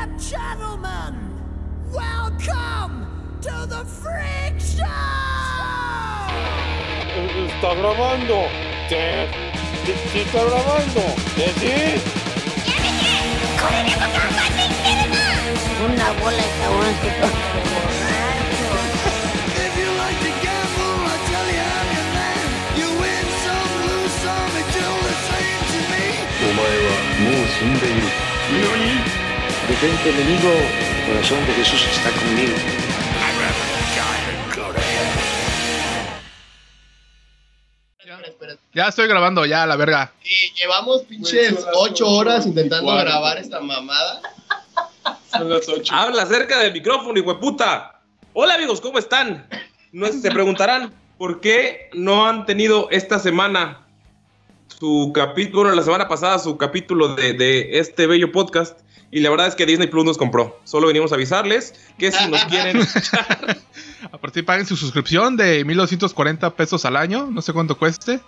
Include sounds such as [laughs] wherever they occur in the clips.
and gentlemen, welcome to the Freak Show! Está grabando. Sí, sí, sí está grabando. ¿Sí? sí? Una bola de cabrón que If you like to gamble, I tell you I'm your man. You win some, lose some, it's all the same to me. お前はもう死んでいる何 Detente enemigo El corazón de Jesús está conmigo Ya estoy grabando, ya, la verga. Y llevamos pinches ocho horas intentando grabar esta mamada. Son las 8. Habla cerca del micrófono, hijo de puta. Hola amigos, ¿cómo están? No, se preguntarán por qué no han tenido esta semana su capítulo, la semana pasada su capítulo de, de este bello podcast. Y la verdad es que Disney Plus nos compró. Solo venimos a avisarles que si nos quieren [laughs] escuchar, Aparte, paguen su suscripción de 1240 pesos al año. No sé cuánto cueste.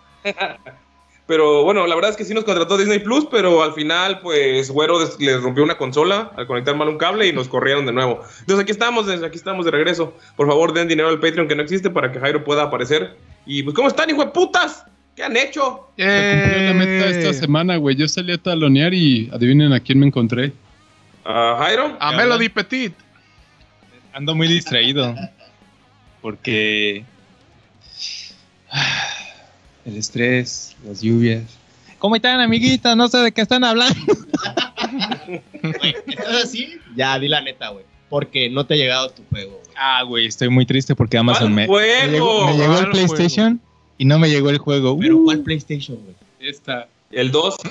Pero bueno, la verdad es que sí nos contrató Disney Plus, pero al final, pues, Güero les rompió una consola al conectar mal un cable y nos corrieron de nuevo. Entonces aquí estamos, desde aquí estamos de regreso. Por favor, den dinero al Patreon que no existe para que Jairo pueda aparecer. Y pues, ¿cómo están, hijo de putas? ¿Qué han hecho? Se cumplió la meta esta ¡Eh! semana, güey. Yo salí a talonear y adivinen a quién me encontré. ¿A Jairo? A Melody Petit. Ando muy distraído. Porque. [sighs] El estrés, las lluvias. ¿Cómo están, amiguitas? No sé de qué están hablando. [laughs] Güey, ¿estás así? Ya, di la neta, güey. Porque no te ha llegado tu juego. Ah, güey, estoy muy triste porque Amazon me, ¿Cuál me llegó, me juego? llegó el ¿Cuál PlayStation y no me llegó el juego. Pero Uh, ¿cuál PlayStation, güey? Esta. El 2. [laughs]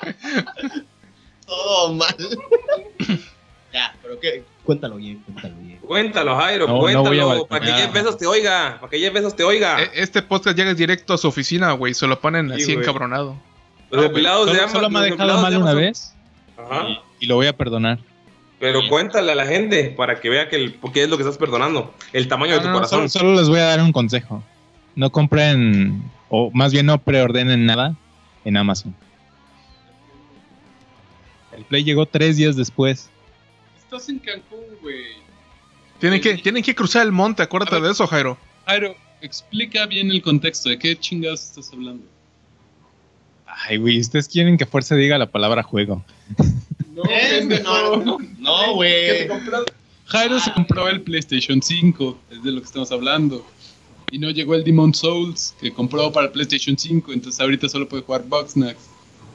[laughs] Todo mal. [laughs] ya, pero qué. Cuéntalo bien, cuéntalo bien. Cuéntalo, Jairo, No, cuéntalo. voy a para que. Jeff Bezos te oiga. Para que Jeff Bezos te oiga. E- Este podcast llega directo a su oficina, güey. Se lo ponen Sí, así encabronado. los de solo, Amazon. solo me ha dejado mal de una vez Ajá. y, y lo voy a perdonar. Pero cuéntale a la gente para que vea que el, qué es lo que estás perdonando. El tamaño de tu no, corazón. solo, solo les voy a dar un consejo. No compren, o más bien no preordenen nada en Amazon. Play llegó tres días después. Estás en Cancún, güey. Tienen que, tienen que cruzar el monte, acuérdate ver. de eso, Jairo. Jairo, explica bien el contexto. ¿De qué chingados estás hablando? Ay, güey, ustedes quieren que fuerza diga la palabra juego. No, Eh, no, no, [laughs] güey. Jairo se compró el PlayStation 5, es de lo que estamos hablando. Y no llegó el Demon Souls, que compró para el PlayStation 5, entonces ahorita solo puede jugar Bugsnax.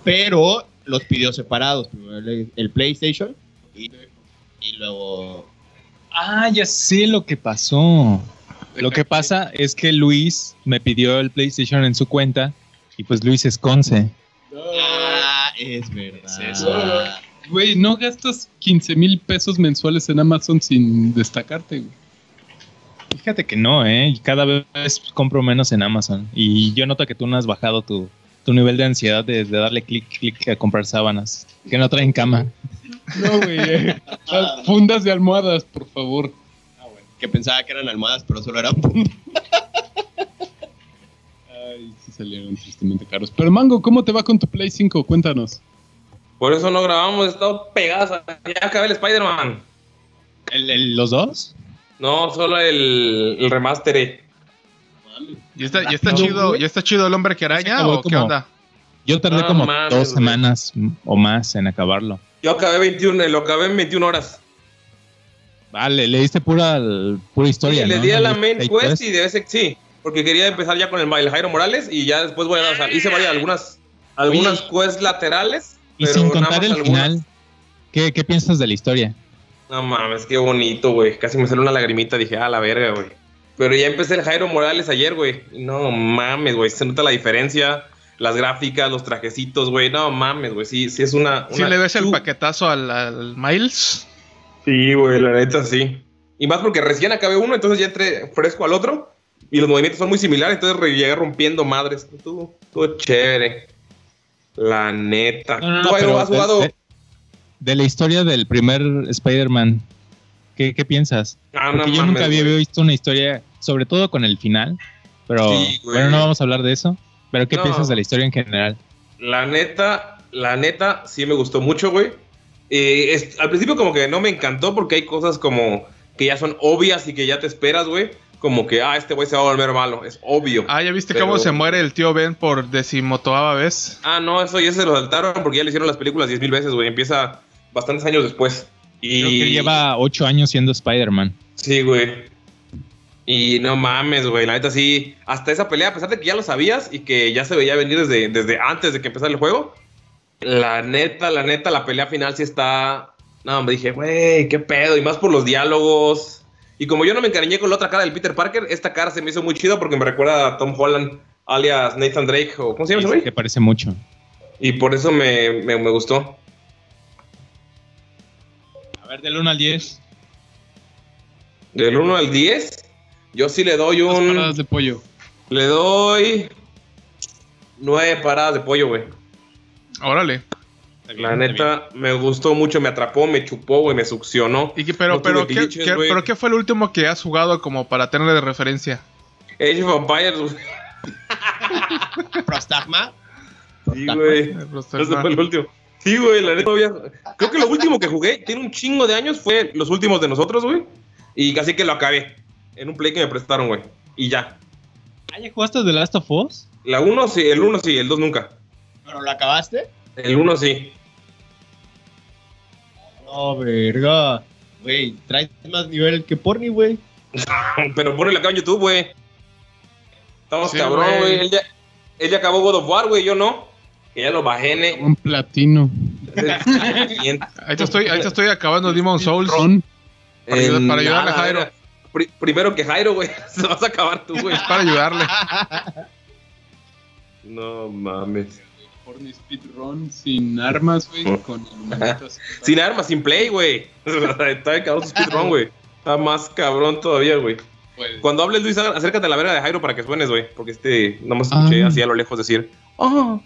Pero los pidió separados. Primero el, el PlayStation y, y luego. Ah, ya sé lo que pasó. Lo que pasa es que Luis me pidió el PlayStation en su cuenta y pues Luis es conce. Ah, es verdad. Es eso. Güey, no gastas 15 mil pesos mensuales en Amazon sin destacarte, güey. Fíjate que no, ¿eh? Y Cada vez compro menos en Amazon. Y yo noto que tú no has bajado tu, tu nivel de ansiedad de, de darle clic, clic a comprar sábanas. Que no traen cama. No, güey. eh. Fundas de almohadas, por favor. Que pensaba que eran almohadas, pero solo eran puntos. Ay, sí salieron tristemente caros. Pero Mango, ¿cómo te va con tu Play 5? Cuéntanos. Por eso no grabamos, he estado pegadas. Ya acabé el Spider-Man. ¿El- el- los dos? No, solo el, el remaster. Eh. ¿Y está, y está chido, ¿y está chido el hombre que araña o qué como- onda? Yo tardé No como mames, dos güey. semanas o más en acabarlo. Yo acabé 21, lo acabé en 21 horas. Vale, le diste pura, pura historia, Sí, le ¿no? di a la le main quest y de vez en- sí, porque quería empezar ya con el, el Jairo Morales y ya después voy a o sea, hice varias algunas algunas quests laterales. Y pero sin contar el algunas. final, ¿qué, ¿qué piensas de la historia? No mames, qué bonito, güey. Casi me salió una lagrimita, dije, ah, la verga, güey. Pero ya empecé el Jairo Morales ayer, güey. No mames, güey, se nota la diferencia. Las gráficas, los trajecitos, güey. No mames, güey. Sí, sí es una. ¿Sí una- le ves el Tú- paquetazo al, al Miles? Sí, güey, la neta sí. Y más porque recién acabé uno, entonces ya entré fresco al otro. Y los movimientos son muy similares, entonces llegué rompiendo madres. Estuvo, estuvo chévere. La neta. No, no, ¿Tú, Jairo, has de- jugado? De, de la historia del primer Spider-Man, ¿qué, qué piensas? Ah, no yo mames, nunca había visto una historia, sobre todo con el final, pero Sí, bueno, no vamos a hablar de eso. Pero ¿qué No. piensas de la historia en general? La neta, la neta, sí me gustó mucho, güey. Eh, es- al principio como que no me encantó porque hay cosas como que ya son obvias y que ya te esperas, güey. Como que, ah, este güey se va a volver malo. Es obvio. Ah, ¿ya viste Pero- cómo se muere el tío Ben por decimotoava vez? Ah, no, eso ya se lo saltaron porque ya le hicieron las películas 10.000 veces, güey. Empieza bastantes años después. Y... Creo que lleva ocho años siendo Spider-Man. Sí, güey. Y no mames, güey. La neta sí. Hasta esa pelea, a pesar de que ya lo sabías y que ya se veía venir desde, desde antes de que empezara el juego. La neta, la neta, la pelea final sí está. No, me dije, güey, qué pedo. Y más por los diálogos. Y como yo no me encariñé con la otra cara del Peter Parker, esta cara se me hizo muy chido porque me recuerda a Tom Holland, alias Nathan Drake. O, ¿Cómo se llama ese güey? Que parece mucho. Y por eso me, me, me gustó. A ver, del 1 al 10. Del 1 al 10, yo sí le doy Dos un. paradas de pollo. Le doy. 9 paradas de pollo, güey. Órale. La neta, me gustó mucho, me atrapó, me chupó, güey, me succionó. ¿Y qué- pero, pero, ¿qué, glitches, qué- pero qué fue el último que has jugado como para tenerle de referencia? Age of Empires, güey. [laughs] Prostagma. Sí, güey. Ese fue el último. Sí, güey, la neta todavía. Creo que lo último que jugué, tiene un chingo de años, fue los últimos de nosotros, güey. Y casi que lo acabé. En un play que me prestaron, güey. Y ya. ¿Ah, ya jugaste The Last of Us? La 1 sí, el 1 sí, el 2 nunca. ¿Pero lo acabaste? El 1 sí. No, verga. Güey, traes más nivel que Porni, güey. [laughs] Pero ponle acá en YouTube, güey. Estamos Sí, cabrón, güey. güey. Él ya, él ya acabó God of War, güey, yo no. Que ya lo bajé, ne. Un platino. [laughs] Ahí te estoy, ahí te estoy acabando Demon Souls. Para ayudar- En para ayudarle a Jairo. era- pri- primero que Jairo, güey. [laughs] Se vas a acabar tú, güey. Es para ayudarle. No mames. Porni speedrun sin armas, güey. Sin armas, sin play, güey. [laughs] Está de cabrón su speedrun, güey. Está más cabrón todavía, güey. Pues, Cuando hables, Luis, acércate a la verga de Jairo para que suenes, güey. Porque este, no me escuché Ah. así a lo lejos decir. "Ah".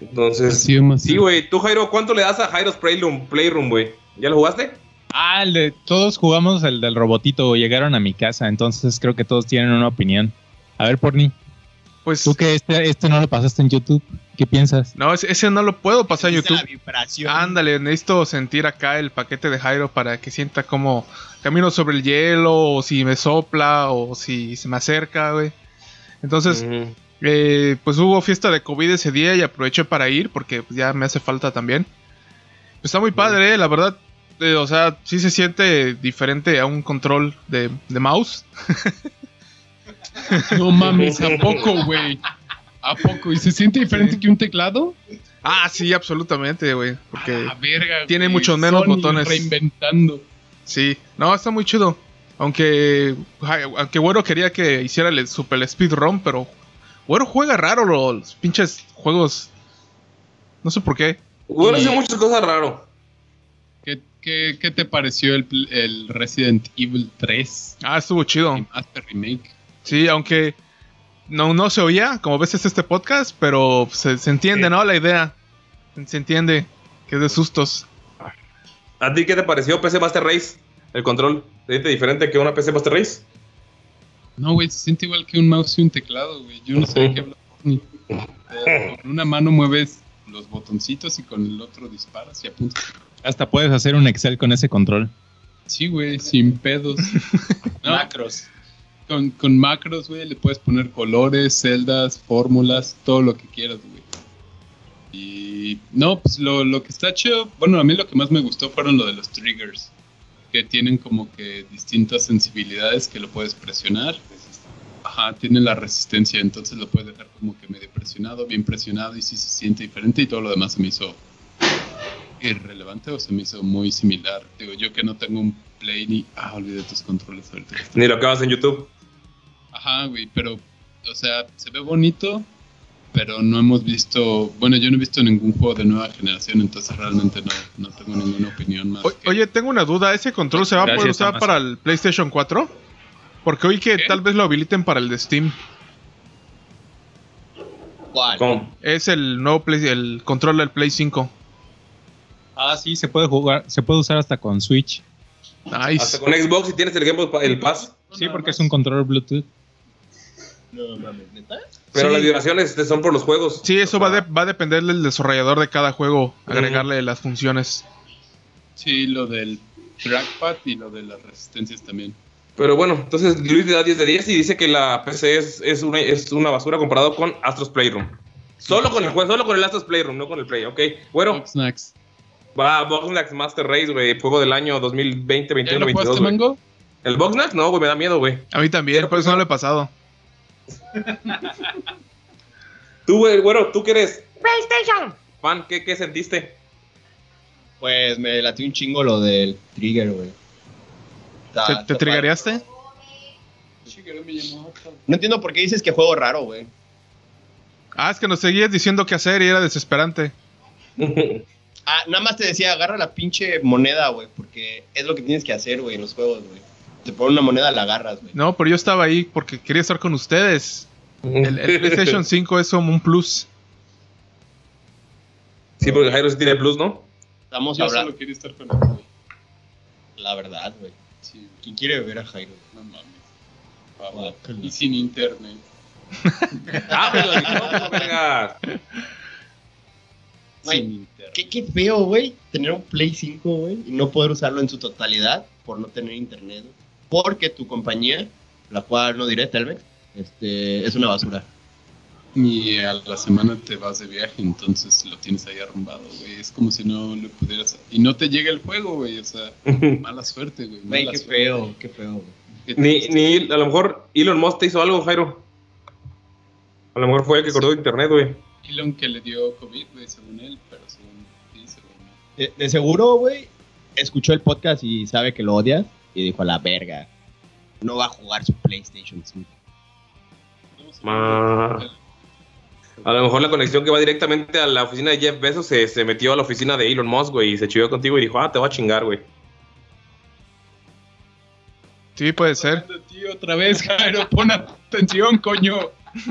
Entonces, sí, güey. Tú, Jairo, ¿cuánto le das a Jairo's Playroom, Playroom, güey? ¿Ya lo jugaste? Ah, el de, todos jugamos el del robotito. Llegaron a mi casa, entonces creo que todos tienen una opinión. A ver, Porni, Pues tú que este, este no lo pasaste en YouTube, ¿qué piensas? no, ese, ese no lo puedo pasar en Dice La YouTube. vibración. Ándale, necesito sentir acá el paquete de Jairo para que sienta como camino sobre el hielo, o si me sopla, o si se me acerca, güey. Entonces. Eh, pues hubo fiesta de COVID ese día y aproveché para ir porque pues, ya me hace falta también. Pues está muy padre, eh, la verdad. eh, o sea, sí se siente diferente a un control de, de mouse. [laughs] No mames, ¿a poco, güey? ¿A poco? ¿Y se siente diferente que un teclado? Ah, sí, absolutamente, güey. Porque A la verga, tiene muchos menos Sony botones. Reinventando. sí, no, está muy chido. Aunque, aunque Güero quería que hiciera el super speedrun, pero Güero juega raro los pinches juegos. No sé por qué. Bueno, Y- hace muchas cosas raro. ¿Qué, qué, qué te pareció el, el Resident Evil 3? Ah, estuvo chido. Remaster Remake. Sí, aunque no, no se oía, como ves es este podcast, pero se, se entiende, Sí. ¿no? La idea. Se entiende que es de sustos. ¿A ti qué te pareció PC Master Race? El control. ¿Te diferente que una PC Master Race? No, güey, se siente igual que un mouse y un teclado, güey. Yo no sé de qué hablar. Ni- Eh, Con una mano mueves los botoncitos y con el otro disparas y apuntas. Hasta puedes hacer un Excel con ese control. Sí, güey, sin pedos. [laughs] No, Macros. con, con macros, güey, le puedes poner colores, celdas, fórmulas, todo lo que quieras, güey. Y no, pues lo, lo que está chido, bueno, a mí lo que más me gustó fueron lo de los triggers, que tienen como que distintas sensibilidades que lo puedes presionar. Ajá, tiene la resistencia, entonces lo puedes dejar como que medio presionado, bien presionado y sí se siente diferente y todo lo demás se me hizo irrelevante o se me hizo muy similar. Digo, yo que no tengo un play ni... Ah, olvidé tus controles ahorita. Ni lo acabas en YouTube. Ajá, güey, pero, o sea, se ve bonito, pero no hemos visto, bueno, yo no he visto ningún juego de nueva generación, entonces realmente no, no tengo ninguna opinión más. O- que- oye, tengo una duda. ¿Ese control se va a poder usar para el PlayStation 4? Porque oí que ¿Qué? tal vez lo habiliten para el de Steam. ¿Cuál? ¿Cómo? Es el nuevo Play, el control del Play 5. Ah, sí, se puede jugar, se puede usar hasta con Switch. Hasta con Xbox si tienes el Game el Pass. Sí, porque es un control Bluetooth. No mames, ¿neta? Pero Sí. las vibraciones este, son por los juegos. Sí, eso va, de- va a depender del desarrollador de cada juego, agregarle las funciones. Sí, lo del trackpad y lo de las resistencias también. Pero bueno, entonces Luis le da 10 de 10 y dice que la PC es, es, una, es una basura comparado con Astros Playroom. Solo con el juego, solo con el Astros Playroom, no con el Play, ok. Bueno, Snacks. va Boxnax Master Race, güey, juego del año 2020, ¿Ya 21, lo 22, jugaste, güey. Mango? ¿El Boxnax? No, güey, me da miedo, güey. A mí también, por eso no lo he pasado. Tú, güero, tú que eres PlayStation fan, ¿qué, qué sentiste? Pues me latió un chingo lo del trigger, güey. Está- ¿Te, está te padre. No entiendo por qué dices que juego raro, güey. Ah, es que nos seguías diciendo qué hacer y era desesperante. [laughs] Ah, nada más te decía, agarra la pinche moneda, güey, porque es lo que tienes que hacer, güey, en los juegos, güey. Te ponen una moneda, la agarras, güey. No, pero yo estaba ahí porque quería estar con ustedes. El, el [laughs] PlayStation 5 es como un plus. Sí, porque Jairo sí tiene plus, ¿no? Estamos Yo hablando, solo quería estar con él, güey. la verdad, güey. Sí, ¿Quién quiere ver a Jairo? no mames. Guácala. Y sin internet. [laughs] Internet. Qué, qué feo, güey, tener un Play 5, güey, y no poder usarlo en su totalidad por no tener internet. güey. Porque tu compañía, la cual no diré, Telmex, este, es una basura. Y a la semana te vas de viaje, entonces lo tienes ahí arrumbado, güey. Es como si no lo pudieras. Y no te llega el juego, güey. O sea, [laughs] mala suerte, güey. Güey, mala qué suerte. feo, qué feo, güey. ¿Qué Ni, triste. ni, a lo mejor Elon Musk te hizo algo, Jairo. A lo mejor fue el que cortó internet, güey. Elon que le dio COVID, güey, según él, pero según sí, según. De, de seguro, güey, escuchó el podcast y sabe que lo odias y dijo a la verga. No va a jugar su PlayStation 5. Ma- A lo mejor la conexión que va directamente a la oficina de Jeff Bezos se, se metió a la oficina de Elon Musk, güey, y se chivó contigo y dijo, ah, te va a chingar, güey. Sí, puede ser. Ti otra vez, Jairo, pon atención, coño. [laughs]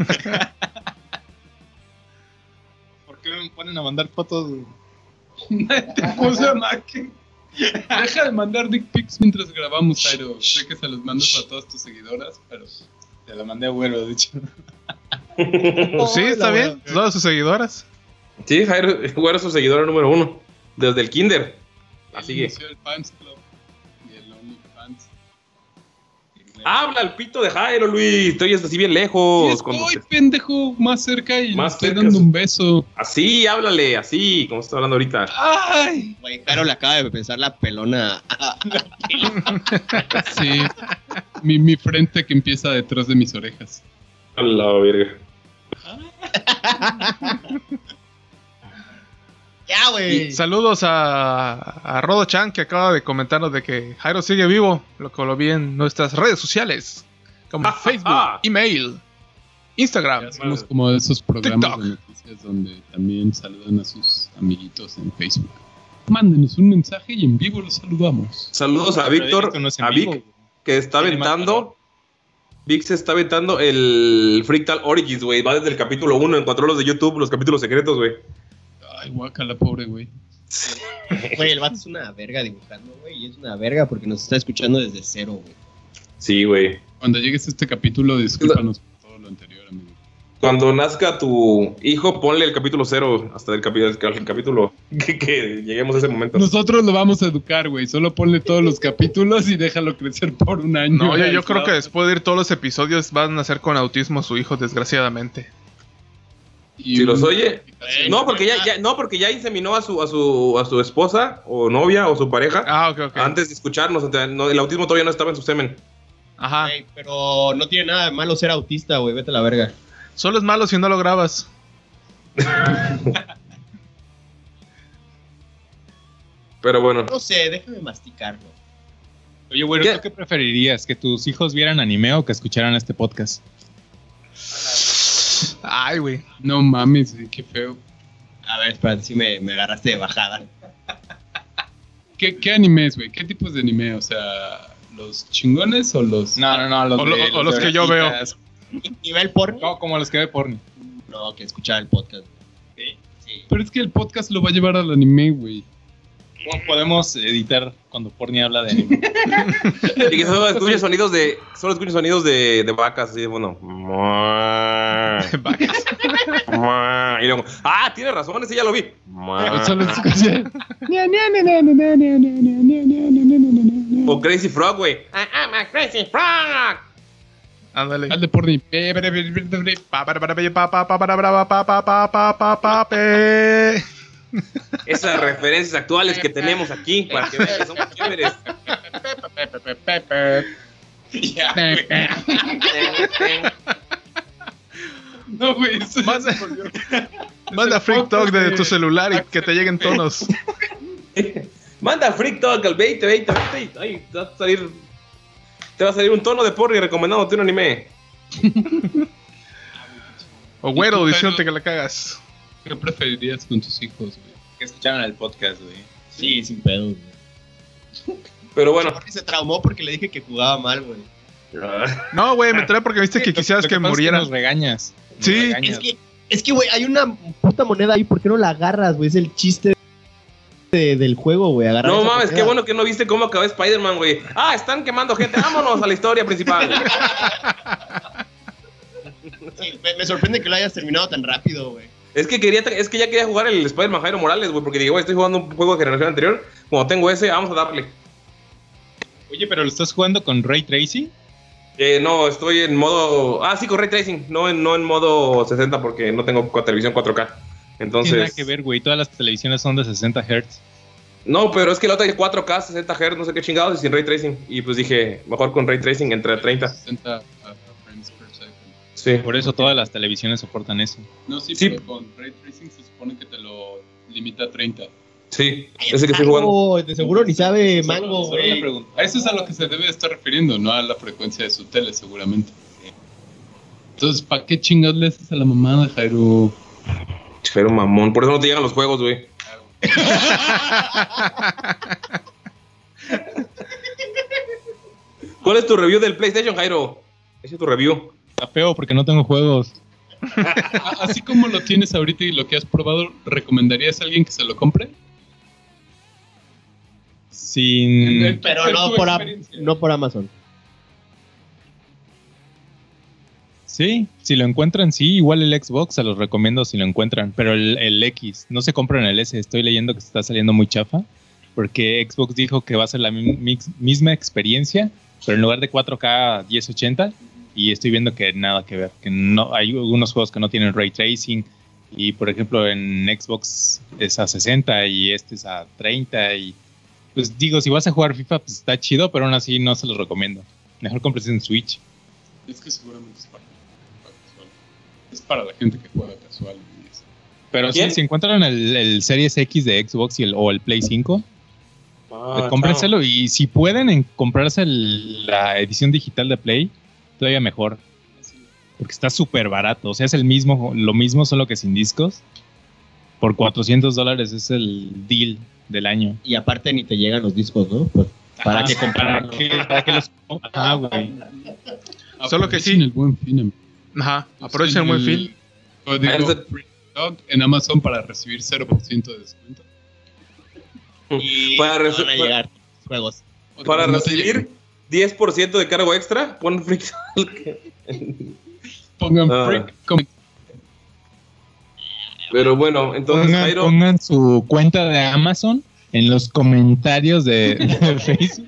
¿Por qué me ponen a mandar fotos? [laughs] Te puse a. [laughs] Deja de mandar dick pics mientras grabamos, Jairo. [laughs] Sé que se los mandas a todas tus seguidoras, pero Te lo mandé a güero, de hecho. Pues [laughs] sí, está bien. Todas sus seguidoras. Sí, Jairo, güey, es su seguidora número uno. Desde el kinder. Así que. inició el Fans Club Habla el pito de Jairo, Luis. Estoy así bien lejos. Sí, estoy, te- pendejo, más cerca y Más estoy cerca, dando un beso. Así, háblale, así, como está hablando ahorita. ¡Ay! Güey, Jairo le acaba de pensar la pelona. Sí. mi, mi frente que empieza detrás de mis orejas. A la verga. [laughs] ya, güey. Saludos a, a Rodo Chan que acaba de comentarnos de que Jairo sigue vivo, lo que lo vi en nuestras redes sociales, como Facebook, email, Instagram. Somos como de esos programas TikTok. de noticias donde también saludan a sus amiguitos en Facebook. Mándenos un mensaje y en vivo los saludamos. Saludos a Víctor, a Vic, que está aventando. Vic se está aventando el Frictal Origins, güey. Va desde el capítulo 1. Encontró los de YouTube, los capítulos secretos, güey. Ay, guacala, pobre güey. [laughs] Güey, el vato es una verga dibujando, güey. Y es una verga porque nos está escuchando desde cero, güey. Sí, güey. Cuando llegues a este capítulo, discúlpanos por todo lo anterior, amigo. Cuando nazca tu hijo, ponle el capítulo 0 hasta el, capi- el capítulo [laughs] que, que lleguemos a ese momento. Nosotros lo vamos a educar, güey. Solo ponle todos los capítulos y déjalo crecer por un año. No, yo, yo creo que después de ir todos los episodios van a ser con autismo su hijo, desgraciadamente. Y Si un- los oye. No, porque ya, ya- no, porque ya inseminó a su, a su, a su esposa, o novia, o su pareja, Ah, ok, ok. antes de escucharnos. no, el autismo todavía no estaba en su semen. Ajá. Pero no tiene nada de malo ser autista, güey. Vete a la verga. Solo es malo si no lo grabas. [laughs] Pero bueno. No sé, déjame masticarlo. Oye, ¿Qué? ¿tú qué preferirías? ¿Que tus hijos vieran anime o que escucharan este podcast? Ay, güey. No mames, güey, qué feo. A ver, espérate, si me, me agarraste de bajada. ¿Qué, qué animes, güey? ¿Qué tipos de anime? O sea, ¿los chingones o los.? No, no, no. Los O lo- de- o los que yo veo. ¿Nivel porno? No, como los que ve porno. No, que escuchar el podcast. Sí. Sí. Pero es que el podcast lo va a llevar al anime, güey. Podemos editar cuando Porni habla de anime. Y que solo escuche sonidos de. Solo escuche sonidos de, de vacas, así, bueno. Y luego, ah, tiene razón, ese ya lo vi. Solo escuché. O Crazy Frog, güey. I am a Crazy Frog. Ándale. Al de porni. Esas referencias actuales que tenemos aquí para que vean que somos chéveres. No, güey, Manda- Freak Talk de tu celular y que te lleguen tonos. Manda Freak Talk al 20, 20, 20. Ay, te va a salir. Te va a salir un tono de porri recomendándote un anime. O güero ¿Y tú, diciéndote que la cagas. ¿Qué preferirías con tus hijos? Que escucharon el podcast, güey. Sí, sin pedo. güey. Pero bueno. Jorge se traumó porque le dije que jugaba mal, güey. No, güey, me trae porque viste que quisieras Lo que pasa es murieran. nos regañas. Nos Sí. regañas. Es que, es que, güey, hay una puta moneda ahí. ¿Por qué no la agarras, güey? Es el chiste de- del juego, güey. No mames, qué bueno que no viste cómo acabó Spider-Man, güey. Ah, están quemando gente. Vámonos a la historia principal. [laughs] Sí, me, me sorprende que lo hayas terminado tan rápido, güey. Es que quería, es que ya quería jugar el Spider-Man Jairo Morales, güey, porque dije, güey, estoy jugando un juego de generación anterior. Como tengo ese, vamos a darle. Oye, pero lo estás jugando con Ray Tracing. Eh, no, estoy en modo. Ah, sí, con Ray Tracing. No en, no en modo 60 porque no tengo televisión 4K. No tiene nada Entonces. que ver, güey. Todas las televisiones son de 60 Hz. No, pero es que la otra es 4K, 60 Hz, no sé qué chingados y sin Ray Tracing. Y pues dije, mejor con Ray Tracing entre 30. 60 frames per second. Sí. Por eso todas las televisiones soportan eso. No, sí, Sí. pero con Ray Tracing se supone que te lo limita a 30. Sí, ese que estoy jugando. Oh, de seguro ni sabe mango, güey. A eso es a lo que se debe estar refiriendo, no a la frecuencia de su tele, seguramente. Entonces, ¿para qué chingados le haces a la mamada, Jairo? Pero mamón, por eso no te llegan los juegos, güey. [laughs] ¿Cuál es tu review del PlayStation, Jairo? Ese es tu review. Está feo porque no tengo juegos. Así como lo tienes ahorita y lo que has probado, ¿recomendarías a alguien que se lo compre? Sin. Pero no por, no por Amazon. Sí, si lo encuentran, sí. Igual el Xbox se los recomiendo si lo encuentran. Pero el, el X, no se compran el S. Estoy leyendo que está saliendo muy chafa. Porque Xbox dijo que va a ser la mi- misma experiencia, pero en lugar de 4K 1080. Y estoy viendo que nada que ver. Que no hay algunos juegos que no tienen ray tracing. Y por ejemplo, en Xbox es a 60 y este es a 30. Y pues digo, si vas a jugar FIFA, pues está chido, pero aún así no se los recomiendo. Mejor compres en Switch. Es que seguramente es para, para casual. Es para la gente que juega casual. y. Pero ¿Quién? si encuentran el, el Series X de Xbox y el, o el Play 5, Ah, cómprenselo y si pueden en comprarse el- la edición digital de Play, todavía mejor. Porque está súper barato. O sea, es el mismo, lo mismo, solo que sin discos. Por 400 dólares es el deal del año. Y aparte ni te llegan los discos, ¿no? Pues, para Ajá, que para comprar. que, para que los... [laughs] Ah, güey. Solo que sí. el buen fin. em. Ajá, aprovechen el buen fin. Código Ah, en Amazon para recibir 0% de descuento. Y Para van a llegar juegos. Para recibir 10% de cargo extra, pon Freak [laughs] Pongan Ah. Freak Pero bueno, entonces Pongan, Jairo, pongan su cuenta de Amazon en los comentarios de, [laughs] de Facebook.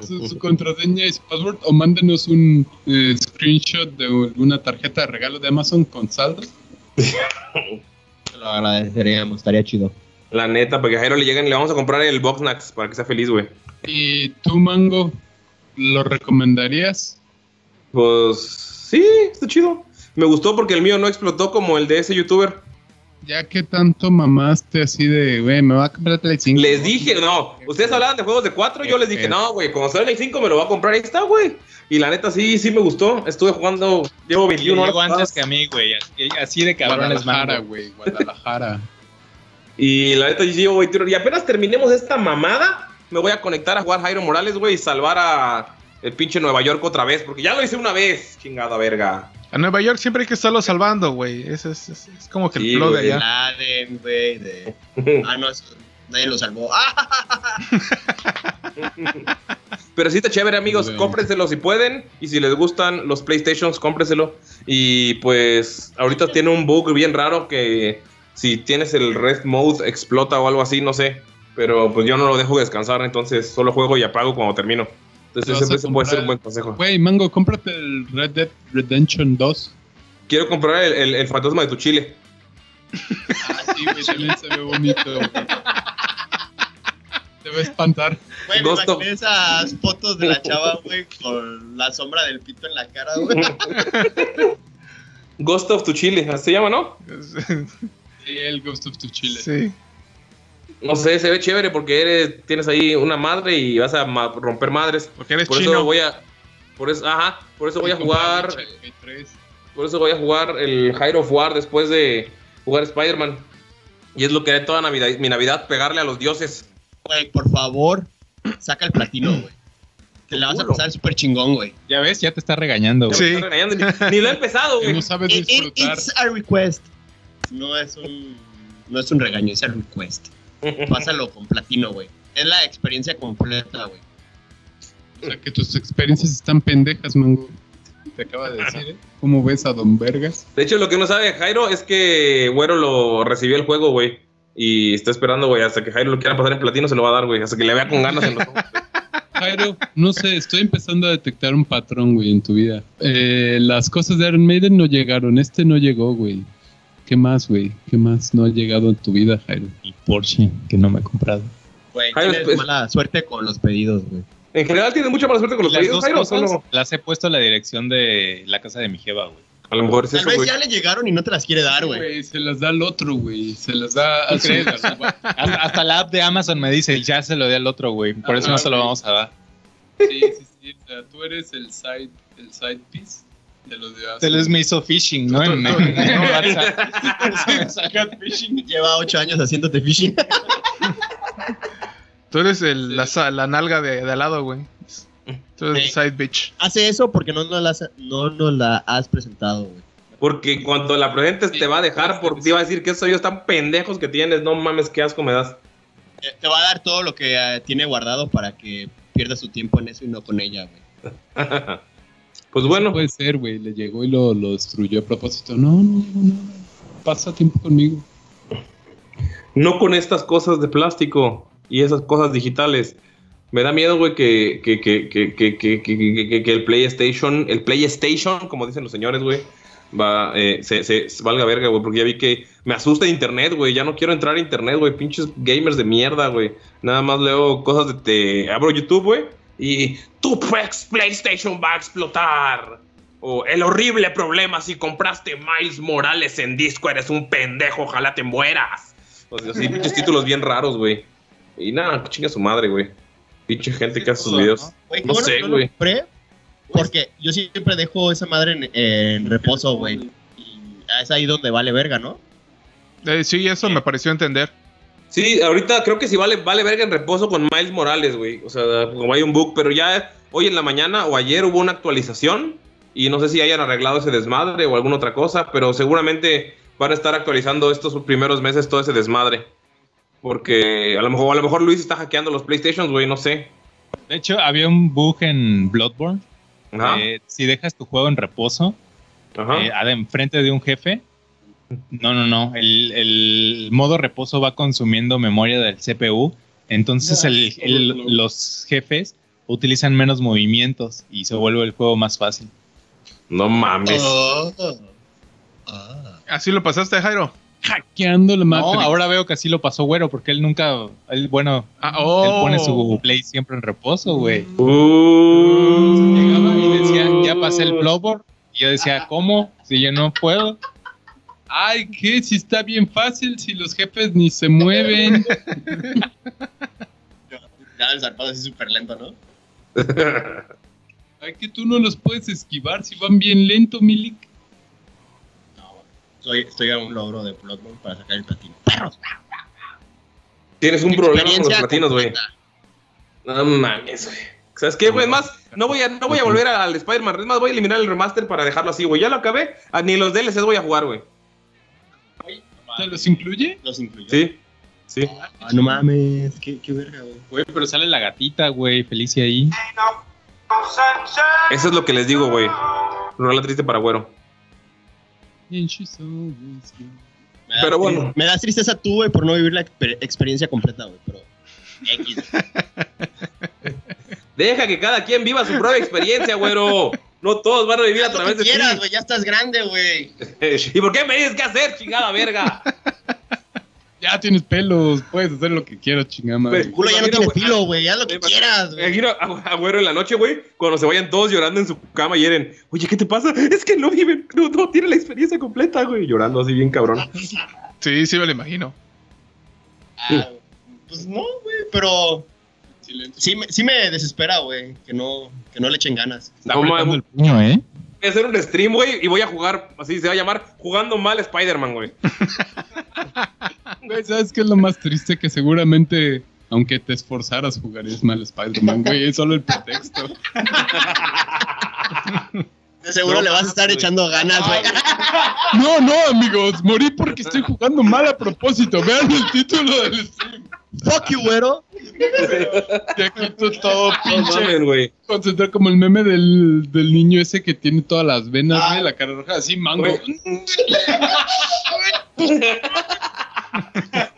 su, su contraseña y su password o mándenos un eh, screenshot de una tarjeta de regalo de Amazon con saldo. Te lo agradeceríamos, estaría chido. la neta, porque a Jairo le llegan y le vamos a comprar el Boxnax para que sea feliz, güey. ¿Y tú, Mango, lo recomendarías? Pues sí, está chido. Me gustó porque el mío no explotó como el de ese youtuber. Ya que tanto mamaste así de, güey, me va a comprar el Play 5. Les dije, no, ustedes hablaban de juegos de 4, yo les dije, no, güey, cuando salga el 5 me lo va a comprar, ahí está, güey. Y la neta sí, sí me gustó. Estuve jugando, llevo 21 horas. Antes jugadas. que a mí, güey. Así, de cabrones Guadalajara, güey, Guadalajara. Y la neta, yo llevo 21 Y apenas terminemos esta mamada, me voy a conectar a jugar Jairo Morales, güey, y salvar a el pinche Nueva York otra vez, porque ya lo hice una vez, chingada verga. A Nueva York siempre hay que estarlo salvando, güey. Ese es, es- es como que el Sí, flow de güey. allá. Laden, güey, de... [laughs] Ah, no, eso... Nadie lo salvó. [laughs] Pero sí está chévere, amigos. Bueno. Cómprenselo si pueden. Y si les gustan los PlayStations, cómprenselo. Y pues ahorita tiene un bug bien raro que si tienes el Red Mode explota o algo así, no sé. Pero pues yo no lo dejo descansar, entonces solo juego y apago cuando termino. ¿Te Entonces ese puede ser un buen consejo. Güey, Mango, cómprate el Red Dead Redemption 2. Quiero comprar el, el- el fantasma de tu chile. Ah, sí, güey, también se ve bonito. Te va a espantar. Güey, me imaginé esas fotos de la chava, güey, con la sombra del pito en la cara, güey. Ghost of tu chile, así se llama, ¿no? Sí, el Ghost of Chile. Sí. No sé, se ve chévere porque eres, tienes ahí una madre y vas a ma- romper madres. Porque eres Por chino. eso voy a. Por eso, ajá, por eso voy a jugar. Por eso voy a jugar el Hyrule of War después de jugar Spider-Man. Y es lo que haré toda Navidad, mi Navidad, pegarle a los dioses. Güey, por favor, saca el platino, güey. Te la vas a pasar súper chingón, güey. Ya ves, ya te está regañando, güey. Sí. está regañando, ni, ni lo he empezado, güey. no sabes It- it- disfrutar. it's a request. No es un, no es un regaño, es a request. Pásalo con platino, güey. Es la experiencia completa, güey. O sea, que tus experiencias están pendejas, Mango. Te acaba de decir, ¿eh? ¿Cómo ves a Don Vergas? De hecho, lo que no sabe Jairo es que Güero lo recibió el juego, güey. Y está esperando, güey, hasta que Jairo lo quiera pasar en platino, se lo va a dar, güey. Hasta que le vea con ganas en los ojos. Jairo, no sé, estoy empezando a detectar un patrón, güey, en tu vida. Eh, las cosas de Iron Maiden no llegaron, este no llegó, güey. ¿Qué más, güey? ¿Qué más no ha llegado en tu vida, Jairo? El Porsche, que no me he comprado. Güey, Jairo, tienes pues- mala suerte con los pedidos, güey. En general, tienes mucha mala suerte con los Las pedidos, dos Jairo. cosas Solo... las he puesto a la dirección de la casa de mi jeva, güey. A lo mejor es Tal eso, vez güey. ya le llegaron y no te las quiere dar, güey. Güey, se las da al otro, güey. Se las da Hasta, hasta la app de Amazon me dice, ya se lo di al otro, güey. Por eso Ah, no se lo vamos a dar. Sí, sí, sí. O sea, tú eres el side, el side piece de los Se les me hizo phishing, ¿no? En. Lleva ocho años haciéndote phishing. Tú eres el, la, la nalga de, de al lado, güey. Tú eres el Sí. side bitch. Hace eso porque no nos la, has- no nos la has presentado, güey. Porque cuando la presentes te va a dejar por te iba a decir que esos ellos tan pendejos que tienes. No mames, qué asco me das. Te va a dar todo lo que eh, tiene guardado para que pierdas su tiempo en eso y no con ella, güey. [laughs] pues bueno, Puede ser, güey. Le llegó y lo, lo destruyó a propósito. No, no llegó nada. Pasa tiempo conmigo. no con estas cosas de plástico y esas cosas digitales. Me da miedo, güey, que, que, que, que, que, que, que- que- que el PlayStation, el PlayStation, como dicen los señores, güey, va, eh, se, se- se valga verga, güey, porque ya vi que me asusta internet, güey, ya no quiero entrar a internet, güey, pinches gamers de mierda, güey. Nada más leo cosas de, te abro YouTube, güey, y tu ex PlayStation va a explotar. O el horrible problema si compraste Miles Morales en disco, eres un pendejo, ojalá te mueras. O sea, sí, pinches títulos bien raros, güey. Y nada, chinga su madre, güey. Pinche gente que hace sus videos. No sé, güey. porque yo siempre dejo esa madre en, en reposo, güey. Y es ahí donde vale verga, ¿no? Eh, sí, eso me pareció entender. Sí, ahorita creo que sí vale, vale verga en reposo con Miles Morales, güey. O sea, como hay un bug, pero ya hoy en la mañana o ayer hubo una actualización y no sé si hayan arreglado ese desmadre o alguna otra cosa, pero seguramente van a estar actualizando estos primeros meses todo ese desmadre. Porque a lo mejor, a lo mejor Luis está hackeando los PlayStations, güey, no sé. De hecho, había un bug en Bloodborne. Eh, si dejas tu juego en reposo, eh, enfrente de un jefe, no, no, no. El, el modo reposo va consumiendo memoria del CPU. Entonces el- el- los jefes utilizan menos movimientos y se vuelve el juego más fácil. no mames. Oh. Ah. ¿Así lo pasaste, Jairo? Hackeando la No, Matrix. ahora veo que así lo pasó Güero, porque él nunca, él, bueno, Ah, oh. él pone su play siempre en reposo, güey. Uh. Llegaba y decía, ya pasé el Bloodborne. Y yo decía, ¿cómo? Si yo no puedo. Ay, ¿qué? Si está bien fácil, si los jefes ni se mueven. [laughs] Ya el zarpado así súper lento, ¿no? Ay, que tú no los puedes esquivar si van bien lento, Milik. Soy, estoy a un logro de Bloodborne para sacar el platino. ¡Perros! Tienes un problema con los platinos, güey. No mames, güey. ¿Sabes qué, güey? Es más, no voy a, no voy a volver al Spider-Man. Es más, voy a eliminar el remaster para dejarlo así, güey. Ya lo acabé. Ni los DLCs voy a jugar, güey. ¿Te los incluye? Los incluyó. Sí. Sí. Ah, no mames, qué, qué verga, güey. Güey, pero sale la gatita, güey. Felicia ahí. Eso es lo que les digo, güey. Rola triste para güero. Pero bueno. Me das tristeza tú, güey, por no vivir la exper- experiencia completa, güey, pero... X. Deja que cada quien viva su propia experiencia, güero. [laughs] No todos van a vivir a través que de quieras, ti. güey, ya estás grande, güey. [laughs] ¿Y por qué me dices qué hacer, chingada verga? [laughs] Ya tienes pelos, puedes hacer lo que quieras, chingada madre. Pero- El culo ya no Imagino, tiene güey. haz lo que quieras, güey. imagino a, a güero en la noche, güey, cuando se vayan todos llorando en su cama y Eren, oye, ¿qué te pasa? Es que no viven, no, no tienen la experiencia completa, güey. Llorando así bien cabrón. Sí, sí me lo imagino. Ah, pues no, güey, pero... Sí me, sí me desespera, güey, que no, que no le echen ganas. Apretando el puño, ¿eh? voy a hacer un stream, güey, y voy a jugar, así se va a llamar, jugando mal Spider-Man, güey. [laughs] Güey, ¿sabes qué es lo más triste? Que seguramente, aunque te esforzaras, jugarías mal Spider-Man, güey. Es solo el pretexto. De seguro No le vas a estar güey. echando ganas, güey. No, no, amigos. Morí porque estoy jugando mal a propósito. Vean el título del stream. Fuck you, güero. [laughs] Aquí tú todo pinche. güey. Concentrar como el meme del, del niño ese que tiene todas las venas, Ah. güey, la cara roja, así mango.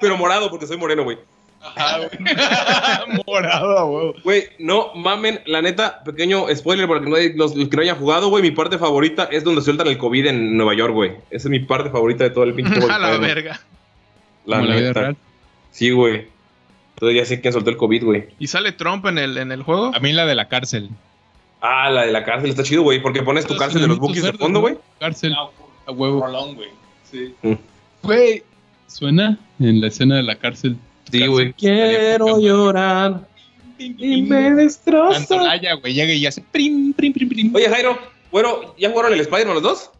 Pero morado, porque soy moreno, güey. Ajá, güey. [laughs] Morado, güey. Güey, no mamen, la neta, pequeño spoiler para que no hay- los, los que no hayan jugado, güey. Mi parte favorita es donde sueltan el COVID en Nueva York, güey. Esa es mi parte favorita de todo el pinche. [laughs] A la verga. La neta. real. Sí, güey. Entonces ya sé quién soltó el COVID, güey. ¿Y sale Trump en el, en el juego? A mí la de la cárcel. Ah, la de la cárcel está chido, güey, porque pones tu cárcel de los bookies de fondo, güey. Cárcel. A huevo. Rolón, güey. Sí. Güey. ¿Suena en la escena de la cárcel? Sí, güey. Quiero llorar y me destroza. Antolaya, güey. Llega y hace prim, prim, prim, prim. Oye, Jairo, bueno, ¿ya jugaron el Spider-Man los dos?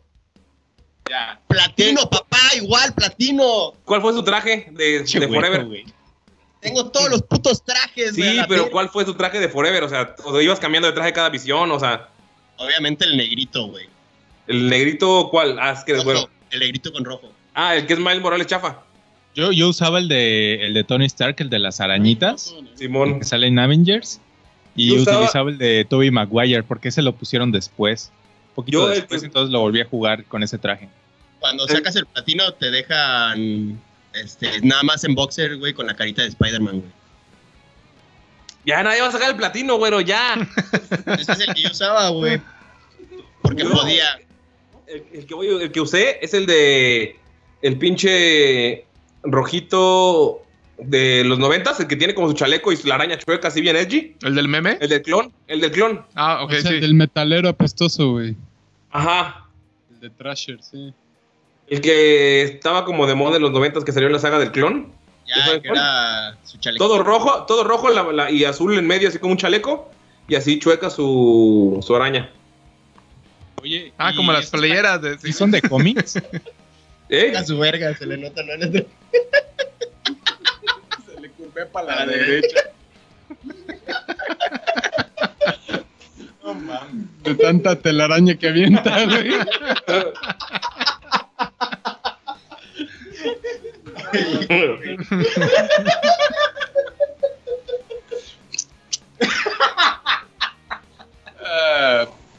ya. Platino, papá, igual, platino. ¿Cuál fue su traje de, Che, de güey, Forever? güey. Tengo todos los putos trajes, Sí, pero. ¿cuál fue su traje de Forever? O sea, o ibas cambiando de traje cada visión, o sea, Obviamente el negrito, güey. el negrito, ¿cuál? Ah, es que güero. El negrito con rojo. Ah, el que es Miles Morales chafa. Yo, yo usaba el de, el de Tony Stark, el de las arañitas, Simón. que sale en Avengers. Y Yo usaba- utilizaba el de Tobey Maguire, porque ese lo pusieron después. Un poquito Yo después, entonces lo volví a jugar con ese traje. Cuando sacas el platino te dejan este, nada más en boxer, güey, con la carita de Spider-Man, güey. Ya nadie va a sacar el platino, güero, ya. [laughs] Ese es el que yo usaba, güey. Porque No. podía. El, el que voy, el que usé es el de el pinche rojito de los noventas, el que tiene como su chaleco y la araña chueca así bien edgy. ¿El del meme? El del clon, el del clon. Ah, ok, O sea, sí. del metalero apestoso, güey. Ajá. El de Thrasher, sí. El que estaba como de moda en los noventas que salió en la saga del clon. Ya, ¿Sabes que cuál? era su chaleco. Todo rojo, todo rojo la- la- y azul en medio, así como un chaleco. Y así chueca su, su araña. Oye, Ah, ¿y como las playeras de... ¿Sí son de cómics? [laughs] ¿Eh? A su verga, se le nota, ¿no? [laughs] Se le curvé para la derecha. [laughs] No mames. De tanta telaraña que avienta, güey. [laughs]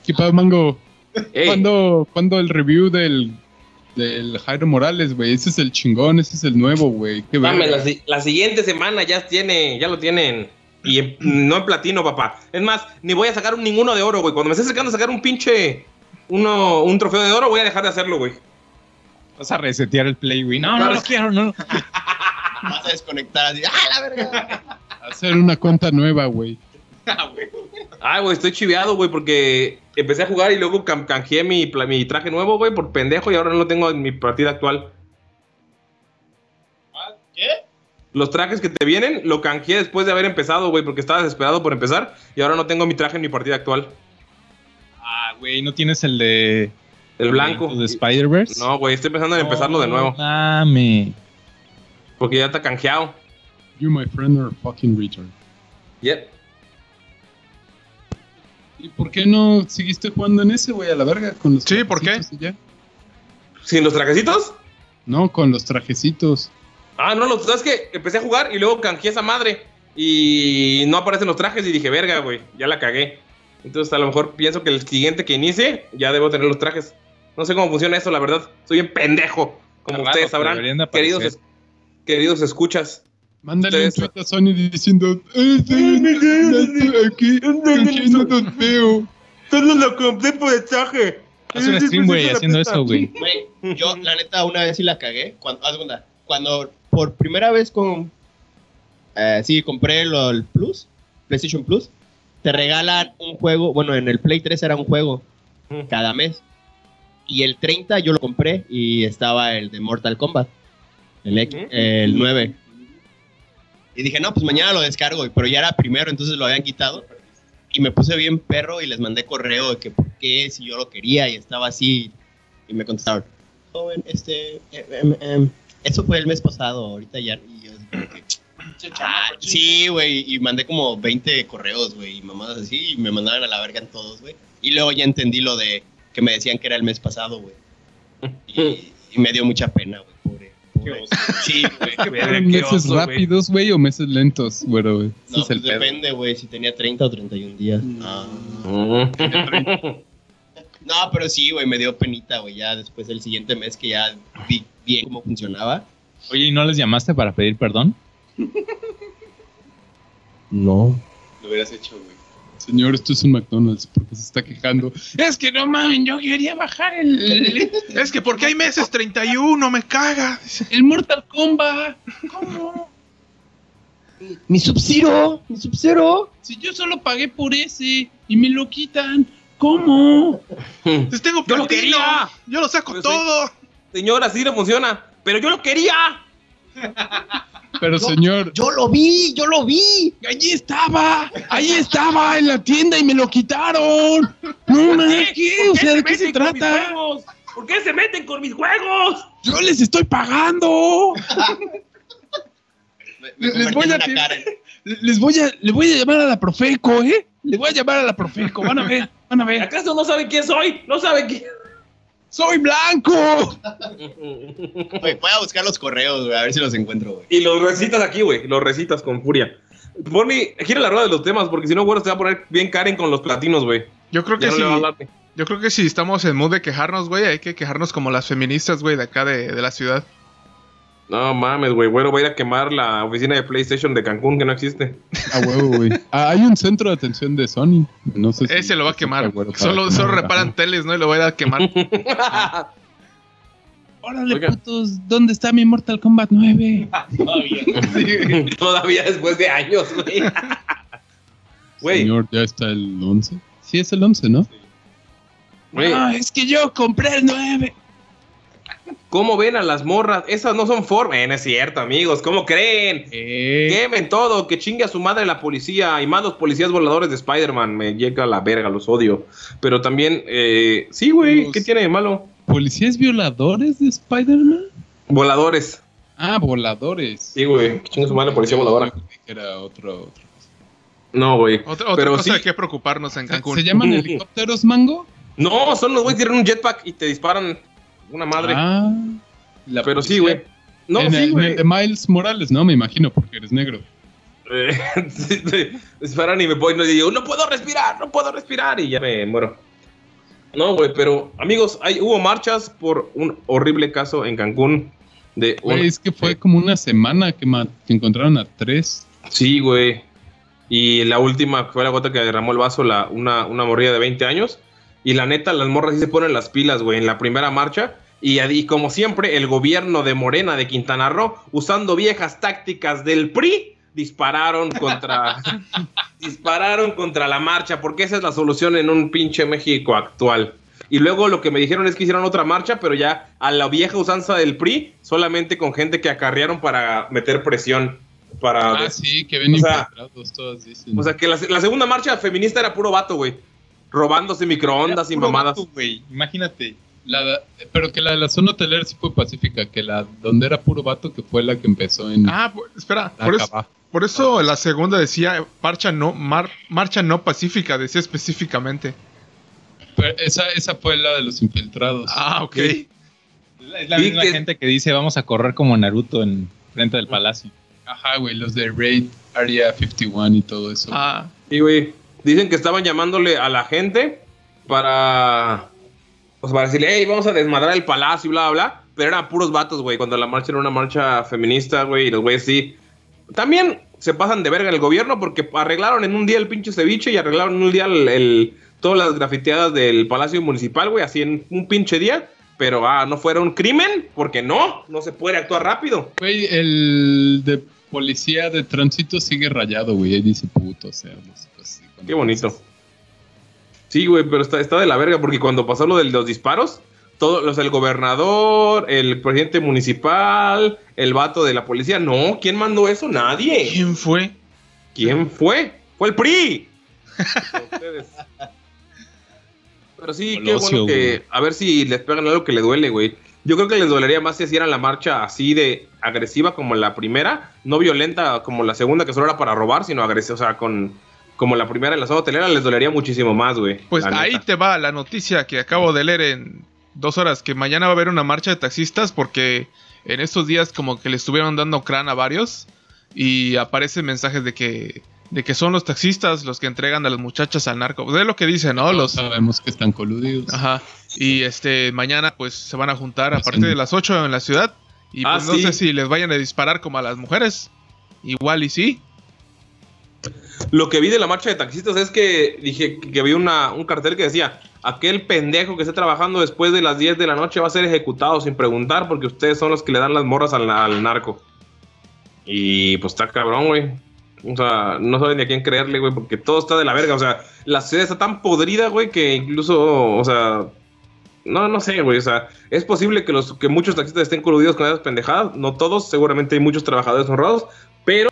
¿Qué pasa, Mango? ¿Cuándo, cuándo el review del, del Jairo Morales, güey? Ese es el chingón, ese es el nuevo, güey. La, la siguiente semana ya tiene, ya lo tienen. Y en- no en platino, papá. Es más, ni voy a sacar un- ninguno de oro, güey. Cuando me esté acercando a sacar un pinche. Uno, un trofeo de oro, voy a dejar de hacerlo, güey. Vas a resetear el play, güey. No, no, no quiero, no. [laughs] Vas a desconectar así. ¡Ah, la verga! [laughs] Hacer una cuenta nueva, [laughs] güey. Ay, güey, estoy chiveado, güey, porque empecé a jugar y luego canjeé mi, mi traje nuevo, güey, por pendejo y ahora no lo tengo en mi partida actual. ¿Qué? Los trajes que te vienen, lo canjeé después de haber empezado, güey, porque estaba desesperado por empezar y ahora no tengo mi traje en mi partida actual. Ah, güey, ¿no tienes el de... El blanco. de Spider-Verse? No, güey, estoy pensando en empezarlo de nuevo, Mame. porque ya está canjeado. You, my friend, are a fucking retard. Yep. ¿Y por qué no seguiste jugando en ese, güey, a la verga? Con los Sí, ¿por qué? ¿Sin los trajecitos? No, con los trajecitos. Ah, no, lo sabes que empecé a jugar y luego canjeé esa madre. Y no aparecen los trajes y dije, verga, güey, ya la cagué. Entonces a lo mejor pienso que el siguiente que inicie ya debo tener los trajes. No sé cómo funciona eso, la verdad. Soy un pendejo, como ustedes sabrán. Queridos, queridos escuchas. Mándale un tweet a Sony diciendo, "Eh, sí, ya estoy aquí, cogiendo dos feo. Solo lo compré por el traje. Haz un stream, güey, haciendo eso, güey. Yo la neta una vez sí la cagué. Cuando, cuando por primera vez con... eh, sí, compré lo, el Plus, PlayStation Plus, te regalan un juego, bueno, en el Play 3 era un juego cada mes. Y el 30 yo lo compré y estaba el de Mortal Kombat, el, X- el 9. Y dije, no, pues mañana lo descargo, pero ya era primero, entonces lo habían quitado. Y me puse bien perro y les mandé correo de que por qué, si yo lo quería y estaba así. Y me contestaron, joven, este, em, em, em, eso fue el mes pasado, ahorita ya. Y yo que, "Ah, sí, güey, y mandé como 20 correos, güey, y mamadas así, y me mandaban a la verga en todos, güey. Y luego ya entendí lo de que me decían que era el mes pasado, güey. [laughs] Y, y me dio mucha pena, güey, pobre. pobre. Sí, güey. ¿Meses oso, güey. rápidos, güey, o meses lentos, güero, güey? Ese No, es el pues depende, güey, si tenía 30 o 31 días. Ah. Mm. [laughs] No, pero sí, güey, me dio penita, güey, ya después del siguiente mes que ya vi bien cómo funcionaba. Oye, ¿y no les llamaste para pedir perdón? [laughs] No. Lo hubieras hecho, güey. Señor, esto es un McDonald's, porque se está quejando. Es que no mames, yo quería bajar el, Es que porque hay meses 31, me caga. el Mortal Kombat. ¿Cómo? Mi Sub-Zero, mi Sub-Zero. Si yo solo pagué por ese y me lo quitan, ¿cómo? Pues tengo Yo lo quería. Yo lo saco Pero sí. todo. Señora, sí le funciona. Pero yo lo quería. Pero señor, Yo lo vi, yo lo vi. allí estaba, ahí estaba en la tienda y me lo quitaron. No mames, ¿qué? O sea, ¿de qué se trata? ¿Por qué se meten con mis juegos? Yo les estoy pagando. Me, Les voy a. Les voy a, les voy a llamar a la Profeco, ¿eh? Les voy a llamar a la Profeco, van a ver, van a ver. ¿Acaso no saben quién soy? ¿No saben quién? ¡Soy blanco! [laughs] Voy a buscar los correos, güey, a ver si los encuentro, güey. Y los recitas aquí, güey. Los recitas con furia. Bonnie, gira la rueda de los temas, porque si no, güey, se va a poner bien Karen con los platinos, güey. Yo creo que sí. Yo creo que si estamos en mood de quejarnos, güey, hay que quejarnos como las feministas, güey, de acá de, de la ciudad. No mames, güey. Güero, voy a ir a quemar la oficina de PlayStation de Cancún, que no existe. [laughs] A huevo, güey. Ah, hay un centro de atención de Sony. No sé si- Ese lo va a quemar. Solo, solo reparan teles, ¿no? Y lo voy a ir a quemar. [laughs] Órale, Oiga. putos, ¿dónde está mi Mortal Kombat 9? [laughs] Todavía después de años, güey. Güey, Señor, ya está el 11. Sí, es el 11, ¿no? güey, Ah, es que yo compré el 9. ¿Cómo ven a las morras? Esas no son formas. Eh, no es cierto, amigos. ¿Cómo creen? Eh, Quemen todo, que chingue a su madre la policía y más los policías voladores de Spider-Man. Me llega a la verga, los odio. Pero también, eh, sí, güey, ¿qué tiene de malo? ¿Policías violadores de Spider-Man? Voladores. Ah, voladores. Sí, güey, que chingue su madre la policía voladora. Yo creí que era otro, otro. No, güey. Otra, otra Pero cosa sí. de que preocuparnos en Cancún. ¿Se llaman [laughs] helicópteros, Mango? No, son los güeyes que tienen un jetpack y te disparan una madre. Ah, la Pero sí, güey. No, en, sí, el, güey. de Miles Morales, ¿no? Me imagino, porque eres negro. Eh, [laughs] sí, sí, disparan y me voy y digo, no puedo respirar, no puedo respirar y ya me muero. No, güey, pero amigos, hay, hubo marchas por un horrible caso en Cancún de un- es que fue como una semana que, que encontraron a tres. Sí, güey. Y la última fue la gota que derramó el vaso, la, una, una morrilla de 20 años. Y la neta, las morras sí se ponen las pilas, güey, en la primera marcha. Y, y como siempre, el gobierno de Morena de Quintana Roo, usando viejas tácticas del PRI, dispararon contra, [laughs] dispararon contra la marcha, porque esa es la solución en un pinche México actual. Y luego lo que me dijeron es que hicieron otra marcha, pero ya a la vieja usanza del PRI, solamente con gente que acarrearon para meter presión. Para Ah, sí, que ven o sea- todos dicen. o sea, que la, la segunda marcha feminista era puro vato, güey. Robándose microondas y mamadas. vato, güey. Imagínate. La- pero que la de la zona hotelera sí fue pacífica, que la donde era puro vato, que fue la que empezó en Ah, por- espera. Por eso, por eso la segunda decía marcha no, mar- marcha no pacífica, decía específicamente. Pero esa, esa fue la de los infiltrados. Ah, ok. Sí. Es la misma que- gente que dice vamos a correr como Naruto en frente del palacio. Ajá, güey, los de Raid, Area 51 y todo eso. Ah, Y, güey, dicen que estaban llamándole a la gente para. Pues para decirle, hey, vamos a desmadrar el palacio y bla, bla, bla. Pero eran puros vatos, güey. Cuando la marcha era una marcha feminista, güey, y los güeyes sí. También se pasan de verga el gobierno porque arreglaron en un día el pinche ceviche y arreglaron en un día el, todas las grafiteadas del palacio municipal, güey, así en un pinche día. Pero, ah, no fuera un crimen, porque no, no se puede actuar rápido. Güey, el de policía de tránsito sigue rayado, güey. Ahí dice puto, o sea, no sé, Qué bonito. Sí, güey, pero está, está de la verga porque cuando pasó lo de los disparos, todos los el gobernador, el presidente municipal, el vato de la policía, no, ¿quién mandó eso? Nadie. ¿quién fue? ¿Quién fue? Fue el PRI. Pero sí, qué bueno que a ver si les pegan algo que le duele, güey. Yo creo que les dolería más si hicieran la marcha así de agresiva como la primera, no violenta como la segunda que solo era para robar, sino agresiva, o sea, con como la primera en la zona hotelera les dolería muchísimo más, güey. Pues ahí neta. te va la noticia que acabo de leer en dos horas, que mañana va a haber una marcha de taxistas porque en estos días como que le estuvieron dando crán a varios y aparecen mensajes de que de que son los taxistas los que entregan a las muchachas al narco. Pues es lo que dicen, ¿no? Los sabemos que están coludidos. Ajá. Y este mañana pues se van a juntar a Pues partir en- de las 8 en la ciudad y Ah, pues no sí. sé si les vayan a disparar como a las mujeres. Igual y sí. Lo que vi de la marcha de taxistas es que dije que una, un cartel que decía, aquel pendejo que esté trabajando después de las 10 de la noche va a ser ejecutado sin preguntar porque ustedes son los que le dan las morras al, al narco. Y pues está cabrón, güey. O sea, no saben ni a quién creerle, güey, porque todo está de la verga. O sea, la ciudad está tan podrida, güey, que incluso, o sea, no, no sé, güey. O sea, es posible que, los, que muchos taxistas estén coludidos con esas pendejadas. No todos, seguramente hay muchos trabajadores honrados, pero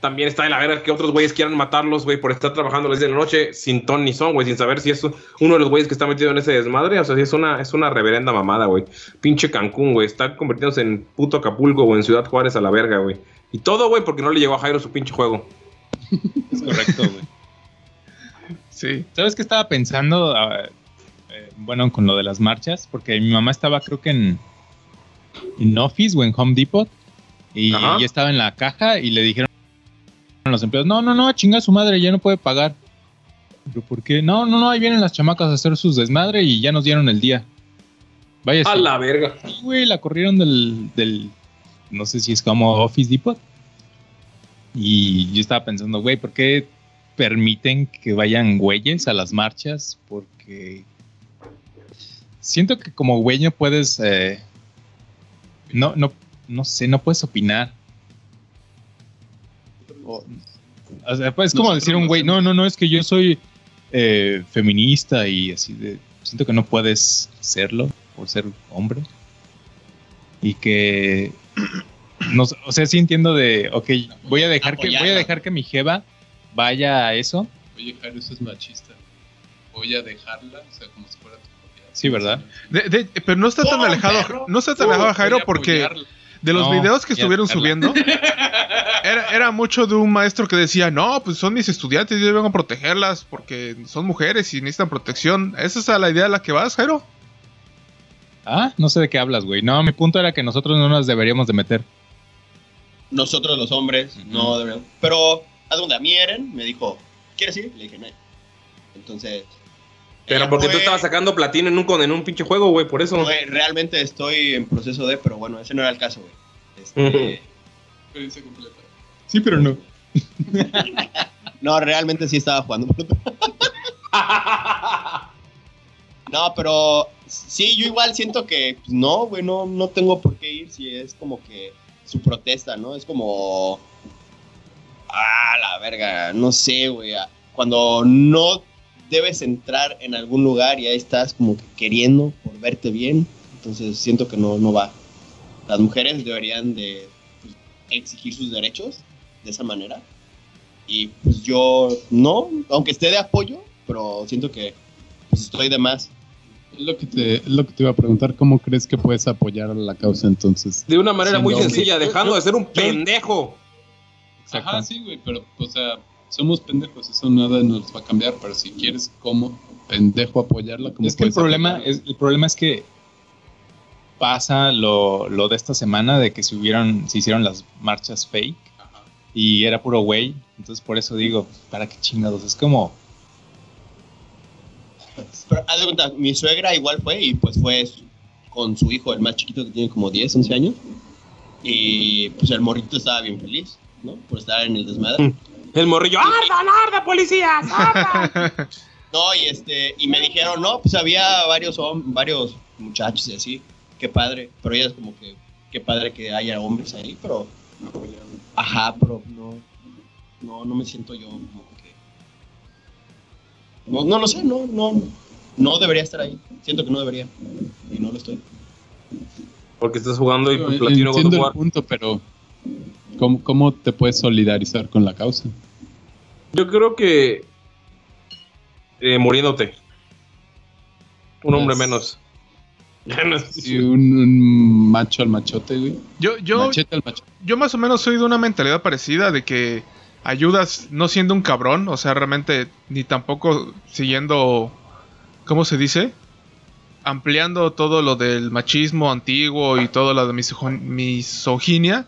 también está de la verga que otros güeyes quieran matarlos, güey, por estar trabajando las 10 de la noche sin ton ni son, güey, sin saber si es uno de los güeyes que está metido en ese desmadre. O sea, sí es una, es una reverenda mamada, güey. Pinche Cancún, güey. Está convirtiéndose en puto Acapulco o en Ciudad Juárez a la verga, güey. Y todo, güey, porque no le llegó a Jairo su pinche juego. Es correcto, güey. Sí. ¿Sabes qué estaba pensando? Ah, eh, bueno, con lo de las marchas, porque mi mamá estaba, creo que en, en Office o en Home Depot, y estaba en la caja y le dijeron los empleados: No, no, no, chinga su madre, ya no puede pagar. ¿Pero por qué? No, no, no, ahí vienen las chamacas a hacer sus desmadre y ya nos dieron el día. Vaya, A la verga. Sí, güey, la corrieron del, del. No sé si es como Office Depot. Y yo estaba pensando, güey, ¿por qué permiten que vayan güeyes a las marchas? Porque. Siento que como güey no puedes. eh, no, no, no sé, no puedes opinar. O, o sea, pues es como decir a un güey, no, no, no, es que yo soy eh, feminista y así de. Siento que no puedes serlo por ser hombre. Y que. No, o sea, sí entiendo de. Ok, voy a dejar que, voy a dejar que mi jeva vaya a eso. Oye, Jairo, eso es machista. Voy a dejarla, o sea, como si fuera tu propia. Sí, ¿verdad? De- de- pero no está tan ¡Oh, alejado, perro! no está tan alejado Jairo porque de los No, videos que estuvieron subiendo era, era mucho de un maestro que decía, no, pues son mis estudiantes, yo vengo a protegerlas porque son mujeres y necesitan protección. ¿Esa es a la idea a la que vas, Jairo? Ah, no sé de qué hablas, güey. No, mi punto era que nosotros no nos deberíamos de meter. Nosotros los hombres, no deberíamos. Pero a donde a mí Eren me dijo, ¿quieres ir? Le dije, no. Entonces. Pero ella porque fue- tú estabas sacando platino en un, con- en un pinche juego, güey, por eso. realmente estoy en proceso de, pero bueno, ese no era el caso, güey. Este, Experiencia completa. Sí, pero no. [laughs] no, realmente sí estaba jugando. [laughs] No, pero sí, yo igual siento que pues, no, güey, no, no tengo por qué ir si es como que su protesta, ¿no? Es como. Ah, la verga, no sé, güey. Cuando no debes entrar en algún lugar y ahí estás como que queriendo por verte bien, entonces siento que no, no va. Las mujeres deberían de pues, exigir sus derechos de esa manera. Y pues yo no, aunque esté de apoyo, pero siento que pues, estoy de más. Es lo, que te, es lo que te iba a preguntar, ¿cómo crees que puedes apoyar a la causa entonces? De una manera muy sencilla, dejando de ser un pendejo. Exacto. Ajá, sí, güey, pero, o sea, somos pendejos, eso nada nos va a cambiar, pero si quieres como pendejo apoyarla, como Es que el problema es, el problema es que pasa lo, lo de esta semana de que se hubieron, se hicieron las marchas fake y era puro güey. Entonces por eso digo, ¿para qué chingados? Es como, Pero haz de cuenta, mi suegra igual fue y pues fue con su hijo, el más chiquito que tiene como 10, 11 años. Y pues el morrito estaba bien feliz, ¿no? Por estar en el desmadre. El morrillo, ¡ardan, [laughs] ardan, policías! ¡Ardan! [laughs] No, y este, y me dijeron, no, pues había varios varios muchachos y así, qué padre. Pero ella es como que, qué padre que haya hombres ahí, pero. Ajá, pero no. No, no me siento yo como que. No, no lo sé, no, no. No debería estar ahí. Siento que no debería. Y no lo estoy. Porque estás jugando y pues, platino War. punto, pero ¿cómo, ¿cómo te puedes solidarizar con la causa? Yo creo que eh, muriéndote. Un hombre Pues- menos. [laughs] Sí, un, un macho al machote, güey. Yo, yo, Machete al machote. yo más o menos soy de una mentalidad parecida de que ayudas no siendo un cabrón, o sea, realmente ni tampoco siguiendo, ¿cómo se dice? Ampliando todo lo del machismo antiguo y todo lo de misoginia.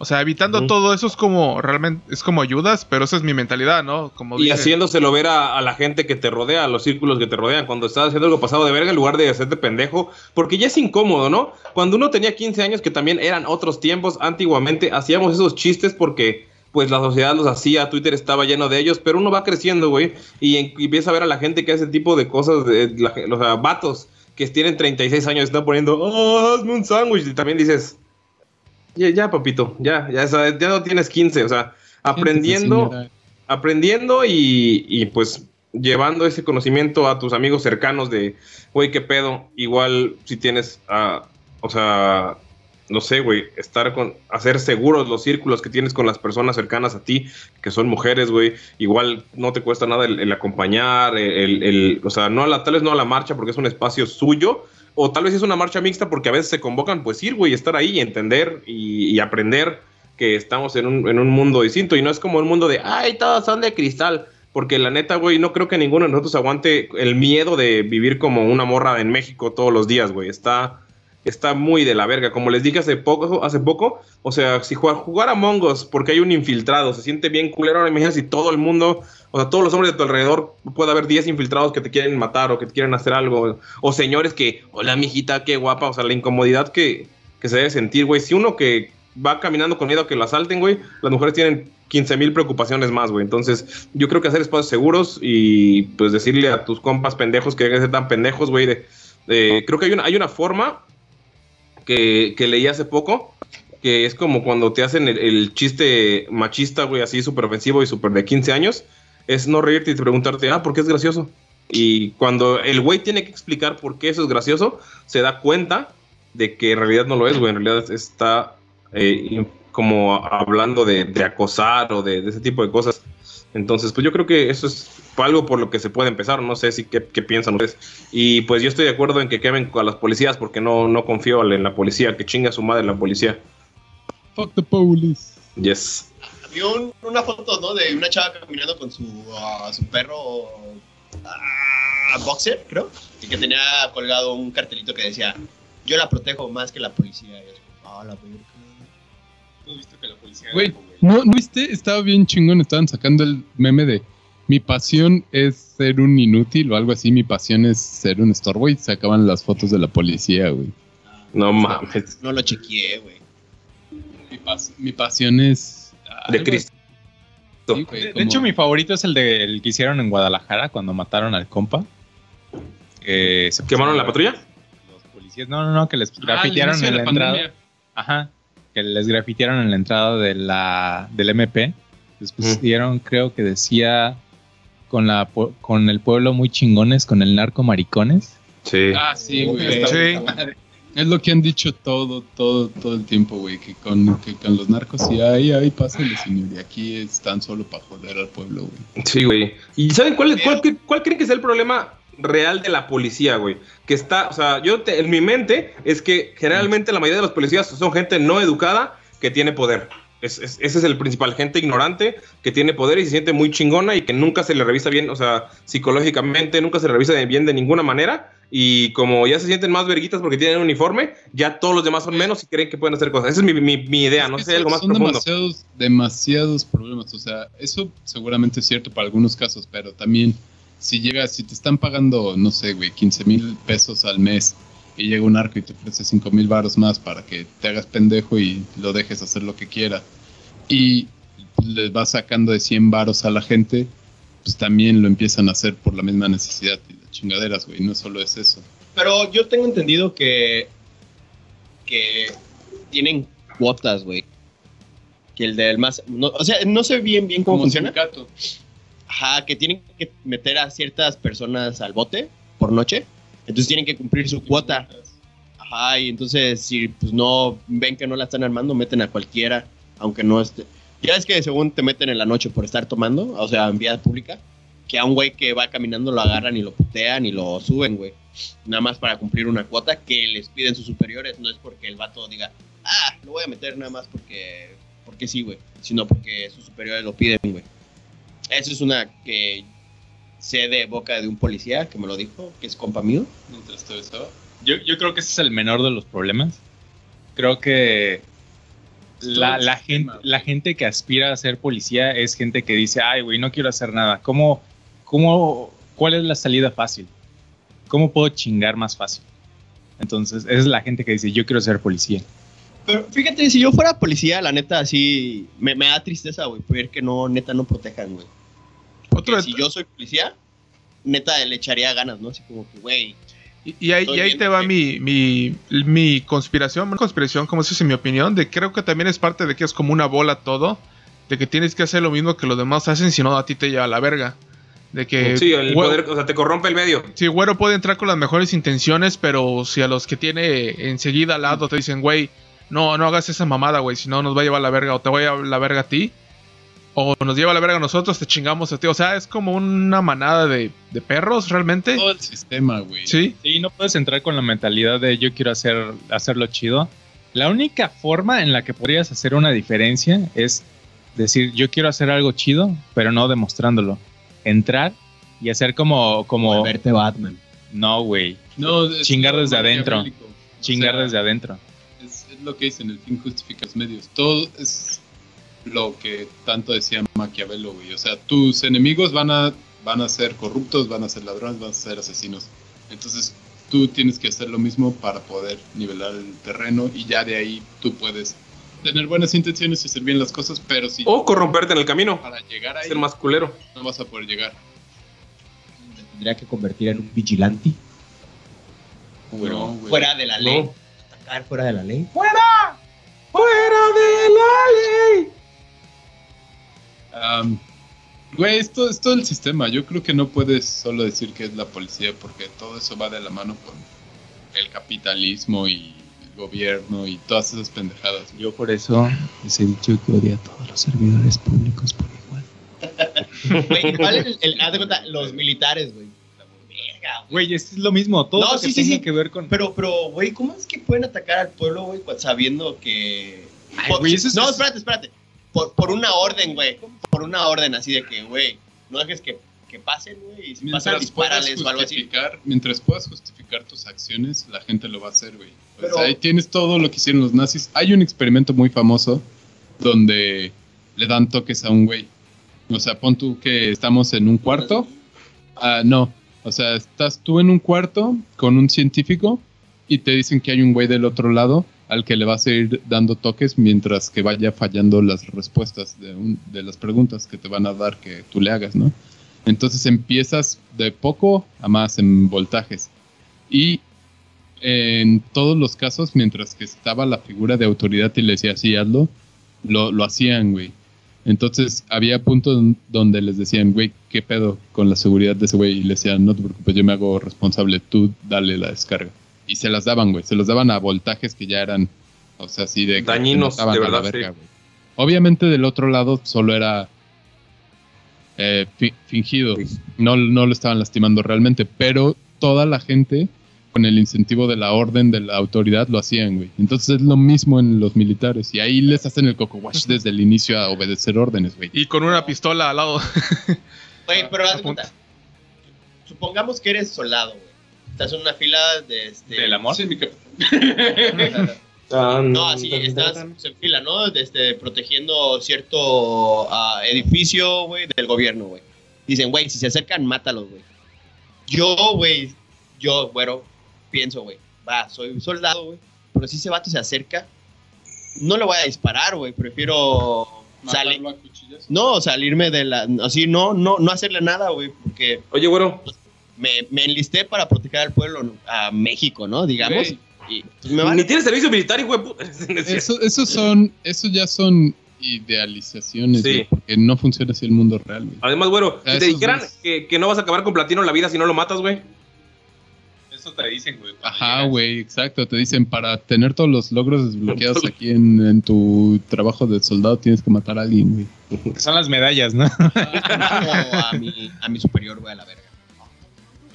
O sea, evitando todo eso es como realmente es como ayudas, pero esa es mi mentalidad, ¿no? Como Y dice- haciéndoselo ver a, a la gente que te rodea, a los círculos que te rodean, cuando estás haciendo algo pasado de verga en lugar de hacerte pendejo, porque ya es incómodo, ¿no? Cuando uno tenía 15 años, que también eran otros tiempos, antiguamente hacíamos esos chistes porque pues la sociedad los hacía, Twitter estaba lleno de ellos, pero uno va creciendo, güey, y, y empieza a ver a la gente que hace ese tipo de cosas, de, la los vatos que tienen 36 años están poniendo, oh, hazme un sándwich, y también dices, ya, ya, papito, ya, ya, ya no tienes 15, o sea, aprendiendo aprendiendo y, y, pues llevando ese conocimiento a tus amigos cercanos de, güey, qué pedo, igual si tienes, ah, o sea, no sé, güey, estar con, hacer seguros los círculos que tienes con las personas cercanas a ti, que son mujeres, güey, igual no te cuesta nada el, el acompañar, el, el- o sea, no a la, tal vez no a la marcha porque es un espacio suyo, o tal vez es una marcha mixta porque a veces se convocan, pues ir, güey, estar ahí y entender y, aprender que estamos en un, en un mundo distinto y no es como un mundo de, ay, todos son de cristal. Porque la neta, güey, no creo que ninguno de nosotros aguante el miedo de vivir como una morra en México todos los días, güey. Está, está muy de la verga. Como les dije hace poco, hace poco, o sea, si jugar, jugar a Mongos porque hay un infiltrado, se siente bien culero. Ahora imagínate si todo el mundo, o sea, todos los hombres de tu alrededor, puede haber 10 infiltrados que te quieren matar o que te quieren hacer algo. O señores que, hola, mijita, qué guapa. O sea, la incomodidad que, que se debe sentir, güey. Si uno que va caminando con miedo a que lo asalten, güey, las mujeres tienen 15 mil preocupaciones más, güey. Entonces, yo creo que hacer espacios seguros y pues decirle a tus compas pendejos que dejen de ser tan pendejos, güey. De- creo que hay una, hay una forma que, leí hace poco que es como cuando te hacen el, chiste machista, güey, así súper ofensivo y súper de 15 años, es no reírte y preguntarte, ah, ¿por qué es gracioso? Y cuando el güey tiene que explicar por qué eso es gracioso, se da cuenta de que en realidad no lo es, güey, en realidad está eh, como hablando de, de acosar o de, de ese tipo de cosas. Entonces, pues yo creo que eso es algo por lo que se puede empezar. No sé si qué, qué piensan ustedes. Y pues yo estoy de acuerdo en que quemen a las policías porque no, no confío en la policía, que chinga su madre la policía. Fuck the police. Yes. Vi un- una foto, ¿no? De una chava caminando con su, ah, su perro ah, boxer, creo. Y que tenía colgado un cartelito que decía, yo la protejo más que la policía. Y es como, ah, la verga. Güey, ¿no, ¿no viste? Estaba bien chingón. Estaban sacando el meme de mi pasión es ser un inútil o algo así. Mi pasión es ser un estorbo y sacaban las fotos de la policía, güey. No mames. No lo chequeé, güey. Mi, pas- mi pasión es... De Cristo. güey, De, hecho, mi favorito es el, de, el que hicieron en Guadalajara cuando mataron al compa. Que se ¿Quemaron pusieron la patrulla? Los policías. No, no, no, que les Ah, grafitearon en la, la entrada. Ajá. Que les grafitearon en la entrada de la, del MP. Después Ujú. dieron, creo que decía con la con el pueblo muy chingones, con el narco maricones. Sí. Ah, sí, güey. Sí. Es lo que han dicho todo, todo, todo el tiempo, güey, que con, que con los narcos sí, ahí, ahí pásenle, señor, y aquí están solo para joder al pueblo, güey. Sí, güey. ¿Y saben cuál, cuál, qué- cuál creen que es el problema real de la policía, güey? Que está, o sea, yo te- en mi mente es que generalmente la mayoría de los policías son gente no educada que tiene poder. Es- es- ese es el principal, gente ignorante que tiene poder y se siente muy chingona y que nunca se le revisa bien, o sea, psicológicamente, nunca se le revisa bien de ninguna manera y como ya se sienten más verguitas porque tienen uniforme, ya todos los demás son menos y creen que pueden hacer cosas. Esa es mi, mi- mi idea, no sé, algo más son profundo. demasiados, demasiados problemas. O sea, eso seguramente es cierto para algunos casos, pero también si llegas, si te están pagando, no sé, güey, 15 mil pesos al mes y llega un arco y te ofrece 5 mil varos más para que te hagas pendejo y lo dejes hacer lo que quiera y les vas sacando de 100 varos a la gente, pues también lo empiezan a hacer por la misma necesidad y las chingaderas, güey, no solo es eso. Pero yo tengo entendido que. que tienen cuotas, güey. Que el del más. no- o sea, no sé bien, bien cómo Como funciona. sindicato. Ajá, que tienen que meter a ciertas personas al bote por noche. Entonces tienen que cumplir su cuota. Ajá, y entonces si pues no ven que no la están armando, meten a cualquiera, aunque no esté. Ya es que según te meten en la noche por estar tomando, o sea, en vía pública, que a un güey que va caminando lo agarran y lo putean y lo suben, güey. Nada más para cumplir una cuota que les piden sus superiores, no es porque el vato diga, ah, lo voy a meter nada más porque, porque sí, güey, sino porque sus superiores lo piden, güey. Eso es una que sé de boca de un policía que me lo dijo, que es compa mío. Mientras todo eso. Yo, yo creo que ese es el menor de los problemas. Creo que la, la gente, la gente que aspira a ser policía es gente que dice, ay, güey, no quiero hacer nada. ¿Cómo, cómo, ¿Cuál es la salida fácil? ¿Cómo puedo chingar más fácil? Entonces, esa es la gente que dice, yo quiero ser policía. Pero fíjate, si yo fuera policía, la neta, así me, me da tristeza, güey, ver que no, neta, no protejan, güey. Otro si yo soy policía, neta, le echaría ganas, ¿no? Así como que, güey, Y, y ahí, y te va que- mi, mi, mi conspiración, conspiración, como se dice en mi opinión, de creo que también es parte de que es como una bola todo, de que tienes que hacer lo mismo que los demás hacen, si no a ti te lleva a la verga. De que Sí, el poder, o sea, te corrompe el medio. sí, güero puede entrar con las mejores intenciones, pero si a los que tiene enseguida al lado te dicen, güey, no, no hagas esa mamada, güey, si no nos va a llevar a la verga, o te voy a llevar la verga a ti, o nos lleva a la verga a nosotros, te chingamos a ti. O sea, es como una manada de, de perros, realmente. Todo el sistema, güey. Sí. Sí, no puedes entrar con la mentalidad de yo quiero hacer, hacerlo chido. La única forma en la que podrías hacer una diferencia es decir yo quiero hacer algo chido, pero no demostrándolo. Entrar y hacer como, como, volverte Batman. no, güey, No, Chingar desde adentro. O chingar sea, desde adentro. Es, es lo que dicen, el fin justifica los medios. Todo es lo que tanto decía Maquiavelo, güey. O sea, tus enemigos van a, van a ser corruptos, van a ser ladrones, van a ser asesinos. Entonces, tú tienes que hacer lo mismo para poder nivelar el terreno y ya de ahí tú puedes tener buenas intenciones y hacer bien las cosas, pero si O corromperte en el camino. para llegar ahí Ser más culero. no vas a poder llegar. Me tendría que convertir en un vigilante. No, güey. fuera de la ley. No. Atacar fuera de la ley. ¡Fuera! ¡Fuera de la ley! Am, Güey, esto es todo el sistema. Yo creo que no puedes solo decir que es la policía porque todo eso va de la mano con el capitalismo y el gobierno y todas esas pendejadas. Yo por eso les he dicho que odio a todos los servidores públicos por igual. Güey, ¿cuál es el, el- haz de cuenta, los militares, güey? Güey. Es lo mismo, todo No, lo sí, que sí, tenga sí. que ver con... Pero, pero, güey, ¿cómo es que pueden atacar al pueblo, güey, sabiendo que... Ay, Por- güey, eso es- no, espérate, espérate. Por, por una orden, güey. Por una orden así de que, güey, no dejes que, que pasen, güey. Y si pasan, Mientras puedas, dispárales o algo así. mientras puedas justificar tus acciones, la gente lo va a hacer, güey. Sea, ahí tienes todo lo que hicieron los nazis. Hay un experimento muy famoso donde le dan toques a un güey. O sea, pon tú que estamos en un cuarto. Ah, no. O sea, estás tú en un cuarto con un científico y te dicen que hay un güey del otro lado al que le vas a ir dando toques mientras que vaya fallando las respuestas de, un- de las preguntas que te van a dar que tú le hagas, ¿no? Entonces empiezas de poco a más en voltajes. Y en todos los casos, mientras que estaba la figura de autoridad y le decía sí, hazlo, lo, lo hacían, güey. Entonces había puntos donde les decían, güey, ¿qué pedo con la seguridad de ese güey? Y le decían, no te preocupes, yo me hago responsable, tú dale la descarga. Y se las daban, güey, se los daban a voltajes que ya eran, o sea, así de... Dañinos, de verdad, sí. verga, güey. Obviamente del otro lado solo era eh, fi- fingido, no, no lo estaban lastimando realmente, pero toda la gente con el incentivo de la orden, de la autoridad, lo hacían, güey. Entonces es lo mismo en los militares. Y ahí les hacen el coco wash [laughs] desde el inicio a obedecer órdenes, güey. Y con una pistola al lado. Güey, pero haz de Apunta. cuenta. Supongamos que eres soldado, güey. Estás en una fila de este. ¿Del amor? Sí, mi capitán. [laughs] No, así estás pues, en fila, ¿no? Este, protegiendo cierto ah, edificio, güey, del gobierno, güey. Dicen, güey, si se acercan, mátalos, güey. Yo, güey, yo, güero, pienso, güey, va, soy soldado, güey. Pero si ese vato se acerca, no le voy a disparar, güey. Prefiero salir. No, salirme de la. Así, no, no, no hacerle nada, güey. Porque Oye, güero, me, me enlisté para proteger al pueblo, a México, ¿no? Digamos. Güey, Y pues, me vale. ni tienes servicio militar, hijo de puta. [laughs] Eso, eso son, eso ya son idealizaciones, Sí. güey, porque no funciona así el mundo real, güey. Además, güero, si te dijeran que, que no vas a acabar con platino en la vida si no lo matas, güey. Eso te dicen, güey. Ajá, llegas. güey, exacto. Te dicen, para tener todos los logros desbloqueados [laughs] aquí en, en tu trabajo de soldado, tienes que matar a alguien, güey. Son las medallas, ¿no? [laughs] Como a mi, a mi superior, güey, a la verga.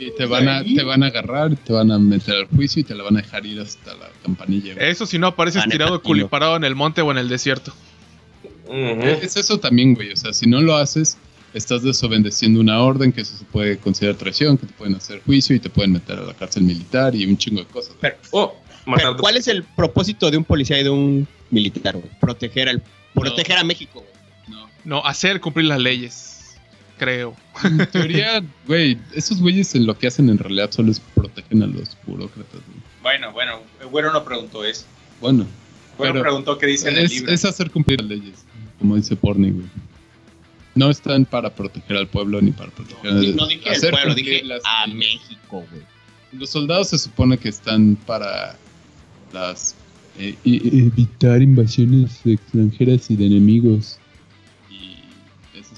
Y te van, a, te van a agarrar, te van a meter al juicio y te la van a dejar ir hasta la campanilla, güey. Eso si no apareces neta, tirado culiparado en el monte o en el desierto. Es eso también, güey. O sea, si no lo haces, estás desobedeciendo una orden que eso se puede considerar traición, que te pueden hacer juicio y te pueden meter a la cárcel militar y un chingo de cosas. Oh, Pero, matar. ¿Cuál es el propósito de un policía y de un militar, güey? Proteger, al, proteger a México, güey. No. No, hacer cumplir las leyes. Creo. En [laughs] teoría, güey, esos güeyes en lo que hacen en realidad solo es protegen a los burócratas, güey. Bueno, bueno, güero no preguntó eso. Bueno, güero preguntó qué dice en el es, libro. es hacer cumplir las leyes, como dice Porni, güey. No están para proteger al pueblo ni para proteger No, a no dije el hacer pueblo, cumplir dije las a leyes. México, güey. Los soldados se supone que están para las eh, evitar invasiones extranjeras y de enemigos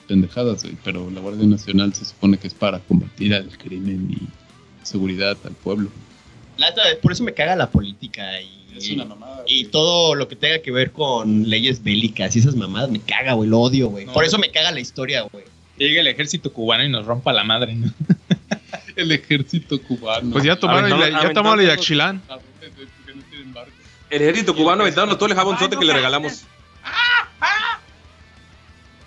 pendejadas, güey. Pero la Guardia Nacional se supone que es para combatir al crimen y seguridad al pueblo. Por eso me caga la política y, mamada. y todo lo que tenga que ver con leyes bélicas y esas mamadas me caga, güey, lo odio, güey. No. Por eso me caga la historia, güey. Llega el ejército cubano y nos rompa la madre, ¿no? [laughs] El ejército cubano. Pues ya tomaron, Aventando- ya, ya aventando tomaron el Yaxchilán. Porque no tienen barco. El ejército cubano aventando todo el jabonzote que le regalamos.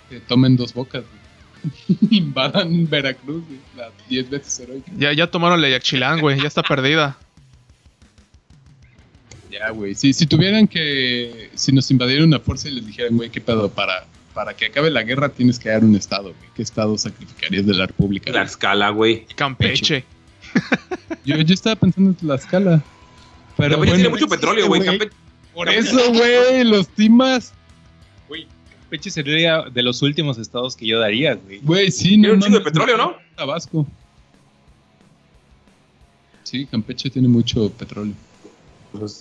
Que tomen dos bocas, güey. [laughs] Invadan Veracruz, güey. La 10 veces heroica. Ya, ya tomaron el Yaxchilán, güey. Ya está perdida. Ya, güey. Si, si tuvieran que. Si nos invadieran una fuerza y les dijeran, güey, ¿qué pedo? Para, para que acabe la guerra tienes que dar un estado, güey. ¿Qué estado sacrificarías de la República? La escala, güey. Campeche. Yo, yo estaba pensando en Tlaxcala. Pero Campeche bueno, tiene mucho petróleo, güey. güey. Campeche- por eso, güey, los timas. Campeche sería de los últimos estados que yo daría, güey. Güey, sí, Tiene no. un chingo de petróleo, ¿no? Tabasco. Sí, Campeche tiene mucho petróleo.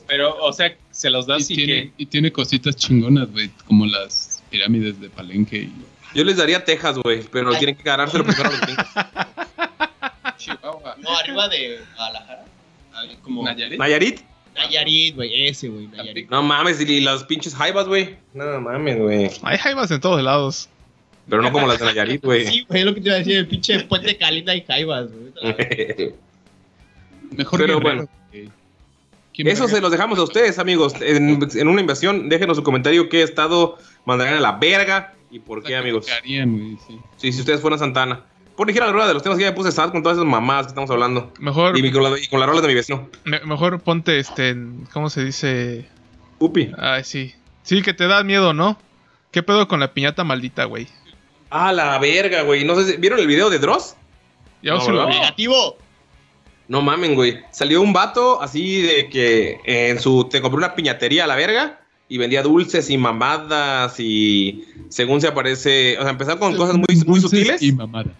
Pero, o sea, se los Y das y, tiene, que... y tiene cositas chingonas, güey, como las pirámides de Palenque y Yo les daría Texas, güey, pero Ay. tienen que ganárselo primero a los gringos. Chihuahua. No, arriba de Guadalajara. Como Nayarit. Nayarit. Nayarit, güey, ese, güey. No mames, y las pinches jaivas, güey. No mames, güey. Hay jaivas en todos lados. Pero no como las de Nayarit, güey. Sí, güey, es lo que te iba a decir, el pinche puente Calinda y Jaivas, güey. [laughs] Mejor Pero bueno. güey. ¿Quién Eso se los dejamos a ustedes, amigos. En, en una invasión, déjenos su comentario qué estado mandarían a la verga y por qué, amigos. Sí. Sí, si ustedes fueran Santana. Por dijera la rueda de los temas que ya me puse sad con todas esas mamadas que estamos hablando. Mejor, Y con, la, y con rolas de mi vecino. me- mejor ponte este. en- ¿Cómo se dice? Upi. Ay, sí. Sí, que te da miedo, ¿no? ¿Qué pedo con la piñata maldita, güey? Ah, la verga, güey. No sé si. ¿Vieron el video de Dross? Ya No, lo. Negativo. No mamen, güey. Salió un vato así de que en su. Te compró una piñatería a la verga y vendía dulces y mamadas y. Según se aparece. O sea, empezaron con cosas muy, sutiles. Y mamadas.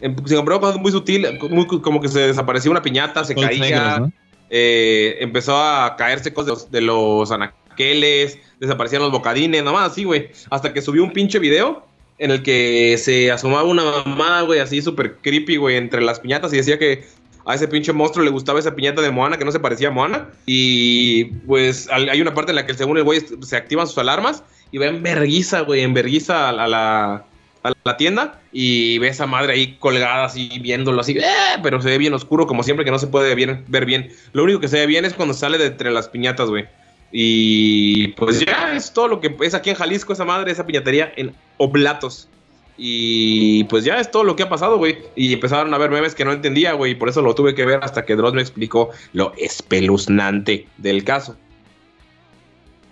Se compró cosas muy sutiles. muy- como que se desapareció una piñata, se caía. negros, ¿no? eh, empezó a caerse cosas de los, anaqueles, desaparecían los bocadines, nomás así, güey. Hasta que subió un pinche video en el que se asomaba una mamada, güey, así súper creepy, güey, entre las piñatas y decía que a ese pinche monstruo le gustaba esa piñata de Moana que no se parecía a Moana. Y pues hay una parte en la que según el güey se activan sus alarmas y ve en verguiza, güey, en verguiza a la- a la, tienda y ve esa madre ahí colgada así viéndolo así, ¡eh! pero se ve bien oscuro como siempre que no se puede bien- ver bien. Lo único que se ve bien es cuando sale de entre las piñatas, güey. Y pues ya es todo lo que es aquí en Jalisco esa madre, esa piñatería en Oblatos. Y pues ya es todo lo que ha pasado, güey. Y empezaron a ver memes que no entendía, güey. Y por eso lo tuve que ver hasta que Dross me explicó lo espeluznante del caso.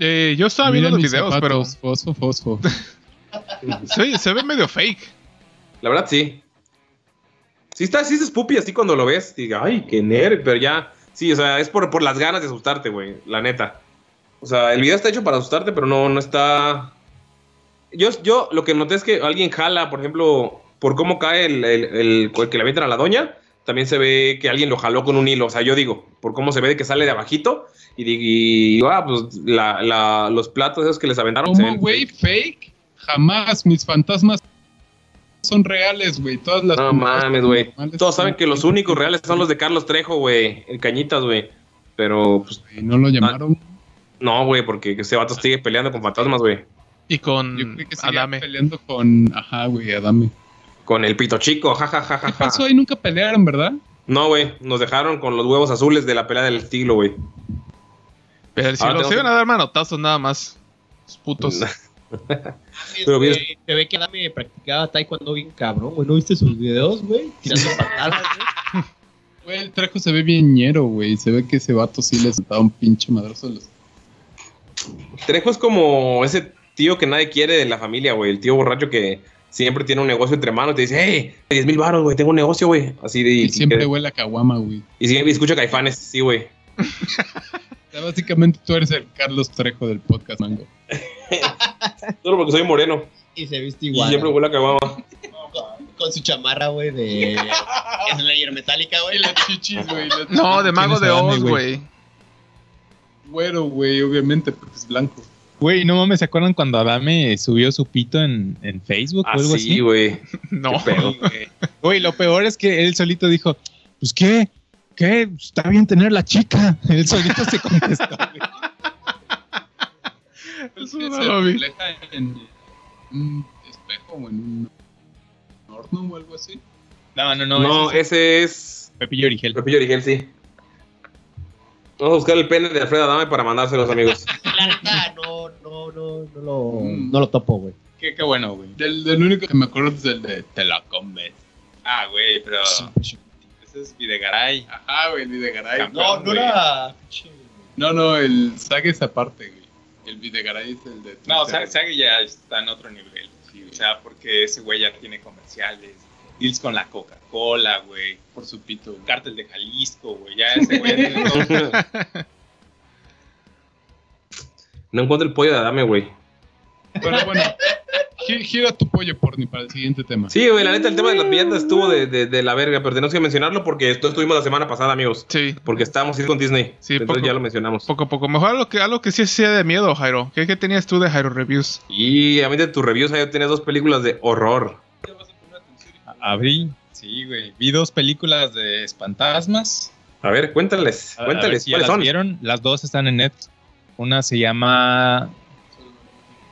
Eh, yo estaba viendo los videos, zapatos, Fosfo, fosfo. [laughs] se, se ve medio fake. La verdad, sí. Sí está, sí es spoopy así cuando lo ves. Diga, ay, qué nerd. Pero ya, sí, o sea, es por, por las ganas de asustarte, güey. La neta. O sea, el video está hecho para asustarte, pero no, no está. Yo, yo lo que noté es que alguien jala, por ejemplo, por cómo cae el, el, el- el que le avientan a la doña. También se ve que alguien lo jaló con un hilo. O sea, yo digo, por cómo se ve de que sale de abajito. Y digo, y, ah, pues la, la- los platos esos que les aventaron. ¿Cómo, güey? ¿Fake? Jamás. Mis fantasmas son reales, güey. Todas las. No mames, güey. Todos saben que los únicos reales son los de Carlos Trejo, güey. El Cañitas, güey. Pero, pues, Güey, No lo llamaron. no, güey, porque ese vato sigue peleando con fantasmas, güey. Y con Yo creo que Adame. peleando con. Ajá, güey, Adame. Con el pito chico, jajajaja. ¿Qué pasó ahí? Nunca pelearon, ¿verdad? No, güey, nos dejaron con los huevos azules de la pelea del siglo, güey. Pero si Ahora los iban que- a dar manotazos nada más. Los putos. [laughs] Pero bien- Se ve que Adame practicaba taekwondo bien cabrón, güey. ¿No viste sus videos, güey? Tirando patadas, güey. [laughs] Güey, el trajo se ve bien ñero, güey. Se ve que ese vato sí le soltaba un pinche madrazo a los. Trejo es como ese tío que nadie quiere de la familia, güey. El tío borracho que siempre tiene un negocio entre manos y te dice, hey, 10 mil baros, güey, tengo un negocio, güey. Así de... Y siempre que- huele a caguama, güey. y siempre escucha caifanes, sí, güey. [laughs] O sea, básicamente tú eres el Carlos Trejo del podcast, Mango. [laughs] Solo porque soy moreno. Y se viste Y igual. siempre güey. huele a caguama. con, con su chamarra, güey, de. [laughs] Slayer metálica, güey. Y las chichis, güey. No, de Mago ¿Quién de Oz, güey? Güero, güey, obviamente, porque es blanco. Güey, no mames, ¿se acuerdan cuando Adame subió su pito en, en Facebook o algo Así, así? Ah, güey. [laughs] No. Güey. Güey, lo peor es que él solito dijo, pues qué, qué, está bien tener la chica. Él solito se contestó. güey. Eso que no se refleja en un espejo o en un horno o algo así. No, no, no. No, ese es ese es Pepillo Origel. Pepillo Origel, sí. Vamos a buscar el pene de Alfredo Adame para mandárselos, amigos. [laughs] La neta, no, no, no, no lo, Mm. no lo topo, güey. Qué, qué bueno, güey. Del, del único que me acuerdo es el de Te la comes. Ah, güey, pero ese es Videgaray. Ajá, güey, Videgaray. No, no era. No, no, el Saga es aparte, güey. El Videgaray es el de. No. Sage ya está en otro nivel. o sea, porque ese güey ya tiene comerciales, deals con la Coca-Cola, güey. Por su pito. güey. Cártel de Jalisco, güey. Ya ese güey tiene todo. [laughs] No encuentro el pollo de Adame, güey. Pero bueno, gi- gira tu pollo porni para el siguiente tema. Sí, güey, la neta, el tema de las billetas estuvo de, de- de la verga, pero tenemos que mencionarlo porque esto estuvimos la semana pasada, amigos. Sí, Porque estábamos ir con Disney. Sí, Entonces poco- ya lo mencionamos. poco a poco. Mejor algo que, algo que sí sea de miedo, Jairo. ¿Qué, qué tenías tú de Jairo Reviews? Y a mí de tus reviews ahí tienes dos películas de horror. Abrí, sí, güey. Vi dos películas de espantasmas. A ver, cuéntales, a ver cuéntales, si ya ¿cuáles las son? vieron? Las dos están en Netflix. Una se llama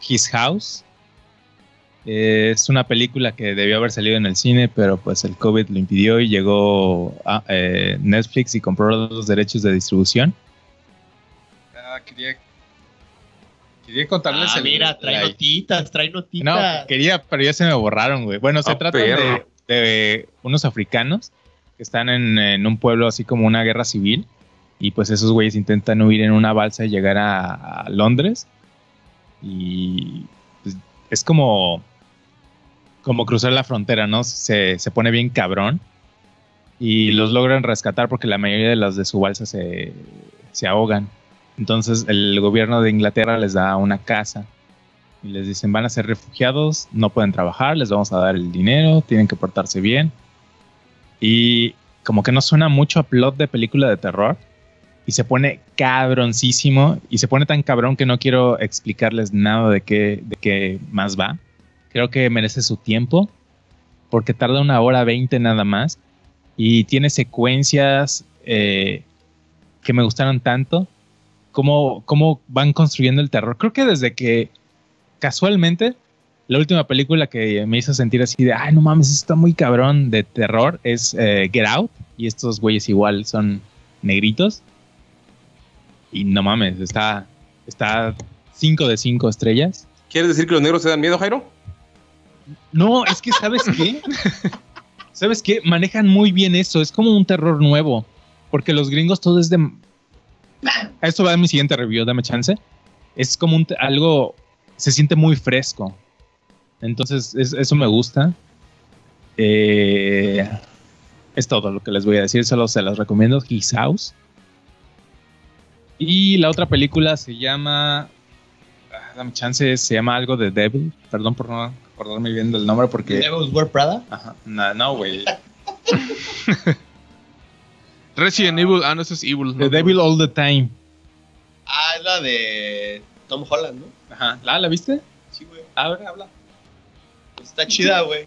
His House. Eh, Es una película que debió haber salido en el cine, pero pues el COVID lo impidió y llegó a eh, Netflix y compró los derechos de distribución. Ah, quería, quería contarles Ah, el- mira, trae la- notitas, trae no, notitas. quería, pero ya se me borraron, güey. Bueno, se Ah, trata de, unos africanos que están en, en un pueblo así como una guerra civil. Y pues esos güeyes intentan huir en una balsa y llegar a, a Londres. Y pues, es como, como cruzar la frontera, ¿no? Se, se pone bien cabrón. Y los logran rescatar porque la mayoría de las de su balsa se, se ahogan. Entonces el gobierno de Inglaterra les da una casa y les dicen van a ser refugiados, no pueden trabajar, les vamos a dar el dinero, tienen que portarse bien. Y como que no suena mucho a plot de película de terror y se pone cabroncísimo y se pone tan cabrón que no quiero explicarles nada de qué, de qué más va. Creo que merece su tiempo porque tarda una hora veinte nada más y tiene secuencias eh, que me gustaron tanto. Cómo, cómo van construyendo el terror. Creo que desde que casualmente la última película que me hizo sentir así de, ay, no mames, esto está muy cabrón de terror es eh, Get Out. Y estos güeyes igual son negritos. Y no mames, está, está 5 de 5 estrellas. ¿Quieres decir que los negros se dan miedo, Jairo? No, es que ¿sabes qué? ¿Sabes qué? Manejan muy bien eso. Es como un terror nuevo. Porque los gringos todo es de... Esto va en mi siguiente review, dame chance. Es como un algo... Se siente muy fresco. Entonces, es- eso me gusta. Eh, es todo lo que les voy a decir. Solo se los recomiendo. His House. Y la otra película se llama... ah, Dame chance, se llama algo de Devil. Perdón por no acordarme bien del nombre porque... Devil's Wear Prada. Ajá. No, no, güey. [laughs] Resident Evil. Ah, no, eso es Evil. The ¿no? Devil All the Time. Ah, es la de Tom Holland, ¿no? Ajá. ¿La, ¿la viste? Sí, güey. A ver, habla. Está chida, güey.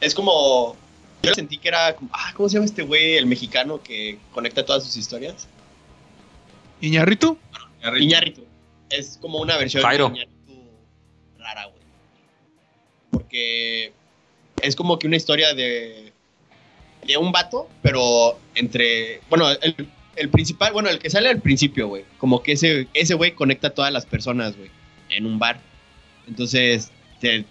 Es como. Yo sentí que era como. Ah, ¿cómo se llama este güey? El mexicano que conecta todas sus historias. ¿Iñarritu? Iñárritu. Es como una versión Jairo. de. Porque es como que una historia de. De un vato, pero entre. Bueno, el, el principal, bueno, el que sale al principio, güey. Como que ese ese güey conecta a todas las personas, güey. En un bar. Entonces, te-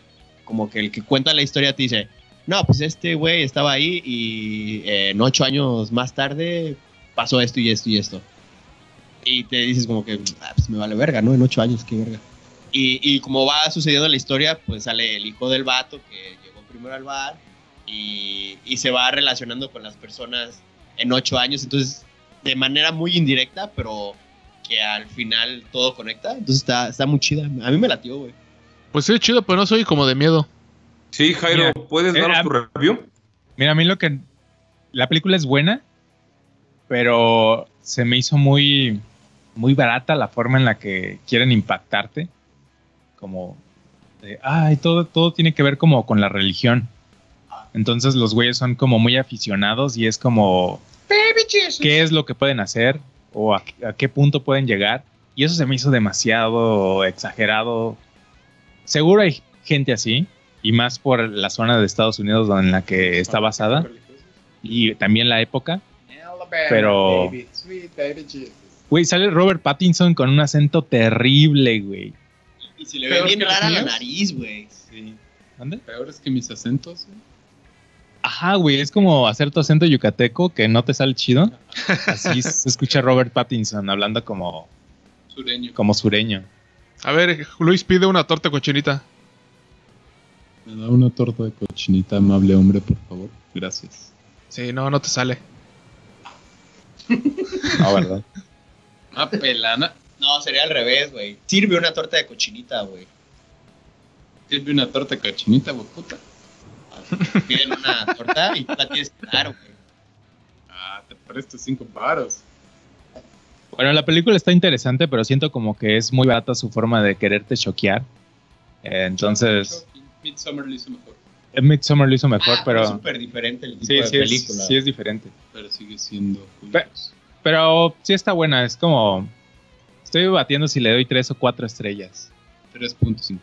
como que el que cuenta la historia te dice. No, pues este güey estaba ahí y eh, en ocho años más tarde pasó esto y esto y esto. Y te dices como que, ah, pues me vale verga, ¿no? En ocho años, qué verga. Y, y como va sucediendo la historia, pues sale el hijo del vato que llegó primero al bar y, y se va relacionando con las personas en ocho años. Entonces, de manera muy indirecta, pero que al final todo conecta. Entonces está, está muy chida. A mí me latió, güey. Pues sí, chido, pero no soy como de miedo. Sí, Jairo, Mira, ¿puedes eh, darnos ah, tu review? Mira, a mí lo que. La película es buena, pero se me hizo muy. Muy barata la forma en la que quieren impactarte. Como. de, Ay, todo, todo tiene que ver como con la religión. Entonces los güeyes son como muy aficionados y es como. ¿Qué es lo que pueden hacer? ¿O a, a qué punto pueden llegar? Y eso se me hizo demasiado exagerado. Seguro hay gente así, y más por la zona de Estados Unidos donde en la que está basada, y también la época. Pero- Güey, sale Robert Pattinson con un acento terrible, güey. Y se le Peor ve bien rara la nariz, güey. ¿Dónde? Peores que mis acentos. güey. Ajá, güey, es como hacer tu acento yucateco que no te sale chido. Así se escucha Robert Pattinson hablando como, Sureño. como sureño. A ver, Luis pide una torta cochinita. Me da una torta de cochinita, amable hombre, por favor. Gracias. Sí, no, no te sale. No, ¿verdad? Una pelana. No, sería al revés, güey. Sirve una torta de cochinita, güey. Sirve una torta de cochinita, güey, puta. [laughs] Piden una torta y tú la tienes que dar, güey. Ah, te presto cinco paros. Bueno, la película está interesante, pero siento como que es muy barata su forma de quererte choquear. Entonces, Midsommar lo hizo mejor, Midsommar lo hizo mejor, Ah, es pero súper diferente el tipo sí, de sí película. es, sí es diferente. pero sigue siendo Pe- Julius. Pero sí está buena, es como... Estoy batiendo si le doy tres o cuatro estrellas. 3.5.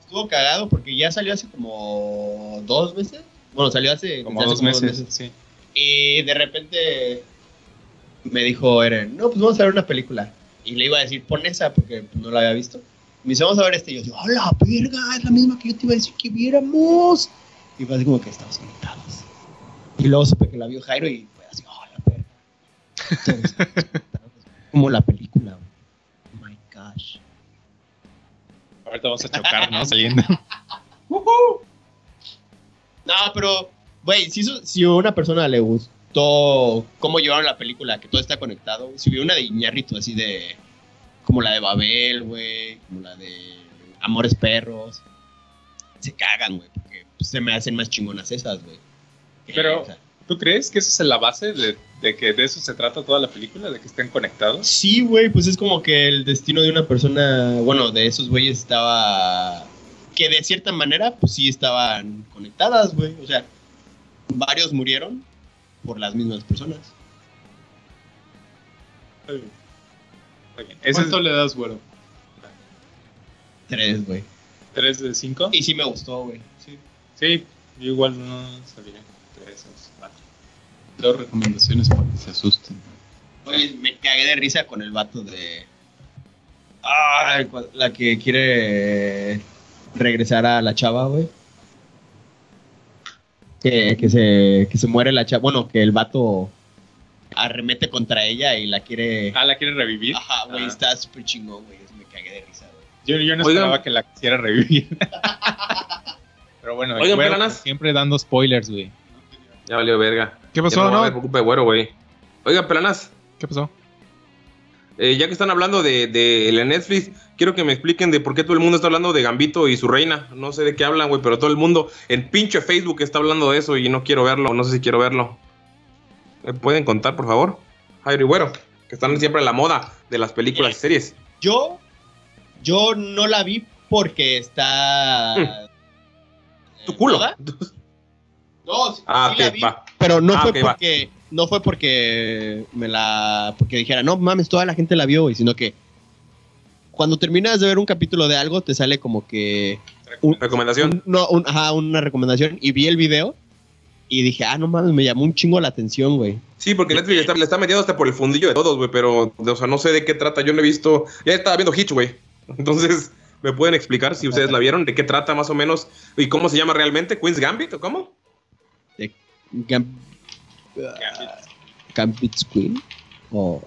Estuvo cagado porque ya salió hace como dos meses. Bueno, salió hace Como hace dos meses, sí. Y de repente me dijo Eren, no, pues vamos a ver una película. Y le iba a decir, pon esa porque no la había visto. Me dice, vamos a ver este. Y yo digo, ¡a la verga! Es la misma que yo te iba a decir que viéramos. Y fue así como que estábamos conectados. Y luego supe que la vio Jairo y fue así, ¡oh, la verga! [laughs] Conectados. Como la película. Oh my gosh. Ahorita vamos a chocar, ¿no? Saliendo. [laughs] No, pero, güey, si, eso- si a una persona le gustó cómo llevaron la película, que todo está conectado, si hubiera una de Iñárritu así de. como la de Babel, güey, como la de Amores Perros, se cagan, güey, porque pues, se me hacen más chingonas esas, güey. Pero- o sea, ¿Tú crees que esa es la base de, de que de eso se trata toda la película? ¿De que estén conectados? Sí, güey, pues es como que el destino de una persona, bueno, de esos güeyes estaba. que de cierta manera, pues sí estaban conectadas, güey. O sea, varios murieron por las mismas personas. Ese es ¿Cuánto le das, güero? Tres, güey. 3 de 5. Y sí me gustó, güey. Sí. Sí, yo igual no sabía. 3 o 4. Dos recomendaciones para que se asusten. Me cagué de risa con el vato de. Ah, la que quiere regresara a la chava, güey. Que, que se, que se muere la chava. Bueno, que el vato arremete contra ella y la quiere. Ah, ¿la quiere revivir? Ajá, güey, Ah. está súper chingón, güey. Me cagué de risa, güey. Yo, yo no Oigan. esperaba que la quisiera revivir. [laughs] Pero bueno, Oigan, siempre dando spoilers, güey. Ya valió verga. ¿Qué Ya pasó, no va a no? haber preocupe de güero, güey. Oigan, pelanas. ¿Qué pasó? Eh, ya que están hablando de, de la Netflix, quiero que me expliquen de por qué todo el mundo está hablando de Gambito y su reina. No sé de qué hablan, güey, pero todo el mundo en pinche Facebook está hablando de eso y no quiero verlo, no sé si quiero verlo. ¿Me pueden contar, por favor? Jairo y Güero, que están siempre en la moda de las películas y series. Yo, yo no la vi porque está. Tu culo. ¿Moda? [laughs] No, sí, Ah, sí la vi, va. pero no Ah, fue va. porque no fue porque me la porque dijera no mames toda la gente la vio güey", sino que cuando terminas de ver un capítulo de algo te sale como que un- Recomendación. un- no un- ajá, una recomendación y vi el video y dije ah no mames me llamó un chingo la atención güey Sí, porque Netflix le está, le está metiendo hasta por el fundillo de todos, güey, pero, o sea, no sé de qué trata. Yo no he visto. Ya estaba viendo Hitch, güey. Entonces, [laughs] ¿me pueden explicar si ustedes la vieron? ¿De qué trata más o menos? ¿Y cómo se llama realmente? ¿Queen's Gambit o cómo? Gam- Gambit's Queen o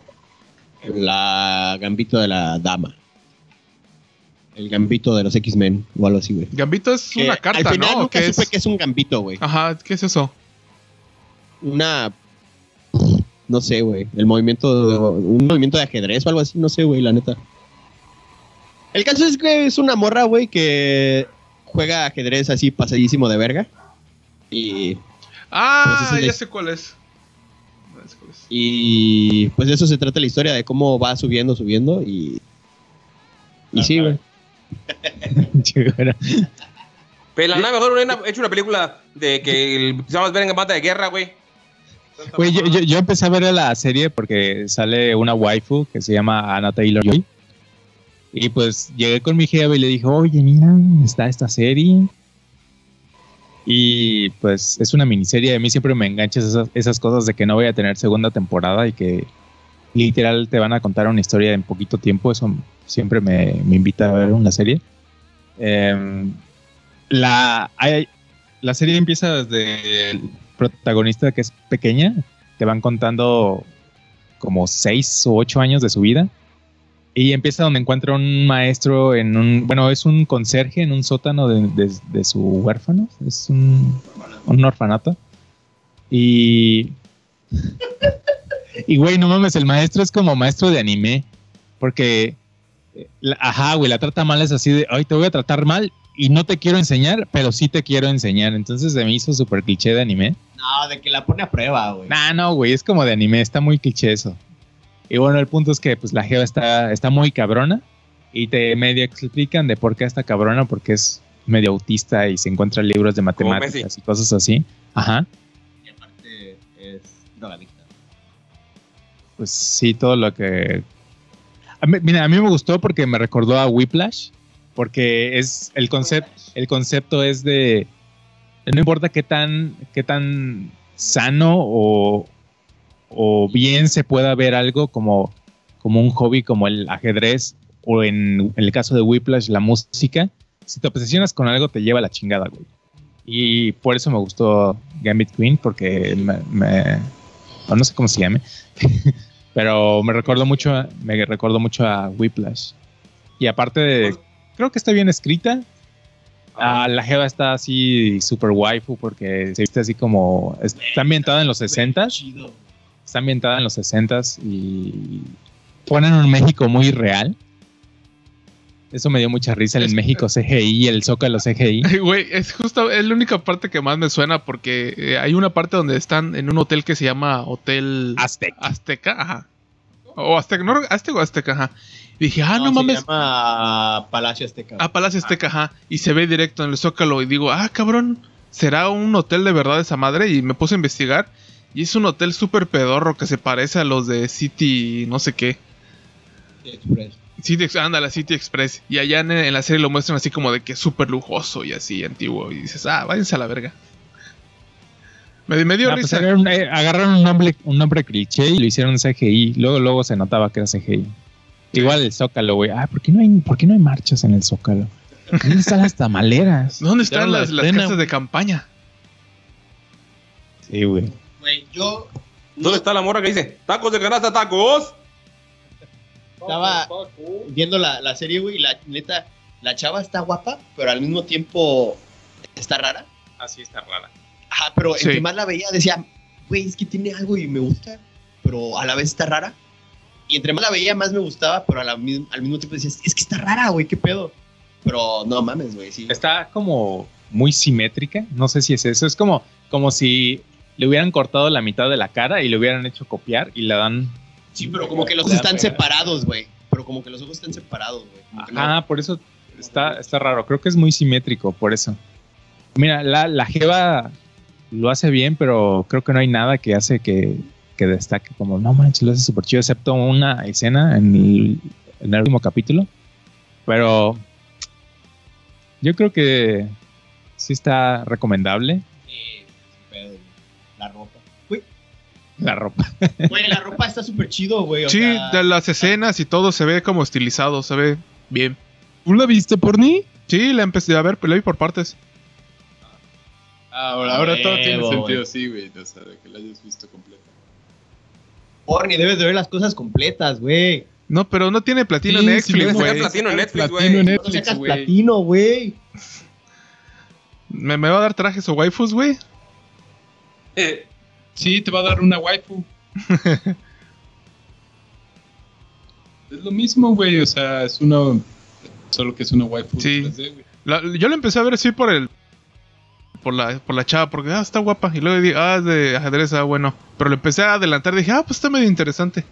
la Gambito de la Dama. El Gambito de los X-Men o algo así, güey. Gambito es Que una carta, al final ¿no? ¿O nunca qué supe es? que es un Gambito, güey. Ajá, ¿qué es eso? Una. No sé, güey. El movimiento. de- un movimiento de ajedrez o algo así, no sé, güey, la neta. El caso es que es una morra, güey, que juega ajedrez así pasadísimo de verga. Y. Ah, Pues ya sé cuál es. Y pues de eso se trata la historia, de cómo va subiendo, subiendo y... Y sí, güey. [laughs] Pero la mejor hubieran [laughs] hecho una película de que el, se ver en combate de guerra, güey. Güey, yo, yo, yo empecé a ver la serie porque sale una waifu que se llama Anna Taylor Joy. Y pues llegué con mi jefe y le dije, oye, mira, está esta serie. Y pues es una miniserie. A mí siempre me enganchas esas, esas cosas de que no voy a tener segunda temporada y que literal te van a contar una historia en poquito tiempo. Eso siempre me, me invita a ver una serie. Em, la, hay- la serie empieza desde el protagonista que es pequeña. Te van contando como seis o ocho años de su vida. Y empieza donde encuentra un maestro en un, bueno, es un conserje en un sótano de, de- de su huérfano, es un, un orfanato. Y, [laughs] y güey, no mames, el maestro es como maestro de anime, porque, eh, ajá, güey, la trata mal es así de, ay, te voy a tratar mal y no te quiero enseñar, pero sí te quiero enseñar. Entonces se me hizo súper cliché de anime. No, de que la pone a prueba, güey. Nah, no, güey, es como de anime, está muy cliché eso. Y bueno, el punto es que pues la Geo está, está muy cabrona y te medio explican de por qué está cabrona, porque es medio autista y se encuentra libros de matemáticas y cosas así. Ajá. Y aparte es drogadicta. Pues sí, todo lo que... A mí, mira, a mí me gustó porque me recordó a Whiplash, porque es el concepto, el concepto es de no importa qué tan, qué tan sano o, o bien se pueda ver algo como, como un hobby como el ajedrez o en, en el caso de Whiplash la música, si te obsesionas con algo te lleva la chingada, güey. Y por eso me gustó Gambit Queen, porque me, me- o no sé cómo se llame, [laughs] pero me recordó mucho, a- me recordó mucho a Whiplash. Y aparte de, creo que está bien escrita. Ah, la jeva está así super waifu porque se viste así como está ambientada en los 60 está ambientada en los 60 y ponen un México muy real. Eso me dio mucha risa el México CGI, el Zócalo CGI. Ay, [laughs] Güey, es justo, es la única parte que más me suena porque eh, hay una parte donde están en un hotel que se llama Hotel Aztec. Azteca, ajá. O Azteca, no, Azteca o Azteca, ajá. Y dije, ah, no, se mames, llama Palacio Azteca. a Palacio Azteca, ajá. Y se ve directo en el Zócalo y digo, ah, cabrón, ¿será un hotel de verdad esa madre? Y me puse a investigar y es un hotel súper pedorro que se parece a los de City, no sé qué. Express. City, Ex- anda, la City Express. Y allá en, en la serie lo muestran así como de que es súper lujoso y así antiguo. Y dices, ah, váyanse a la verga. Me, me dio Ah, pues risa. eh, agarraron un nombre, un nombre cliché y lo hicieron CGI. Luego, luego se notaba que era CGI. Igual el Zócalo, güey. Ah, ¿por qué no hay, por qué no hay marchas en el Zócalo? ¿Dónde están las tamaleras? ¿Dónde están la las, las casas de campaña? Sí, güey. Güey, yo ¿Dónde está la morra que dice? Tacos de canasta, tacos. estaba viendo la, la serie, güey, y la neta, la chava está guapa, pero al mismo tiempo está rara. Así está rara. Ajá, pero Sí. entre más la veía decía, güey, es que tiene algo y me gusta, pero a la vez está rara. Y entre más la veía, más me gustaba, pero a la mi- al mismo tiempo decía, es que está rara, güey, qué pedo. Pero no mames, güey, sí. Está como muy simétrica. No sé si es eso. Es como, como si le hubieran cortado la mitad de la cara y le hubieran hecho copiar y la dan. Sí, pero como que los ojos están separados, güey. Pero como que los ojos están separados, güey. Que no. Ah, por eso está, está raro. Creo que es muy simétrico, por eso. Mira, la, la Jeva lo hace bien, pero creo que no hay nada que hace que, que destaque como, no manches, lo hace súper chido, excepto una escena en el, en el último capítulo. Pero yo creo que sí está recomendable. La ropa. Güey, la ropa. [laughs] güey, la ropa está súper chido, güey. o Sí, sea, de las escenas y todo se ve como estilizado, se ve bien. ¿Tú la viste por mí? Sí, la empecé a ver, pero la vi por partes. Ahora, ahora todo tiene sentido, sí, güey. O sea, de que la hayas visto completa. Porni, debes de ver las cosas completas, güey. No, pero no tiene platino Sí, Netflix, güey. sacar platino Netflix, Platino güey. en No Netflix, sacas güey. platino, güey. ¿Me, me va a dar trajes o waifus, güey? [laughs] Sí, te va a dar una waifu. [laughs] es lo mismo, güey. O sea, es una. Solo que es una waifu. Sí. 3D, güey. La- yo la empecé a ver así por el. Por la, por la chava, porque ah, está guapa. Y luego dije, ah, es de ajedrez, ah, bueno. Pero le empecé a adelantar y dije, ah, pues está medio interesante.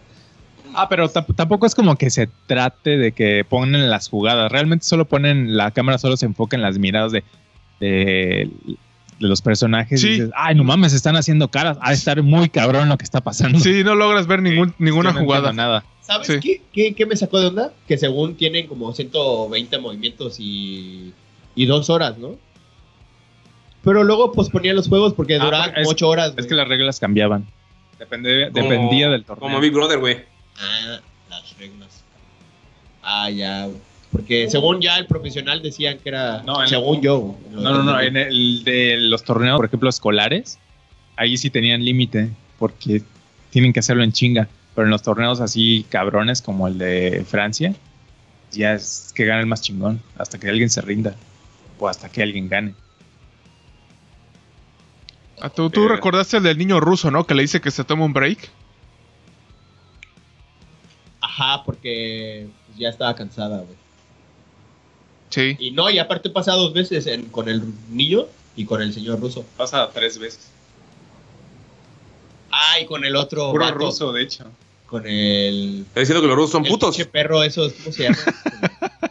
Ah, pero tamp- tampoco es como que se trate de que ponen las jugadas. Realmente solo ponen, la cámara solo se enfoca en las miradas de, de, de los personajes. Sí. Y dices, Ay, no mames, están haciendo caras. Ha de estar muy cabrón lo que está pasando. Sí, no logras ver ningún, ninguna no jugada. nada. ¿Sabes Sí. qué, qué, qué me sacó de onda? Que según tienen como 120 movimientos y, y dos horas, ¿no? Pero luego posponían los juegos porque Ah, duraban es- 8 horas. Es que las reglas cambiaban. Depende, como- dependía del torneo. Como Big Brother, güey. Ah, las reglas. Ah, ya. güey. Porque según ya el profesional decían que era. No, según yo. No, no, no. En el de los torneos, por ejemplo, escolares, ahí sí tenían límite porque tienen que hacerlo en chinga. Pero en los torneos así cabrones como el de Francia, ya es que gana el más chingón hasta que alguien se rinda o hasta que alguien gane. Ah, ¿Tú, tú Eh. recordaste el del niño ruso, ¿no? Que le dice que se toma un break. Ajá, porque ya estaba cansada, güey. Sí. Y no, y aparte pasa dos veces en- con el niño y con el señor ruso. Pasa tres veces. Ah, y con el otro. Puro vato, ruso, de hecho. Con el. Está diciendo que los rusos son el putos. pinche perro, esos, ¿cómo se llama? [laughs]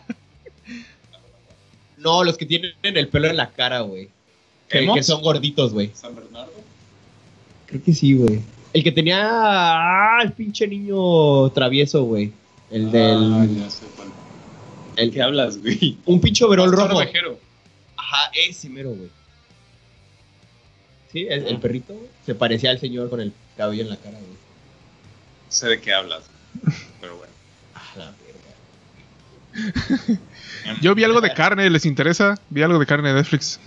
no, los que tienen el pelo en la cara, güey. Que, que son gorditos, güey. San Bernardo. Creo que sí, güey. El que tenía. Ah, el pinche niño travieso, güey. El del. Ah, ya sé cuál. El, ¿Qué hablas, güey? un pinche overol rojo. Ovejero. Ajá, ese mero, güey. Sí, el, el perrito, güey. Se parecía al señor con el cabello en la cara, güey. sé de qué hablas. Pero bueno. Ah, la verga. [laughs] Yo vi algo de carne, ¿les interesa? Vi algo de carne de Netflix.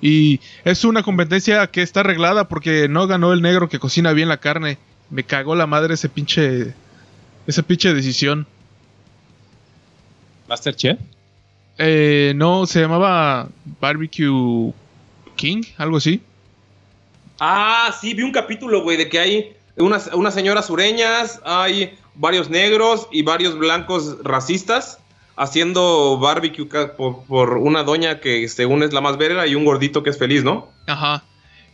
Y es una competencia que está arreglada porque no ganó el negro que cocina bien la carne. Me cagó la madre ese pinche. Esa pinche decisión. Masterchef. Eh, no, se llamaba Barbecue King, algo así. Ah, sí, vi un capítulo, güey, de que hay unas, unas señoras sureñas, hay varios negros y varios blancos racistas haciendo barbecue por, por una doña que según es la más verga y un gordito que es feliz, ¿no? Ajá.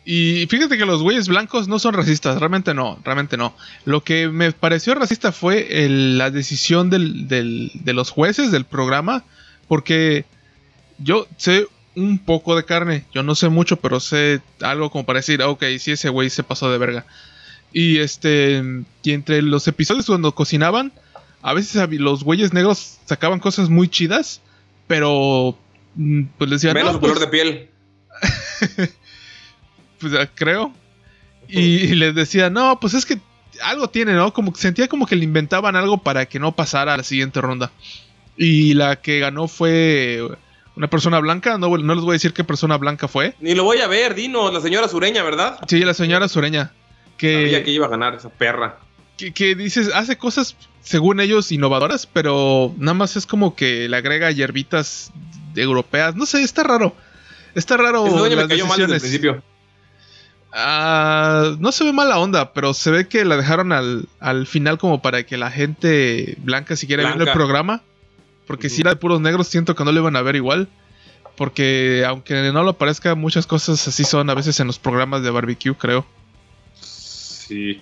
Y fíjate que los güeyes blancos no son racistas, realmente no, realmente no. Lo que me pareció racista fue el- la decisión del- del- de los jueces del programa, porque yo sé un poco de carne, yo no sé mucho, pero sé algo como para decir, "Ah, ok, sí, ese güey se pasó de verga. Y este, y entre los episodios cuando cocinaban, a veces los güeyes negros sacaban cosas muy chidas, pero mm, pues les decían, Menos "No, su color pues, de piel. [laughs] pues creo. Y, y les decía, no, pues es que algo tiene, ¿no? Como que sentía como que le inventaban algo para que no pasara a la siguiente ronda. Y la que ganó fue una persona blanca. No, no les voy a decir qué persona blanca fue. Ni lo voy a ver, dinos, la señora sureña, ¿verdad? Sí, la señora sureña. Sabía Que, que iba a ganar esa perra. que, que dices, hace cosas, según ellos, innovadoras, pero nada más es como que le agrega hierbitas europeas. No sé, está raro. Está raro doña me las cayó mal desde el decisiones. principio. Ah, no se ve mala onda, pero se ve que la dejaron al, al final como para que la gente blanca siguiera viendo el programa. Porque si era de puros negros, siento que no lo iban a ver igual. Porque aunque no lo parezca, muchas cosas así son a veces en los programas de barbecue, creo. Sí.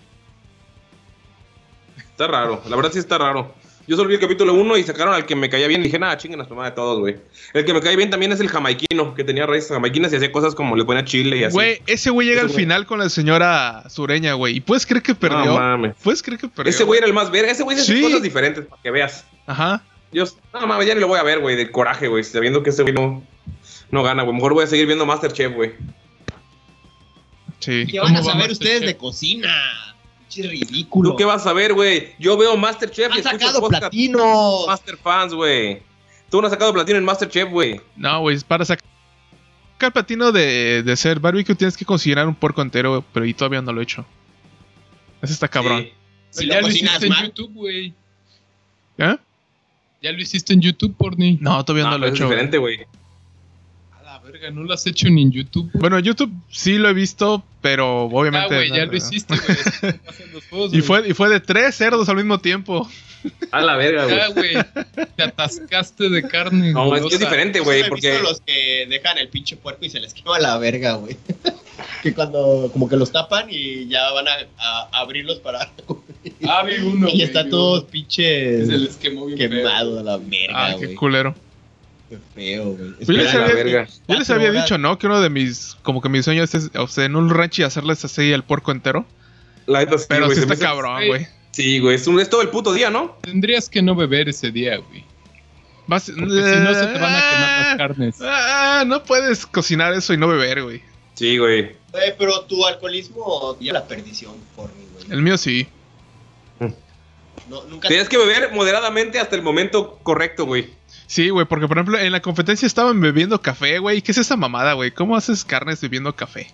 Está raro, la verdad sí está raro. Yo solo vi el capítulo 1 y sacaron al que me caía bien. Y dije, nada, chinguen a su madre de todos, güey. El que me cae bien también es el jamaiquino, que tenía raíces jamaiquinas y hacía cosas como le ponía chile y así. Güey, ese güey llega Ese al güey. final con la señora sureña, güey. ¿Y puedes creer que perdió? No mames. ¿Puedes creer que perdió? Ese güey era el más verga. Ese güey hace Sí. cosas diferentes para que veas. Ajá. Yo, no mames, ya ni lo voy a ver, güey, del coraje, güey. Sabiendo que ese güey no, no gana, güey. Mejor voy a seguir viendo Masterchef, güey. Sí. ¿Qué van a ¿Cómo va saber ustedes de cocina? Pinche ridículo. ¿Tú qué vas a ver, güey? Yo veo Masterchef y Han escucho sacado platinos. Master Fans, güey. Tú no has sacado platino en Masterchef, güey. No, güey, para sacar el platino de, de ser barbecue tienes que considerar un porco entero, pero y todavía no lo he hecho. Ese está cabrón. Sí. Si lo ya lo hiciste en. YouTube, güey. ¿Eh? Ya lo hiciste en YouTube, Porni. No, todavía no, No, lo he es hecho. güey. diferente, güey. Verga, no lo has hecho ni en YouTube. Bueno, YouTube sí lo he visto, pero Ah, obviamente. güey, ya no, lo no. hiciste, güey. [laughs] Y fue, y fue de tres cerdos al mismo tiempo. A la verga, güey. Te atascaste de carne. No, es que es diferente, güey, he porque... visto los que dejan el pinche puerco y se les quema la verga, güey. [laughs] que cuando como que los tapan y ya van a, a abrirlos para Ah, vi uno. [laughs] y güey, están vi todos pinches Se les quemó bien feo. quemados a la verga, Ah, güey. qué culero. Qué feo, güey. Yo les había, verga. yo les Cuatro había dicho, ¿no? Que uno de mis. Como que mis sueños es, o sea, en un rancho y hacerles así el puerco entero. La neta sí, Pero güey, sí está cabrón, Güey. Sí, güey, es, un- es todo el puto día, ¿no? Tendrías que no beber ese día, güey. Vas- Porque si no se te van a quemar las Ah, carnes. Ah, no puedes cocinar eso y no beber, güey. Sí, güey. Güey, pero tu alcoholismo ya la perdición por mí, güey. El mío sí. No, nunca Tienes que beber moderadamente hasta el momento correcto, güey. Sí, güey, porque por ejemplo en la competencia estaban bebiendo café, güey. ¿Qué es esa mamada, güey? ¿Cómo haces carnes bebiendo café?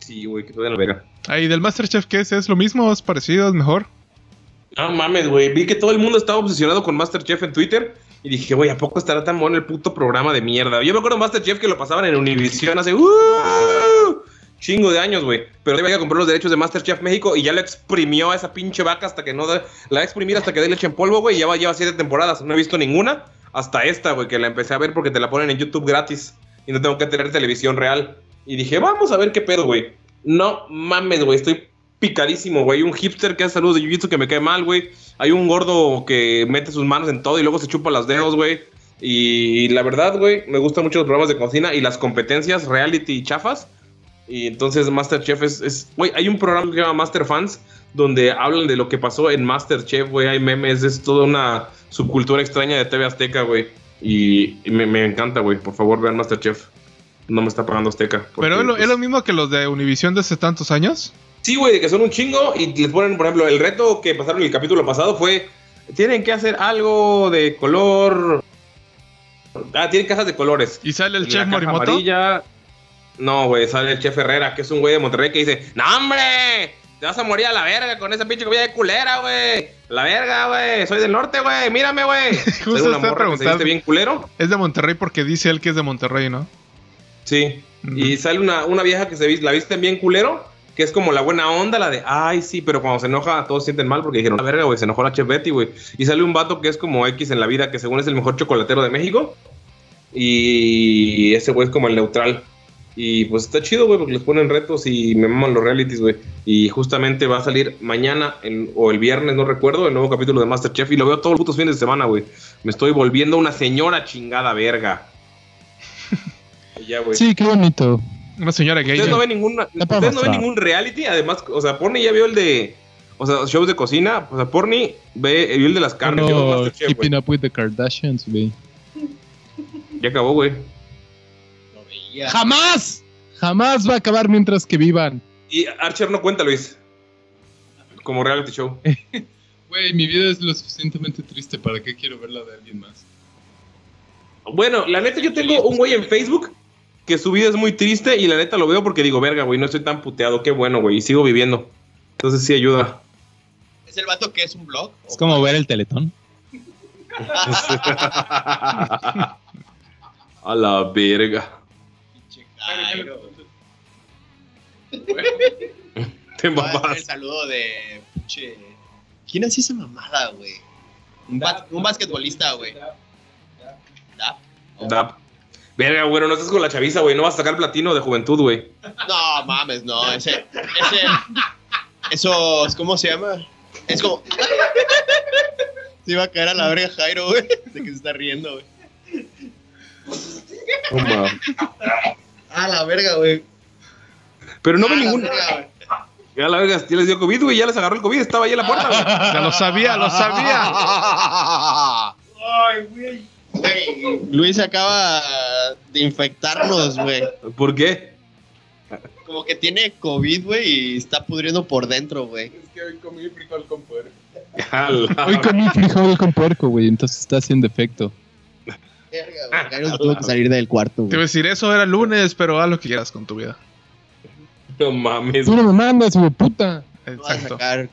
Sí, güey, que te den la verga. Ahí del Masterchef, ¿qué es? ¿Es lo mismo? ¿Es parecido? ¿Es mejor? No mames, güey. Vi que todo el mundo estaba obsesionado con Masterchef en Twitter. Y dije, güey, ¿a poco estará tan bueno el puto programa de mierda? Yo me acuerdo de Masterchef que lo pasaban en Univision hace uh, chingo de años, güey. Pero iba a comprar los derechos de Masterchef México y ya lo exprimió a esa pinche vaca hasta que no da- la va a exprimir hasta que dé leche en polvo, güey. y Ya va, lleva siete temporadas. No he visto ninguna hasta esta, güey, que la empecé a ver porque te la ponen en YouTube gratis y no tengo que tener televisión real. Y dije, vamos a ver qué pedo, güey. No mames, güey, estoy picadísimo, güey. Un hipster que hace saludos de jiu-jitsu que me cae mal, güey. Hay un gordo que mete sus manos en todo y luego se chupa los dedos, güey. Y la verdad, güey, me gustan mucho los programas de cocina y las competencias reality y chafas. Y entonces Masterchef es- güey, hay un programa que se llama Master Fans donde hablan de lo que pasó en Masterchef, güey. Hay memes, es toda una subcultura extraña de TV Azteca, güey. Y, y me, me encanta, güey. Por favor, vean Masterchef. No me está pagando Azteca. porque, Pero es lo, pues, es lo mismo que los de Univision de hace tantos años. Sí, güey, que son un chingo y les ponen, por ejemplo, el reto que pasaron en el capítulo pasado fue, tienen que hacer algo de color... Ah, tienen cajas de colores. Y sale el La chef Morimoto. amarilla- No, güey, sale el chef Herrera, que es un güey de Monterrey que dice, ¡No, hombre! Te vas a morir a la verga con esa pinche comida de culera, güey. La verga, güey. Soy del norte, güey. Mírame, güey. [laughs] Justo una morra que se viste bien culero. Es de Monterrey porque dice él que es de Monterrey, ¿no? Sí. Y sale una, una vieja que se la viste bien culero, que es como la buena onda, la de, ay, sí, pero cuando se enoja todos sienten mal porque dijeron, la verga, güey, se enojó la chef Betty, güey. Y sale un vato que es como X en la vida, que según es el mejor chocolatero de México. Y ese güey es como el neutral. Y pues está chido, güey, porque les ponen retos y me maman los realities, güey. Y justamente va a salir mañana en- o el viernes, no recuerdo, el nuevo capítulo de Masterchef. Y lo veo todos los putos fines de semana, güey. Me estoy volviendo una señora chingada verga. [laughs] Ya, güey. Sí, qué bonito. Una señora gay. Ustedes no ven ninguna, ustedes no ven ningún reality, además, o sea, Porni ya vio el de, o sea, shows de cocina, o sea, Porni ve vio el de las carnes, No, keeping up with the Kardashians, güey. ya acabó, güey. ¡Jamás! Jamás va a acabar mientras que vivan. Y Archer no cuenta, Luis, como reality show. [laughs] Güey, mi vida es lo suficientemente triste. ¿Para qué quiero verla de alguien más? Bueno, la neta, yo tengo un güey en Facebook que su vida es muy triste y la neta lo veo porque digo, verga, güey, no estoy tan puteado, qué bueno, güey, y sigo viviendo. Entonces sí ayuda. ¿Es el vato que es un blog? Es como ver el teletón. [laughs] A la verga. [laughs] Te mamás. el saludo de pinche. ¿Quién hacía esa mamada, güey? Un, bas- un basquetbolista, güey. ¿Dap? Da- Verga, güey, no estás con la chaviza, güey. No vas a sacar platino de juventud, güey. No, mames, no. Ese. Ese. Esos. ¿Cómo se llama? Es como. [laughs] Se iba a caer a la verga Jairo, güey. De que se está riendo, güey. Ah, la verga, güey. Pero no Ah, ve verga, güey. Ya la verga, ya les dio COVID, güey. Ya les agarró el COVID. Estaba ahí en la puerta, güey. Ya lo sabía, lo sabía. Ay, güey. Luis acaba de infectarnos, güey. ¿Por qué? Como que tiene COVID, güey, y está pudriendo por dentro, güey. Es que hoy comí frijol con puerco. [laughs] Hoy comí frijol con puerco, güey. Entonces está haciendo efecto. Verga, güey. Jairo se tuvo que salir del cuarto, Te iba a güey. decir, eso era lunes, pero haz lo que quieras con tu vida. No mames. Tú no me mandas, güey, puta. No vas a Exacto. sacar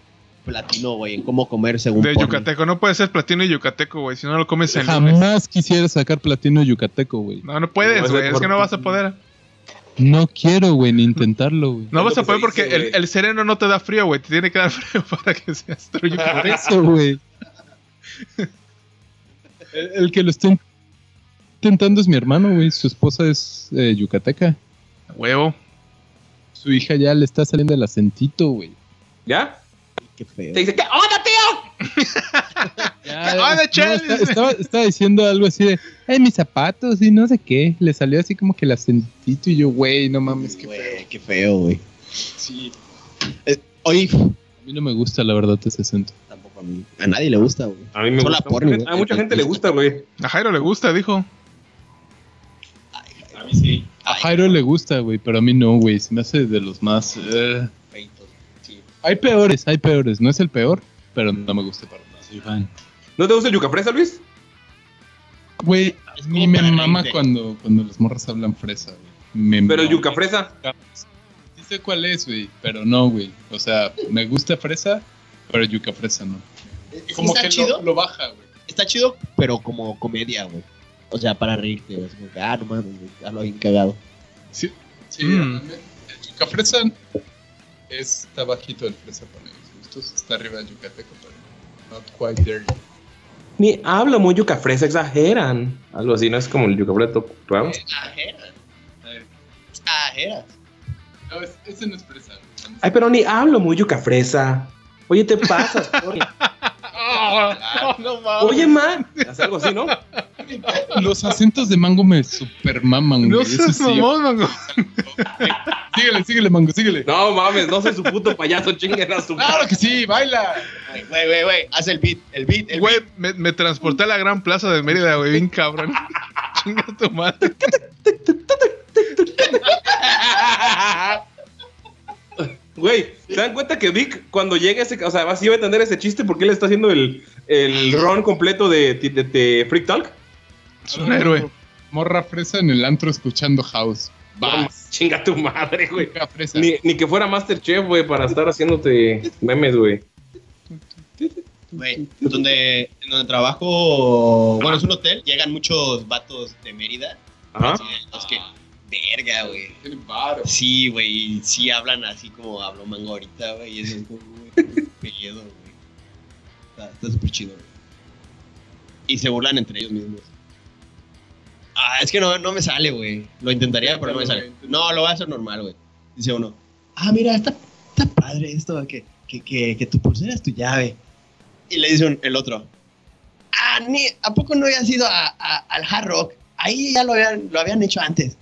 platino, güey, en cómo comer según De porno. yucateco, no puede ser platino y yucateco, güey. Si no lo comes en lunes. Jamás quisiera sacar platino yucateco, güey. No, no puedes, No, güey. Es que no vas a poder. No quiero, güey, ni intentarlo, güey. No vas a poder porque dice, el, güey. el sereno no te da frío, güey. Te tiene que dar [laughs] frío para que seas tu Por eso, güey. [laughs] El, el que lo está intentando es mi hermano, güey. Su esposa es eh, yucateca. Huevo. Su hija ya le está saliendo el acentito, güey. ¿Ya? Qué feo. Te dice, ¿qué onda, tío? [laughs] Ya, estaba, estaba diciendo algo así de, ay, mis zapatos y no sé qué. Le salió así como que el acentito y yo, güey, no mames, qué feo. Güey, qué feo, güey. Sí. Oye, A mí no me gusta, la verdad, ese acento. tampoco a mí. A nadie le gusta, güey. A mí me Solo gusta. a porno, güey. a mucha gente le gusta, güey. A Jairo le gusta, dijo. A mí sí. A Jairo le gusta, güey, pero a mí no, güey. Se me hace de los más... eh. Sí. Hay peores, hay peores. No es el peor, pero no me gusta para nada. Soy fan. ¿No te gusta el yuca fresa, Luis? Güey, a mí me mama cuando, cuando las morras hablan fresa, güey. Me Pero mama. yuca fresa. Sí sé cuál es, güey, pero no, güey. O sea, me gusta fresa, pero yuca fresa no. Es que Como está que chido. lo, lo baja, güey. Está chido, pero como comedia, güey. O sea, para reírte, güey. Es como que, ah, no mames, güey. Ya lo bien cagado. Sí, sí Mm. el yuca fresa está bajito el fresa para mis gustos. Está arriba del yucateco, pero not quite there. Ni habla muy yuca fresa, exageran. Algo así, ¿no? Es como el yuca fresa. A ver, Exageras. No, es- ese no es fresa. güey. Ay, pero ni hablo muy yuca fresa. Oye, te pasas, [laughs] Cory. [laughs] no mames. Oye, man. Hace algo así, ¿no? Los acentos de mango me super maman, güey. No seas sí. mamón, mango. Síguele, síguele, mango, síguele. No mames, no soy su puto payaso, chinguen a su Claro que sí, baila. Güey, Güey, güey, güey. Haz el beat. El beat. El Güey, me, me transporté a la gran plaza de Mérida, güey. Bien cabrón. [laughs] Chinga tu madre. Güey, ¿se dan cuenta que Vic, cuando llega ese. O sea, va a entender ese chiste porque él está haciendo el, el ron completo de, de, de- de Freak Talk? Es un héroe. Morra fresa en el antro escuchando house. No, Vas. chinga tu madre, güey. Ni, ni que fuera Masterchef, güey, para estar haciéndote memes, güey. Güey, donde, en donde trabajo, bueno, es un hotel, llegan muchos vatos de Mérida. Ajá. Los que, verga, güey. Sí, güey, sí hablan así como habló Mango ahorita, güey, y eso es como, güey, pedo, güey. Está está súper chido, güey. Y se burlan entre ellos mismos. Ah, es que no, no me sale, güey. Lo intentaría, pero no me sale. No, lo voy a hacer normal, güey. Dice uno, ah, mira, está, está padre esto, que, que, que, que tu pulsera es tu llave. Y le dice un- el otro, ah, ni, ¿a poco no habías ido a- a- al Hard Rock? Ahí ya lo habían, lo habían hecho antes.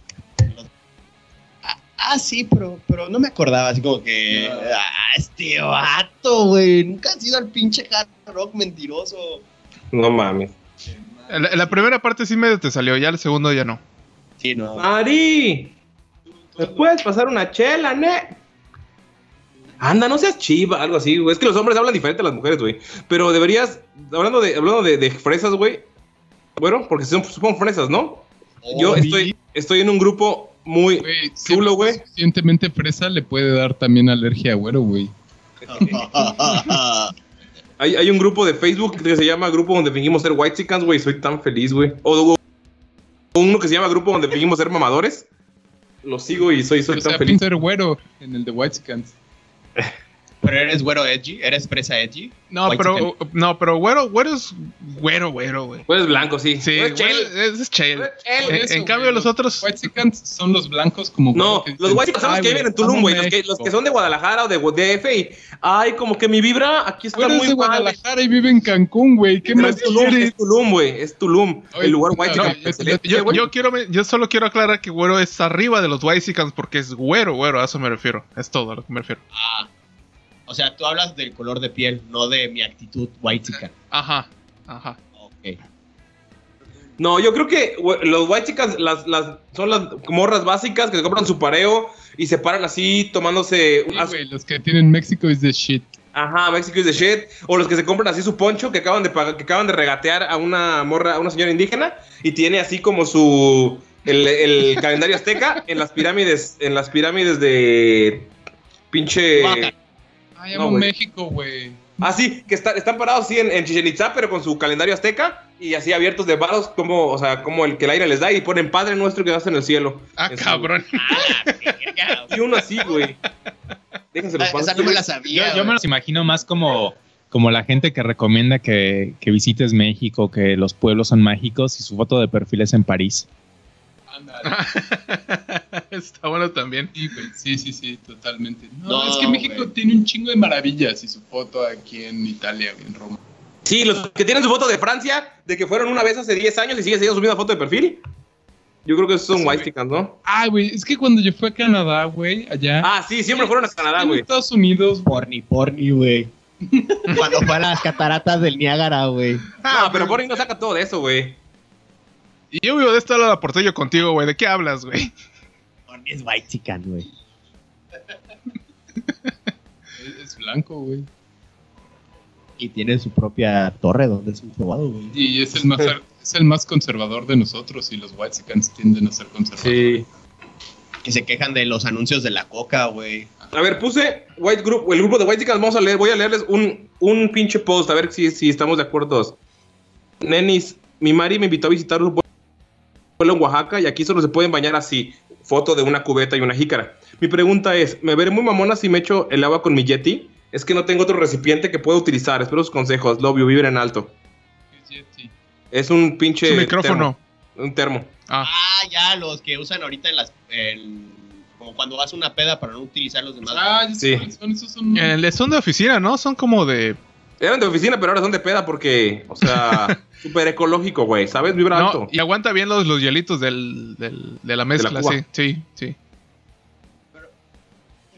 Ah, ah, sí, pero, pero no me acordaba, así como que, ah, este vato, güey, nunca has ido al pinche Hard Rock mentiroso. No mames. La, la primera parte sí medio te salió, ya el segundo ya no. Sí, no. Ari, ¿me puedes pasar una chela, ne? Anda, no seas chiva, algo así, güey. Es que los hombres hablan diferente a las mujeres, güey. Pero deberías, hablando de, hablando de, de fresas, güey. Bueno, porque son, son fresas, ¿no? Yo estoy, estoy en un grupo muy Güey, si chulo, güey. es Suficientemente fresa le puede dar también alergia a güero, güey. [laughs] Hay, hay un grupo de Facebook que se llama Grupo donde fingimos ser white chickens, güey. Soy tan feliz, güey. O, o uno que se llama Grupo donde fingimos ser mamadores. Lo sigo y soy, soy O tan sea, feliz. ser güero en el de White Scans. [laughs] Pero eres güero edgy, eres presa edgy. No, White pero, no, pero güero, güero es güero, güero, güey. Pues blanco, sí. Sí, güero es, es chel. Chel. En, Eso, en güey, cambio, los otros. White Scans son los blancos como No, güero que los white chickens son los "Ay, que viven en Tulum, güey. Los que, los México". que son de Guadalajara o de DF y. Ay, como que mi vibra aquí está Güero es muy de mal. Guadalajara y vive en Cancún, güey. ¿Qué más es Tulum, quieres? es Tulum, güey. Es Tulum. Oye, el lugar white no, yo- quiero, yo solo quiero aclarar que güero es arriba de los White Chickens porque es güero, güero, a eso me refiero. Es todo a lo que me refiero. Ah, o sea, tú hablas del color de piel, no de mi actitud white Ajá, ajá. Ok. No, yo creo que los white chicas las, las, son las morras básicas que se compran su pareo y se paran así tomándose Sí, güey, los que tienen México is the shit. Ajá, Mexico is the shit. O los que se compran así su poncho que acaban de pagar, que acaban de regatear a una morra, a una señora indígena y tiene así como su el, el calendario azteca en las pirámides, en las pirámides de pinche. Baja. Ay, No, amo güey. México, güey. Ah, sí, que está- están parados así en, en Chichen Itza, pero con su calendario azteca y así abiertos de varos, como, o sea, como el que el aire les da y ponen Padre nuestro que das en el cielo. Ah, Eso, cabrón. Y uno así, güey. Déjense los Ah, Esa no me la sabía. yo me los imagino más como, como la gente que recomienda que, que visites México, que los pueblos son mágicos y su foto de perfil es en París. Ándale. [laughs] Está bueno también. Sí, güey, sí, sí, sí, totalmente. No, No, es que México güey. tiene un chingo de maravillas y su foto aquí en Italia, en Roma. Sí, los que tienen su foto de Francia, de que fueron una vez hace 10 años y siguen teniendo su misma foto de perfil. Yo creo que esos son Sí, white ¿no? Ay, güey, es que cuando yo fui a Canadá, güey, allá. Ah, sí, siempre fueron a Canadá, en güey. Estados Unidos. Porni, porni, güey. Cuando fue a las cataratas del Niágara, güey. Ah, pero Porni no saca todo de eso, güey. Y yo vivo de esta lado portello contigo, güey. ¿De qué hablas, güey? Es white chican, güey. Es, blanco, güey. Y tiene su propia torre donde es un probado, güey. Y es el más es el más conservador de nosotros y los Whitesicans tienden a ser conservadores. Que se quejan de los anuncios de la coca, güey. A ver, puse White Group, el grupo de White Chickens. Vamos a leer, voy a leerles un, un pinche post, a ver si, si estamos de acuerdo. Nenis, mi Mari me invitó a visitar un en Oaxaca y aquí solo se pueden bañar así. Foto de una cubeta y una jícara. Mi pregunta es, ¿me veré muy mamona si me echo el agua con mi Yeti? Es que no tengo otro recipiente que pueda utilizar. Espero sus consejos. Love you, vibra en alto. Es Yeti. Es un pinche... Su micrófono. termo, un termo. Ah, Ah, ya, los que usan ahorita en las. en- como cuando vas a una peda para no utilizar los demás. Ah, Sí. cuáles son, esos son. Eh, son de oficina, ¿no? Son como de. Eran de oficina, pero ahora son de peda porque, o sea, [laughs] súper ecológico, güey. ¿Sabes? Vibra alto. No, y aguanta bien los, los hielitos del, del- de la mezcla, cuba. sí, sí, sí.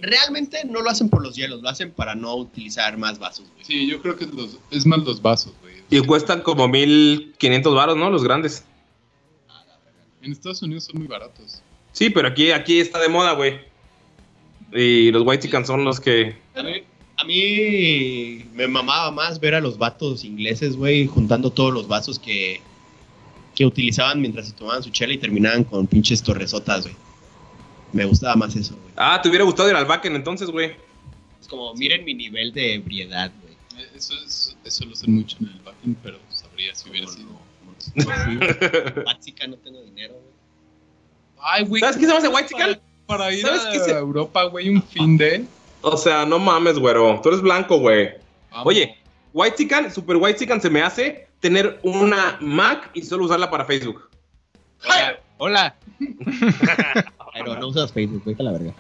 Realmente no lo hacen por los hielos, lo hacen para no utilizar más vasos, güey. Sí, yo creo que es, los, es más los vasos, güey. Y cuestan como 1500 varos, ¿no? Los grandes. En Estados Unidos son muy baratos. Sí, pero aquí, aquí está de moda, güey. Y los white chickens son los que. A mí, a mí me mamaba más ver a los vatos ingleses, güey, juntando todos los vasos que, que utilizaban mientras se tomaban su chela y terminaban con pinches torresotas, güey. Me gustaba más eso, güey. Ah, te hubiera gustado ir al Backen entonces, güey. Es como, miren mi nivel de ebriedad, güey. Eso, es, eso lo hacen mucho en el backend, pero sabría si hubiera sido. Básica, [laughs] no tengo dinero, güey. Ay, güey. ¿Sabes qué se hace white chicken? Para, ir ¿Sabes a Europa, güey, un fin de. O sea, no mames, güero. Tú eres blanco, güey. Oye, white chicken, super white chicken se me hace tener una Mac y solo usarla para Facebook. Hola. Hola. [laughs] Pero no usas Facebook, vete a la verga.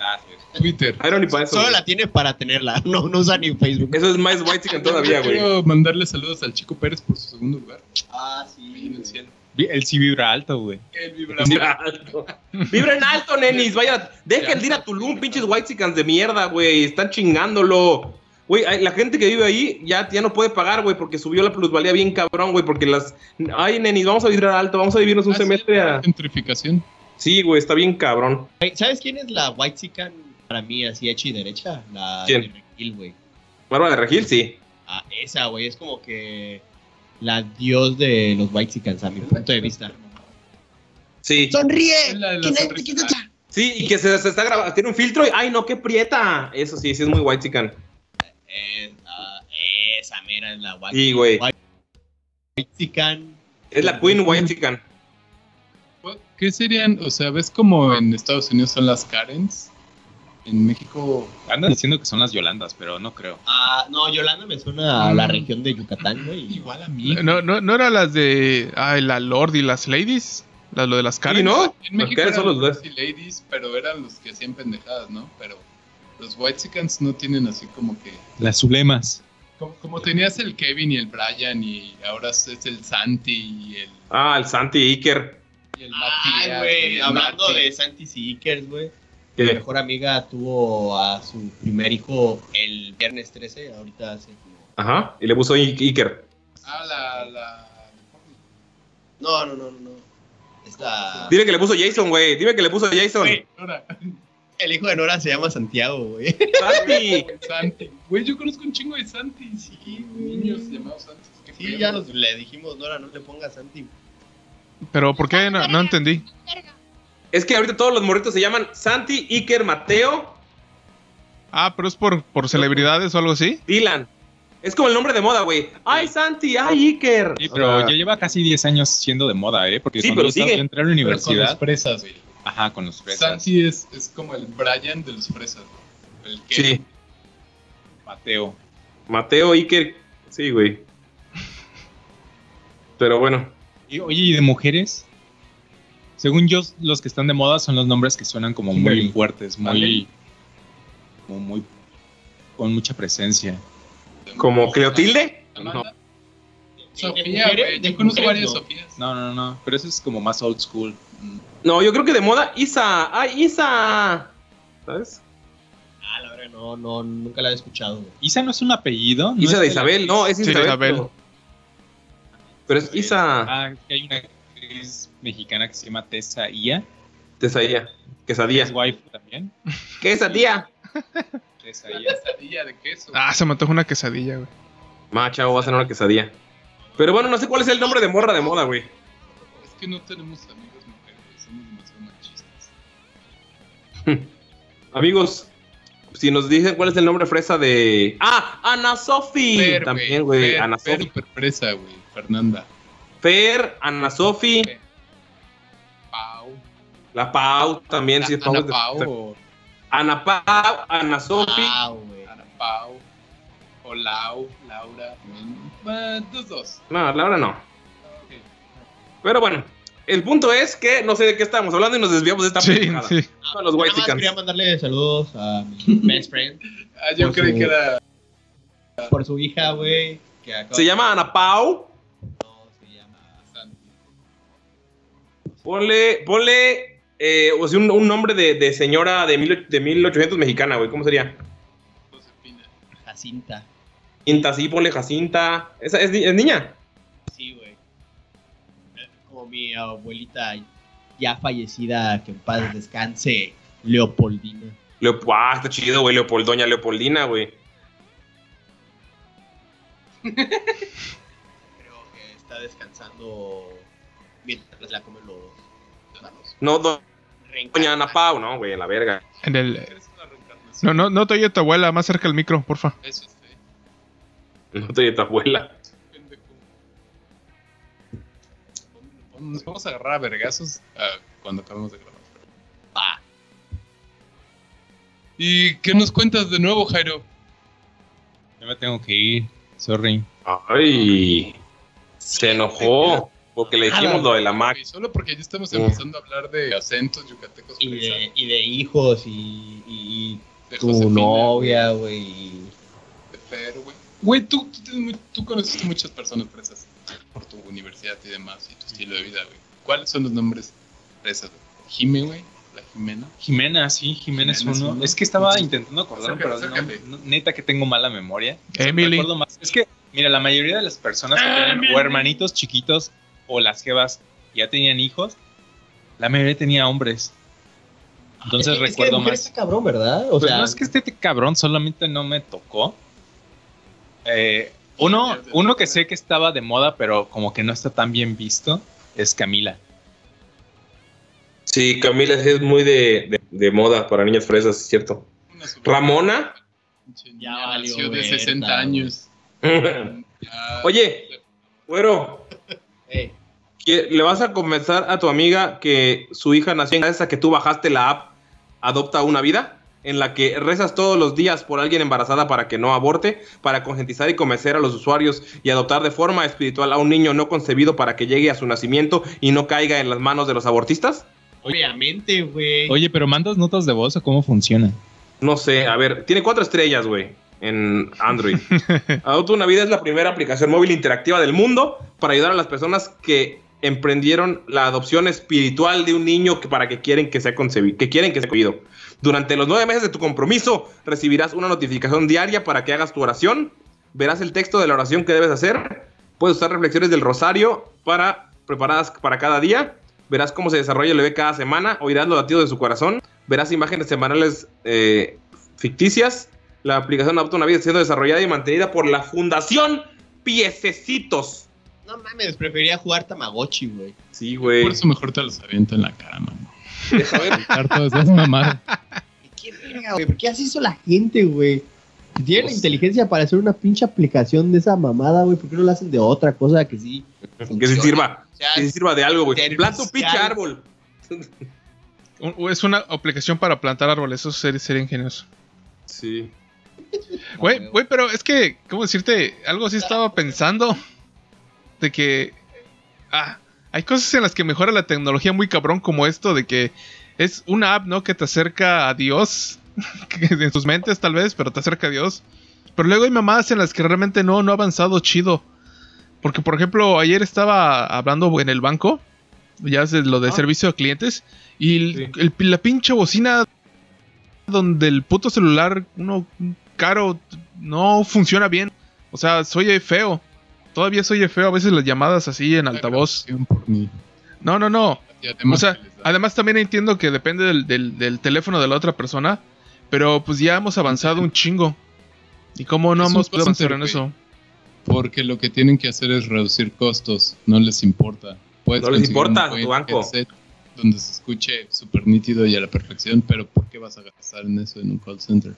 Twitter. I don't need para eso. Solo güey. la tiene para tenerla, [laughs] no, no usa ni Facebook. Eso es más white chicken todavía, güey. Quiero mandarle saludos al Chico Pérez por su segundo lugar. Ah, Ahí en el cielo. Él sí vibra alto, güey. El vibra Vibra alto. [laughs] Vibra en alto, nenis. Vaya, dejen de ir a Tulum, pinches white chickens de mierda, güey. Están chingándolo. Güey, la gente que vive ahí ya, ya no puede pagar, güey, porque subió la plusvalía bien cabrón, güey, porque las... Ay, nenis, vamos a vibrar alto, vamos a vivirnos un Ah, sí, semestre la a... Gentrificación. Sí, güey, está bien cabrón. ¿Sabes quién es la White Chican para mí así hecha y derecha, la ¿Quién? de Regil, güey. Bárbara de Regil, sí. Ah, esa, güey, es como que la dios de los White a mi punto de vista. Sí. ¡Sonríe! Sí, y que se, se está grabando. Tiene un filtro y. ¡Ay, no, qué prieta! Eso sí, sí es muy white chican. Eh, ah, esa mera es la White Sí, güey. Es la Queen White chican. ¿Qué serían? O sea, ¿ves como en Estados Unidos son las Karens? En México. Andan diciendo que son las Yolandas, pero no creo. Ah, no, Yolanda me suena a la región de Yucatán, güey. Igual a mí. No, no, no era las de. Ay, la Lord y las Ladies. Las, lo de las Sí, caras. ¿no? En México eran son los y Ladies, pero eran los que hacían pendejadas, ¿no? Pero los Whitesicans no tienen así como que... Las Zulemas. Como, como tenías el Kevin y el Brian y ahora es el Santi y el, Ah, el Santi Iker. y el Ay, Matías. y güey, hablando Mati. de Santi Seekers, güey. Mi mejor amiga tuvo a su primer hijo el viernes 13, ahorita hace como... Ajá. Y le puso I- Iker. Ah, la... la... No, no, no, no, no. Esta... Dile que le puso Jason, güey. Dime que le puso Jason. Güey, Nora. el hijo de Nora se llama Santiago, güey. Santi. Santi. Güey, yo conozco un chingo de Santi. Sí, niños llamados Santi. Qué Sí, ya nos- le dijimos, Nora, no le pongas Santi. Pero ¿por qué? No, no entendí. Es que ahorita todos los morritos se llaman Santi, Iker, Mateo, Ah, pero es por, por celebridades o algo así. Dylan. Es como el nombre de moda, güey. ¡Ay, Santi! ¡Ay, Iker! Sí, O pero sea, ya lleva casi 10 años siendo de moda, ¿eh? Porque Sí, cuando pero sigue. yo entré a la Pero con los universidad. fresas, güey. Ajá, con los fresas. Santi es, es como el Brian de los fresas. güey. El que Sí. Mateo. Mateo, Iker. Sí, güey. Pero bueno. Y, oye, ¿y de mujeres? Según yo, los que están de moda son los nombres que suenan como muy fuertes, muy, como muy. con mucha presencia. ¿Como Cleotilde? No. Sofía, ¿De mujeres? güey. ¿De Yo conozco varias? Sofías. No, no, no, pero eso es como más old school. No, yo creo que de moda, Isa. ¡Ay, Isa! ¿Sabes? Ah, la verdad, no, no, nunca la he escuchado, güey. ¿Isa no es un apellido? ¿No Isa es de la- Isabel. No, es Sí, Isabel. Pero es Isa. Ah, que hay una actriz mexicana que se llama Tessa Ia. Tesaía. que Quesadilla. Es wife también. [laughs] Tessa Ia. Quesadilla de queso. Ah, se me antoja una quesadilla, güey. Ma, chavo, va a ser una quesadilla. Pero bueno, no sé cuál es el nombre de morra de moda, güey. Es que no tenemos amigos mujeres, güey, somos demasiado machistas. [laughs] Amigos, si nos dicen cuál es el nombre fresa de. ¡Ah! Ana Sofi. Fer, También, güey. Ana Fer Sofi. hiperpresa, güey. Fernanda. Fer, Ana Sofi. La Pau también, sí, Pau Ana de- Pau o Ana Pau, Ana Sofi. Ah, güey. Ana Pau. O Lau, Laura. mm, eh, dos. No, Laura no. Pero bueno, el punto es que no sé de qué estábamos hablando y nos desviamos de esta Sí, pendejada. sí. Los White quería mandarle saludos a mi best friend [laughs] Ah, yo Por creí su- que era. por su hija, güey. Se llama Ana Pau. No, se llama Santi. Ponle, ponle eh, o sea, un, un nombre de, de señora de, mil, de 1800 mexicana, güey. ¿Cómo sería? Josefina. Jacinta. Jacinta, sí, ponle Jacinta. ¿Esa es, es niña? Sí, güey. Como mi abuelita ya fallecida, que en paz descanse, Leopoldina. Leop ah, está chido, güey. Leopoldoña, Leopoldina, güey. Creo que está descansando mientras la comen los. No, doña Ana Pau, no, güey, la verga. En el. No, no, no te oye tu abuela, más cerca el micro, porfa. Eso. No te oye tu abuela. Nos vamos a agarrar a vergazos ah, cuando acabemos de grabar. Pa. ¿Y qué nos cuentas de nuevo, Jairo? Yo me tengo que ir. Sorry. Ay, se enojó porque le dijimos lo de la Mac. Y solo porque ya estamos empezando a hablar de acentos yucatecos. Y de, y de hijos y, y de tu Josefina, novia, güey. De Fer, güey. Güey, tú, tú, conoces muchas personas fresas por tu universidad y demás y tu estilo de vida, güey. ¿Cuáles son los nombres fresas, güey? Jime, güey. La Jimena. Jimena, sí, Jimena es Jimena es uno. uno. Es que estaba intentando acordarme, pero no- no- neta que tengo mala memoria. Emily. Más. Es que, mira, la mayoría de las personas que tienen o hermanitos chiquitos o las jevas ya tenían hijos, la mayoría tenía hombres. Entonces Es que recuerdo de mujer más. está cabrón, ¿verdad? O Pues sea, no es que esté cabrón, solamente no me tocó. Eh, uno, uno que sé que estaba de moda, pero como que no está tan bien visto, es Camila. Sí, Camila es muy de, de- de moda para niñas fresas, es cierto. Ramona. Ya valió nació de Berta, 60 güey. años. [laughs] Oye, güero, ¿qué- ¿le vas a comenzar a tu amiga que su hija nació en gracias a que tú bajaste la app Adopta una vida? En la que rezas todos los días por alguien embarazada para que no aborte, para concientizar y convencer a los usuarios y adoptar de forma espiritual a un niño no concebido para que llegue a su nacimiento y no caiga en las manos de los abortistas? obviamente, güey. Oye, pero mandas notas de voz o cómo funciona? No sé, a ver, tiene cuatro estrellas, güey, en Android. [laughs] Adopta una vida es la primera aplicación móvil interactiva del mundo para ayudar a las personas que emprendieron la adopción espiritual de un niño que para que quieren que sea concebido, que quieren que sea concebido. Durante los nueve meses de tu compromiso recibirás una notificación diaria para que hagas tu oración. Verás el texto de la oración que debes hacer. Puedes usar reflexiones del rosario para preparadas para cada día. Verás cómo se desarrolla el bebé cada semana. Oirás los latidos de su corazón. Verás imágenes semanales eh, ficticias. La aplicación Adopta una vida siendo desarrollada y mantenida por la Fundación Piececitos. No mames, prefería jugar Tamagotchi, güey. Sí, güey. Por eso mejor te los aviento en la cara, mano. Deja ver. [laughs] Quitar todas esas mamadas. ¿Qué verga, güey? ¿Por qué así hizo la gente, güey? Si tienen la Pues- inteligencia para hacer una pinche aplicación de esa mamada, güey, ¿por qué no la hacen de otra cosa que sí? Que sí funcione? sirva. O sea, Que sí sirva de algo, güey. Planta un pinche árbol. Es una aplicación para plantar árboles, eso sería, sería ingenioso. Sí. Güey, güey, pero es que, ¿cómo decirte? Algo así estaba pensando. De que. Ah, hay cosas en las que mejora la tecnología muy cabrón, como esto de que es una app, ¿no? Que te acerca a Dios. [laughs] en tus mentes, tal vez, pero te acerca a Dios. Pero luego hay mamadas en las que realmente no, no ha avanzado chido. Porque, por ejemplo, ayer estaba hablando en el banco. Ya es lo de Ah. servicio a clientes. Y el- Sí. el- la pinche bocina donde el puto celular, uno caro, no funciona bien. O sea, se oye feo. Todavía se oye feo a veces las llamadas así en altavoz. Grabación Por mí. No, no, no. O además sea, además también entiendo que depende del, del- del teléfono de la otra persona. Pero pues ya hemos avanzado un chingo. ¿Y cómo no hemos podido avanzar en eso? Porque lo que tienen que hacer es reducir costos. No les importa. Puedes No les importa, tu banco. Donde se escuche súper nítido y a la perfección, pero ¿por qué vas a gastar en eso en un call center?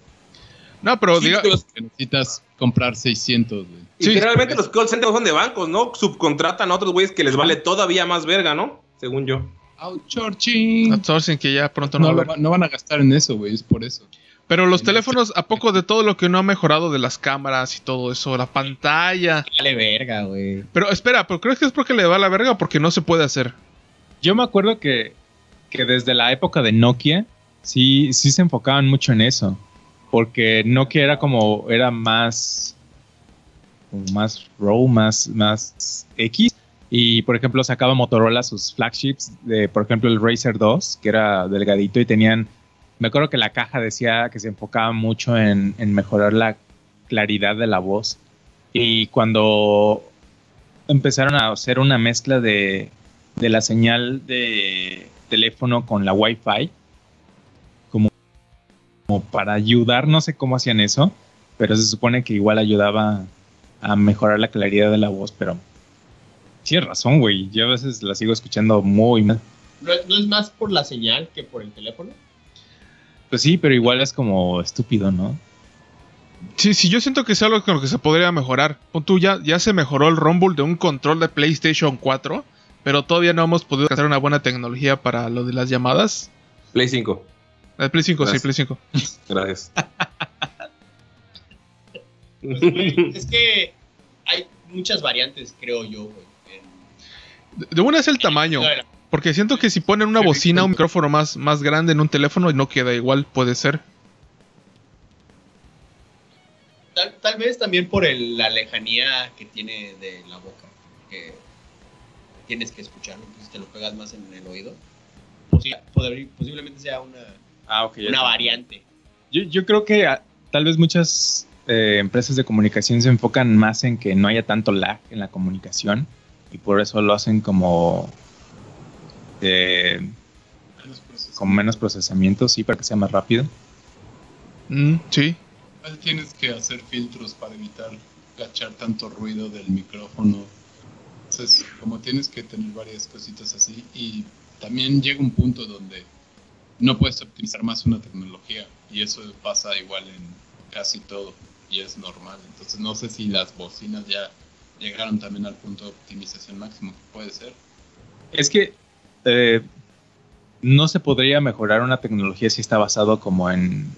No, pero Sí, diga, Que necesitas comprar 600, güey. Y Sí, generalmente los call centers son de bancos, ¿no? Subcontratan a otros güeyes que les vale todavía más verga, ¿no? Según yo. Outsourcing. outsourcing que ya pronto no, No, va a lo haber. va- no van a gastar en eso, güey, es por eso. Pero los teléfonos, ¿a poco de todo lo que no ha mejorado de las cámaras y todo eso? La pantalla. Vale verga, güey. Pero espera, ¿pero crees que es porque le va la verga o porque no se puede hacer? Yo me acuerdo que, que desde la época de Nokia, sí, sí se enfocaban mucho en eso. Porque Nokia era como, era más, como más raw, más, más X. Y por ejemplo sacaba Motorola sus flagships, de, por ejemplo el Razer 2, que era delgadito y tenían, me acuerdo que la caja decía que se enfocaba mucho en, en mejorar la claridad de la voz. Y cuando empezaron a hacer una mezcla de, de la señal de teléfono con la Wi-Fi, como, como para ayudar, no sé cómo hacían eso, pero se supone que igual ayudaba a mejorar la claridad de la voz, pero tienes razón, güey, yo a veces la sigo escuchando muy mal. ¿No, es más por la señal que por el teléfono? Pues sí, pero igual es como estúpido, ¿no? Sí, sí, yo siento que es algo con lo que se podría mejorar. Pon tú, ya, ya se mejoró el Rumble de un control de PlayStation 4, pero todavía no hemos podido alcanzar una buena tecnología para lo de las llamadas. Play 5. El Play 5, sí. Play 5. [laughs] Gracias. Pues, [laughs] güey, es que hay muchas variantes, creo yo, güey. De- una es el tamaño, porque siento que si ponen una bocina, un sí. micrófono más, más grande en un teléfono, no queda igual, puede ser. Tal, tal vez también por el- la lejanía que tiene de la boca, que tienes que escucharlo, entonces te lo pegas más en el oído. Posi- poder- posiblemente sea una, Ah, una variante. Yo, yo creo que ah, tal vez muchas eh, empresas de comunicación se enfocan más en que no haya tanto lag en la comunicación y por eso lo hacen como eh, con menos procesamiento, sí, para que sea más rápido. Mm, sí. Tienes que hacer filtros para evitar cachar tanto ruido del micrófono. Entonces, como tienes que tener varias cositas así, y también llega un punto donde no puedes optimizar más una tecnología, y eso pasa igual en casi todo, y es normal. Entonces, no sé si las bocinas ya llegaron también al punto de optimización máximo que puede ser. Es que eh, no se podría mejorar una tecnología si está basado como en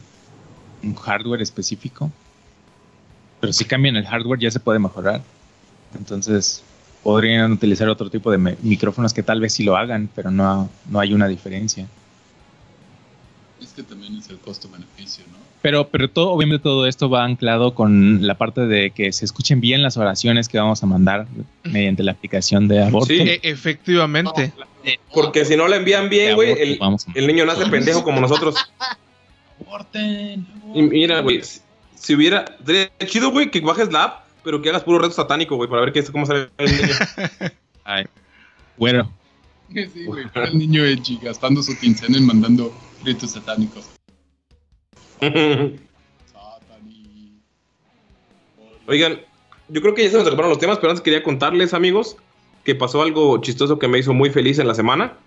un hardware específico. Pero si cambian el hardware ya se puede mejorar. Entonces podrían utilizar otro tipo de micrófonos que tal vez sí lo hagan, pero no, no hay una diferencia. Es que también es el costo-beneficio, ¿no? Pero, pero todo, obviamente todo esto va anclado con la parte de que se escuchen bien las oraciones que vamos a mandar mediante la aplicación de aborto. Sí. E- efectivamente. Porque si no la envían bien, güey, el, el niño nace pendejo como nosotros. Aborten, Y mira, güey, si, si hubiera. Sería chido, güey, que bajes la app, pero que hagas puro reto satánico, güey, para ver qué, cómo sale el niño. [laughs] Ay, bueno, Sí, güey, el niño Edgy gastando su quincena en mandando ritos satánicos. [laughs] Oigan, yo creo que ya se nos acabaron los temas, pero antes quería contarles, amigos, que pasó algo chistoso que me hizo muy feliz en la semana.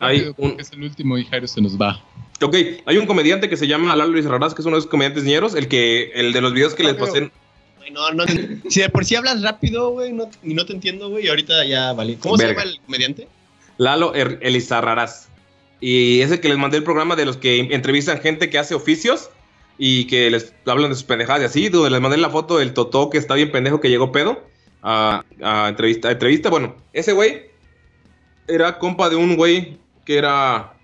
Hay un, es el último y Jairo se nos va. ok, hay un comediante que se llama Lalo Luis Raraz, que es uno de esos comediantes ñeros, el que, el de los videos que les pasé. Güey, no, no, [laughs] si de por sí hablas rápido, güey, no, y no te entiendo, güey, y ahorita ya vale. ¿Cómo Verga. se llama el comediante? Lalo Er- Elizarrarás. Y ese que les mandé el programa de los que entrevistan gente que hace oficios y que les hablan de sus pendejadas y así, donde les mandé la foto del Totó que está bien pendejo que llegó pedo a, entrevista, entrevista. Bueno, ese güey era compa de un güey que era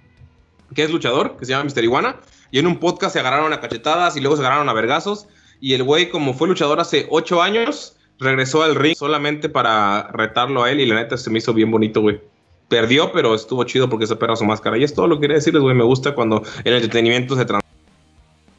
que es luchador, que se llama Mister Iguana, y en un podcast se agarraron a cachetadas y luego se agarraron a vergazos. Y el güey, como fue luchador hace ocho años, regresó al ring solamente para retarlo a él. Y la neta se me hizo bien bonito, güey. Perdió, pero estuvo chido porque se perra su máscara. Y es todo lo que quería decirles, güey. Me gusta cuando el entretenimiento se trans-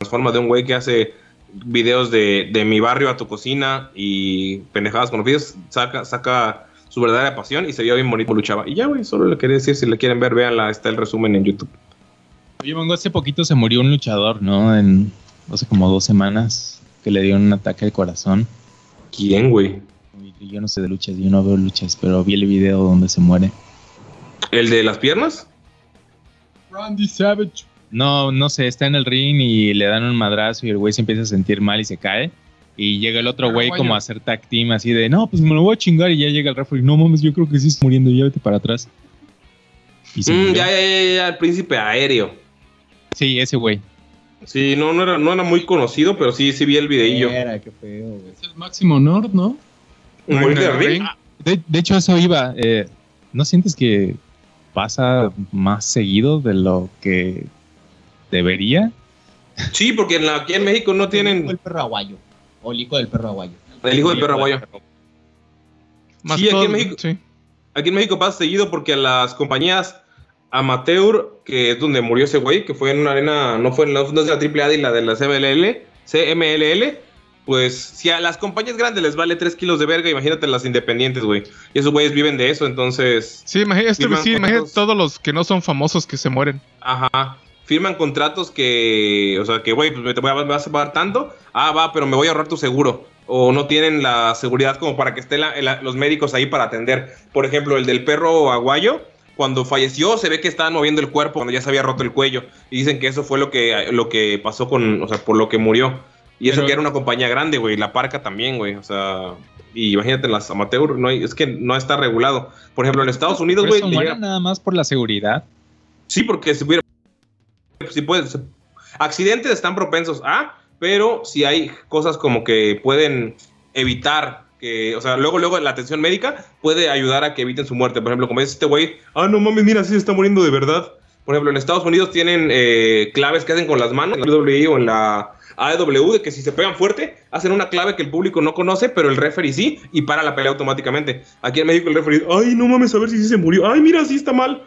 transforma de un güey que hace videos de, de mi barrio a tu cocina y pendejadas con los videos, saca, saca su verdadera pasión y se vio bien bonito como luchaba. Y ya, güey, solo le quería decir, si le quieren ver, véanla, está el resumen en YouTube. Oye, Mongo, hace poquito se murió un luchador, ¿no? En hace como dos semanas que le dio un ataque al corazón. ¿Quién, güey? Yo no sé de luchas, yo no veo luchas, pero vi el video donde se muere. ¿El de las piernas? Randy Savage. No, no sé, está en el ring y le dan un madrazo y el güey se empieza a sentir mal y se cae. Y llega el otro güey Paraguayo. como a hacer tag team así de, no, pues me lo voy a chingar y ya llega el referee. No mames, yo creo que sí está muriendo, ya vete para atrás. Y se Mm, ya, ya, ya, ya, el príncipe aéreo. Sí, ese güey. Sí, no, no era, no era muy conocido, pero sí, sí vi el videillo. Era, qué feo, güey. Es el máximo honor, ¿no? Morir de ring. ring. De, de hecho, eso iba. eh, ¿No sientes que pasa más seguido de lo que debería? Sí, porque en la- aquí en México no El tienen perro aguayo. O el hijo del perro aguayo. el hijo del perro aguayo. Más Sí, aquí en México. sí. Aquí en México pasa seguido porque a las compañías amateur, que es donde murió ese güey, que fue en una arena, no fue en la, no es la AAA y la de la CMLL, CMLL, pues si a las compañías grandes les vale 3 kilos de verga, imagínate las independientes, güey. Y esos güeyes viven de eso, entonces, Sí, imagínate, este, sí, imagínate contratos. todos los que no son famosos que se mueren. ajá, firman contratos que, o sea, que, güey, pues me, te voy a, me vas a pagar tanto, ah, va, pero me voy a ahorrar tu seguro. O no tienen la seguridad como para que estén la- la- los médicos ahí para atender. Por ejemplo, el del perro aguayo, cuando falleció, se ve que estaban moviendo el cuerpo cuando ya se había roto el cuello. Y dicen que eso fue lo que, lo que pasó con, o sea, por lo que murió. Y eso Pero- que era una compañía grande, güey. La parca también, güey. O sea, y imagínate, en las amateur, no hay- es que no está regulado. Por ejemplo, en Estados Unidos, ¿Por güey. mueren nada más por la seguridad? Sí, porque si hubiera. Si puede, se- accidentes están propensos a, pero si hay cosas como que pueden evitar que, o sea, luego, luego la atención médica puede ayudar a que eviten su muerte. Por ejemplo, como dice este güey, ah, no mames, mira, sí se está muriendo de verdad. Por ejemplo, en Estados Unidos tienen eh, claves que hacen con las manos, en la WWE o en la AEW, de que si se pegan fuerte, hacen una clave que el público no conoce, pero el referee sí, y para la pelea automáticamente. Aquí en México el referee, ay, no mames, a ver si sí se murió. Ay, mira, sí está mal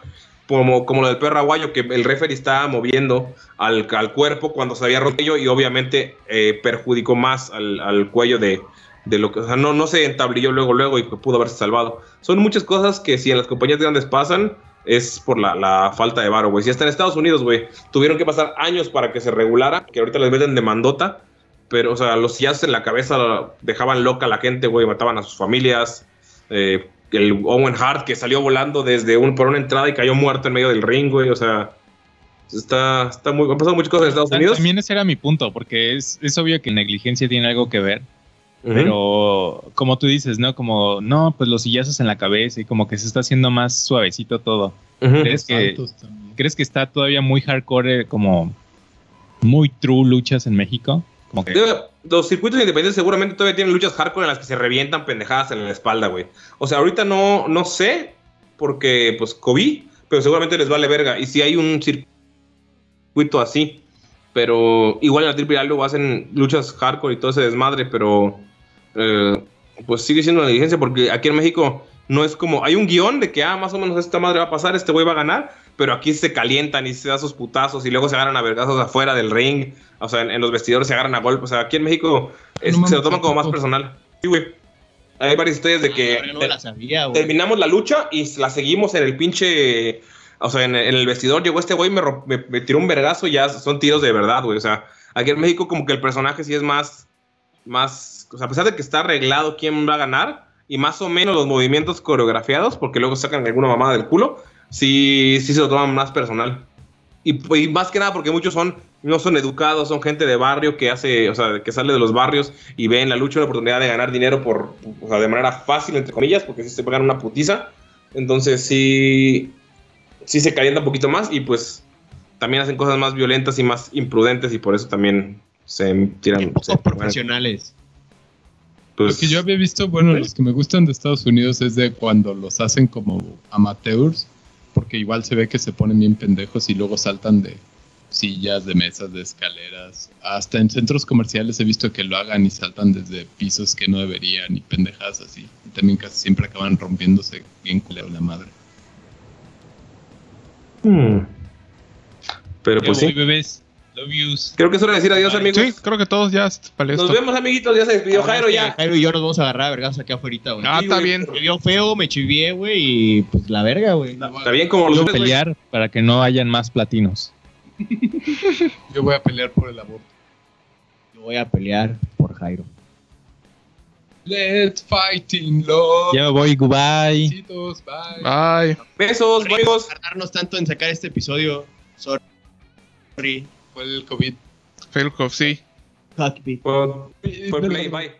como, como lo del perro aguayo, que el referee estaba moviendo al, al cuerpo cuando se había roto y obviamente eh, perjudicó más al, al cuello de, de lo que, o sea, no, no se entablilló luego, luego y pudo haberse salvado. Son muchas cosas que si en las compañías grandes pasan, es por la, la falta de varo, güey. Si hasta en Estados Unidos, güey, tuvieron que pasar años para que se regulara, que ahorita les venden de mandota, pero, o sea, los sillazos en la cabeza dejaban loca a la gente, güey, mataban a sus familias. Eh, el Owen Hart que salió volando desde un, por una entrada y cayó muerto en medio del ring, güey, o sea, está, está muy, han pasado muchas cosas en Estados Unidos. También ese era mi punto, porque es, es obvio que negligencia tiene algo que ver. Pero como tú dices, ¿no? Como, no, pues los sillazos en la cabeza y como que se está haciendo más suavecito todo. ¿Crees que. ¿Crees que está todavía muy hardcore, como muy true luchas en México? Los circuitos independientes seguramente todavía tienen luchas hardcore en las que se revientan pendejadas en la espalda, güey. O sea, ahorita no, no sé, porque pues COVID, pero seguramente les vale verga. Y si hay un circuito así, pero igual en la triple luego hacen luchas hardcore y todo ese desmadre, pero eh, pues sigue siendo una negligencia porque aquí en México no es como, hay un guion de que, ah, más o menos esta madre va a pasar, este güey va a ganar, pero aquí se calientan y se da sus putazos y luego se agarran a vergazos afuera del ring, o sea, en, en los vestidores se agarran a golpes, o sea, aquí en México es- No se lo toman como más personal. Sí, güey. Hay varias historias de que Yo no la sabía, güey. terminamos la lucha y la seguimos en el pinche. O sea, en, en el vestidor llegó este güey, me, me, me tiró un vergazo y ya son tiros de verdad, güey. O sea, aquí en México, como que el personaje sí es más. Más. O sea, a pesar de que está arreglado quién va a ganar y más o menos los movimientos coreografiados, porque luego sacan alguna mamada del culo, sí, sí se lo toman más personal. Y, y más que nada porque muchos son no son educados, son gente de barrio que hace, o sea, que sale de los barrios y ve en la lucha una oportunidad de ganar dinero por, o sea, de manera fácil, entre comillas, porque si se pagan una putiza. Entonces sí, sí se calienta un poquito más y pues también hacen cosas más violentas y más imprudentes y por eso también se tiran. Poco se- profesionales. pues, Lo que yo había visto, bueno, los que me gustan de Estados Unidos es de cuando los hacen como amateurs, porque igual se ve que se ponen bien pendejos y luego saltan de sillas, de mesas, de escaleras. Hasta en centros comerciales he visto que lo hagan y saltan desde pisos que no deberían y pendejadas así. Y también casi siempre acaban rompiéndose bien culero la madre. hmm. Pero pues sí. bebés. Love yous. Creo que es hora de decir adiós, amigos. Sí, creo que todos ya para Nos esto. vemos, amiguitos. Ya se despidió Jairo ya. Jairo y yo nos vamos a agarrar a vergas aquí afuera, güey. Ah, Sí, está güey. bien. Me vio feo, me chivié, güey, y pues la verga, güey. Está bien como los güey. pelear para que no hayan más platinos. [laughs] Yo voy a pelear por el aborto. Yo voy a pelear por Jairo. Let's fighting, love. Ya me voy, goodbye. Besitos, bye. Bye. Besos, amigos. tardarnos tanto en sacar este episodio. Sorry. Fue el COVID. Failcov, sí. Fuck me. Por, por play, bye.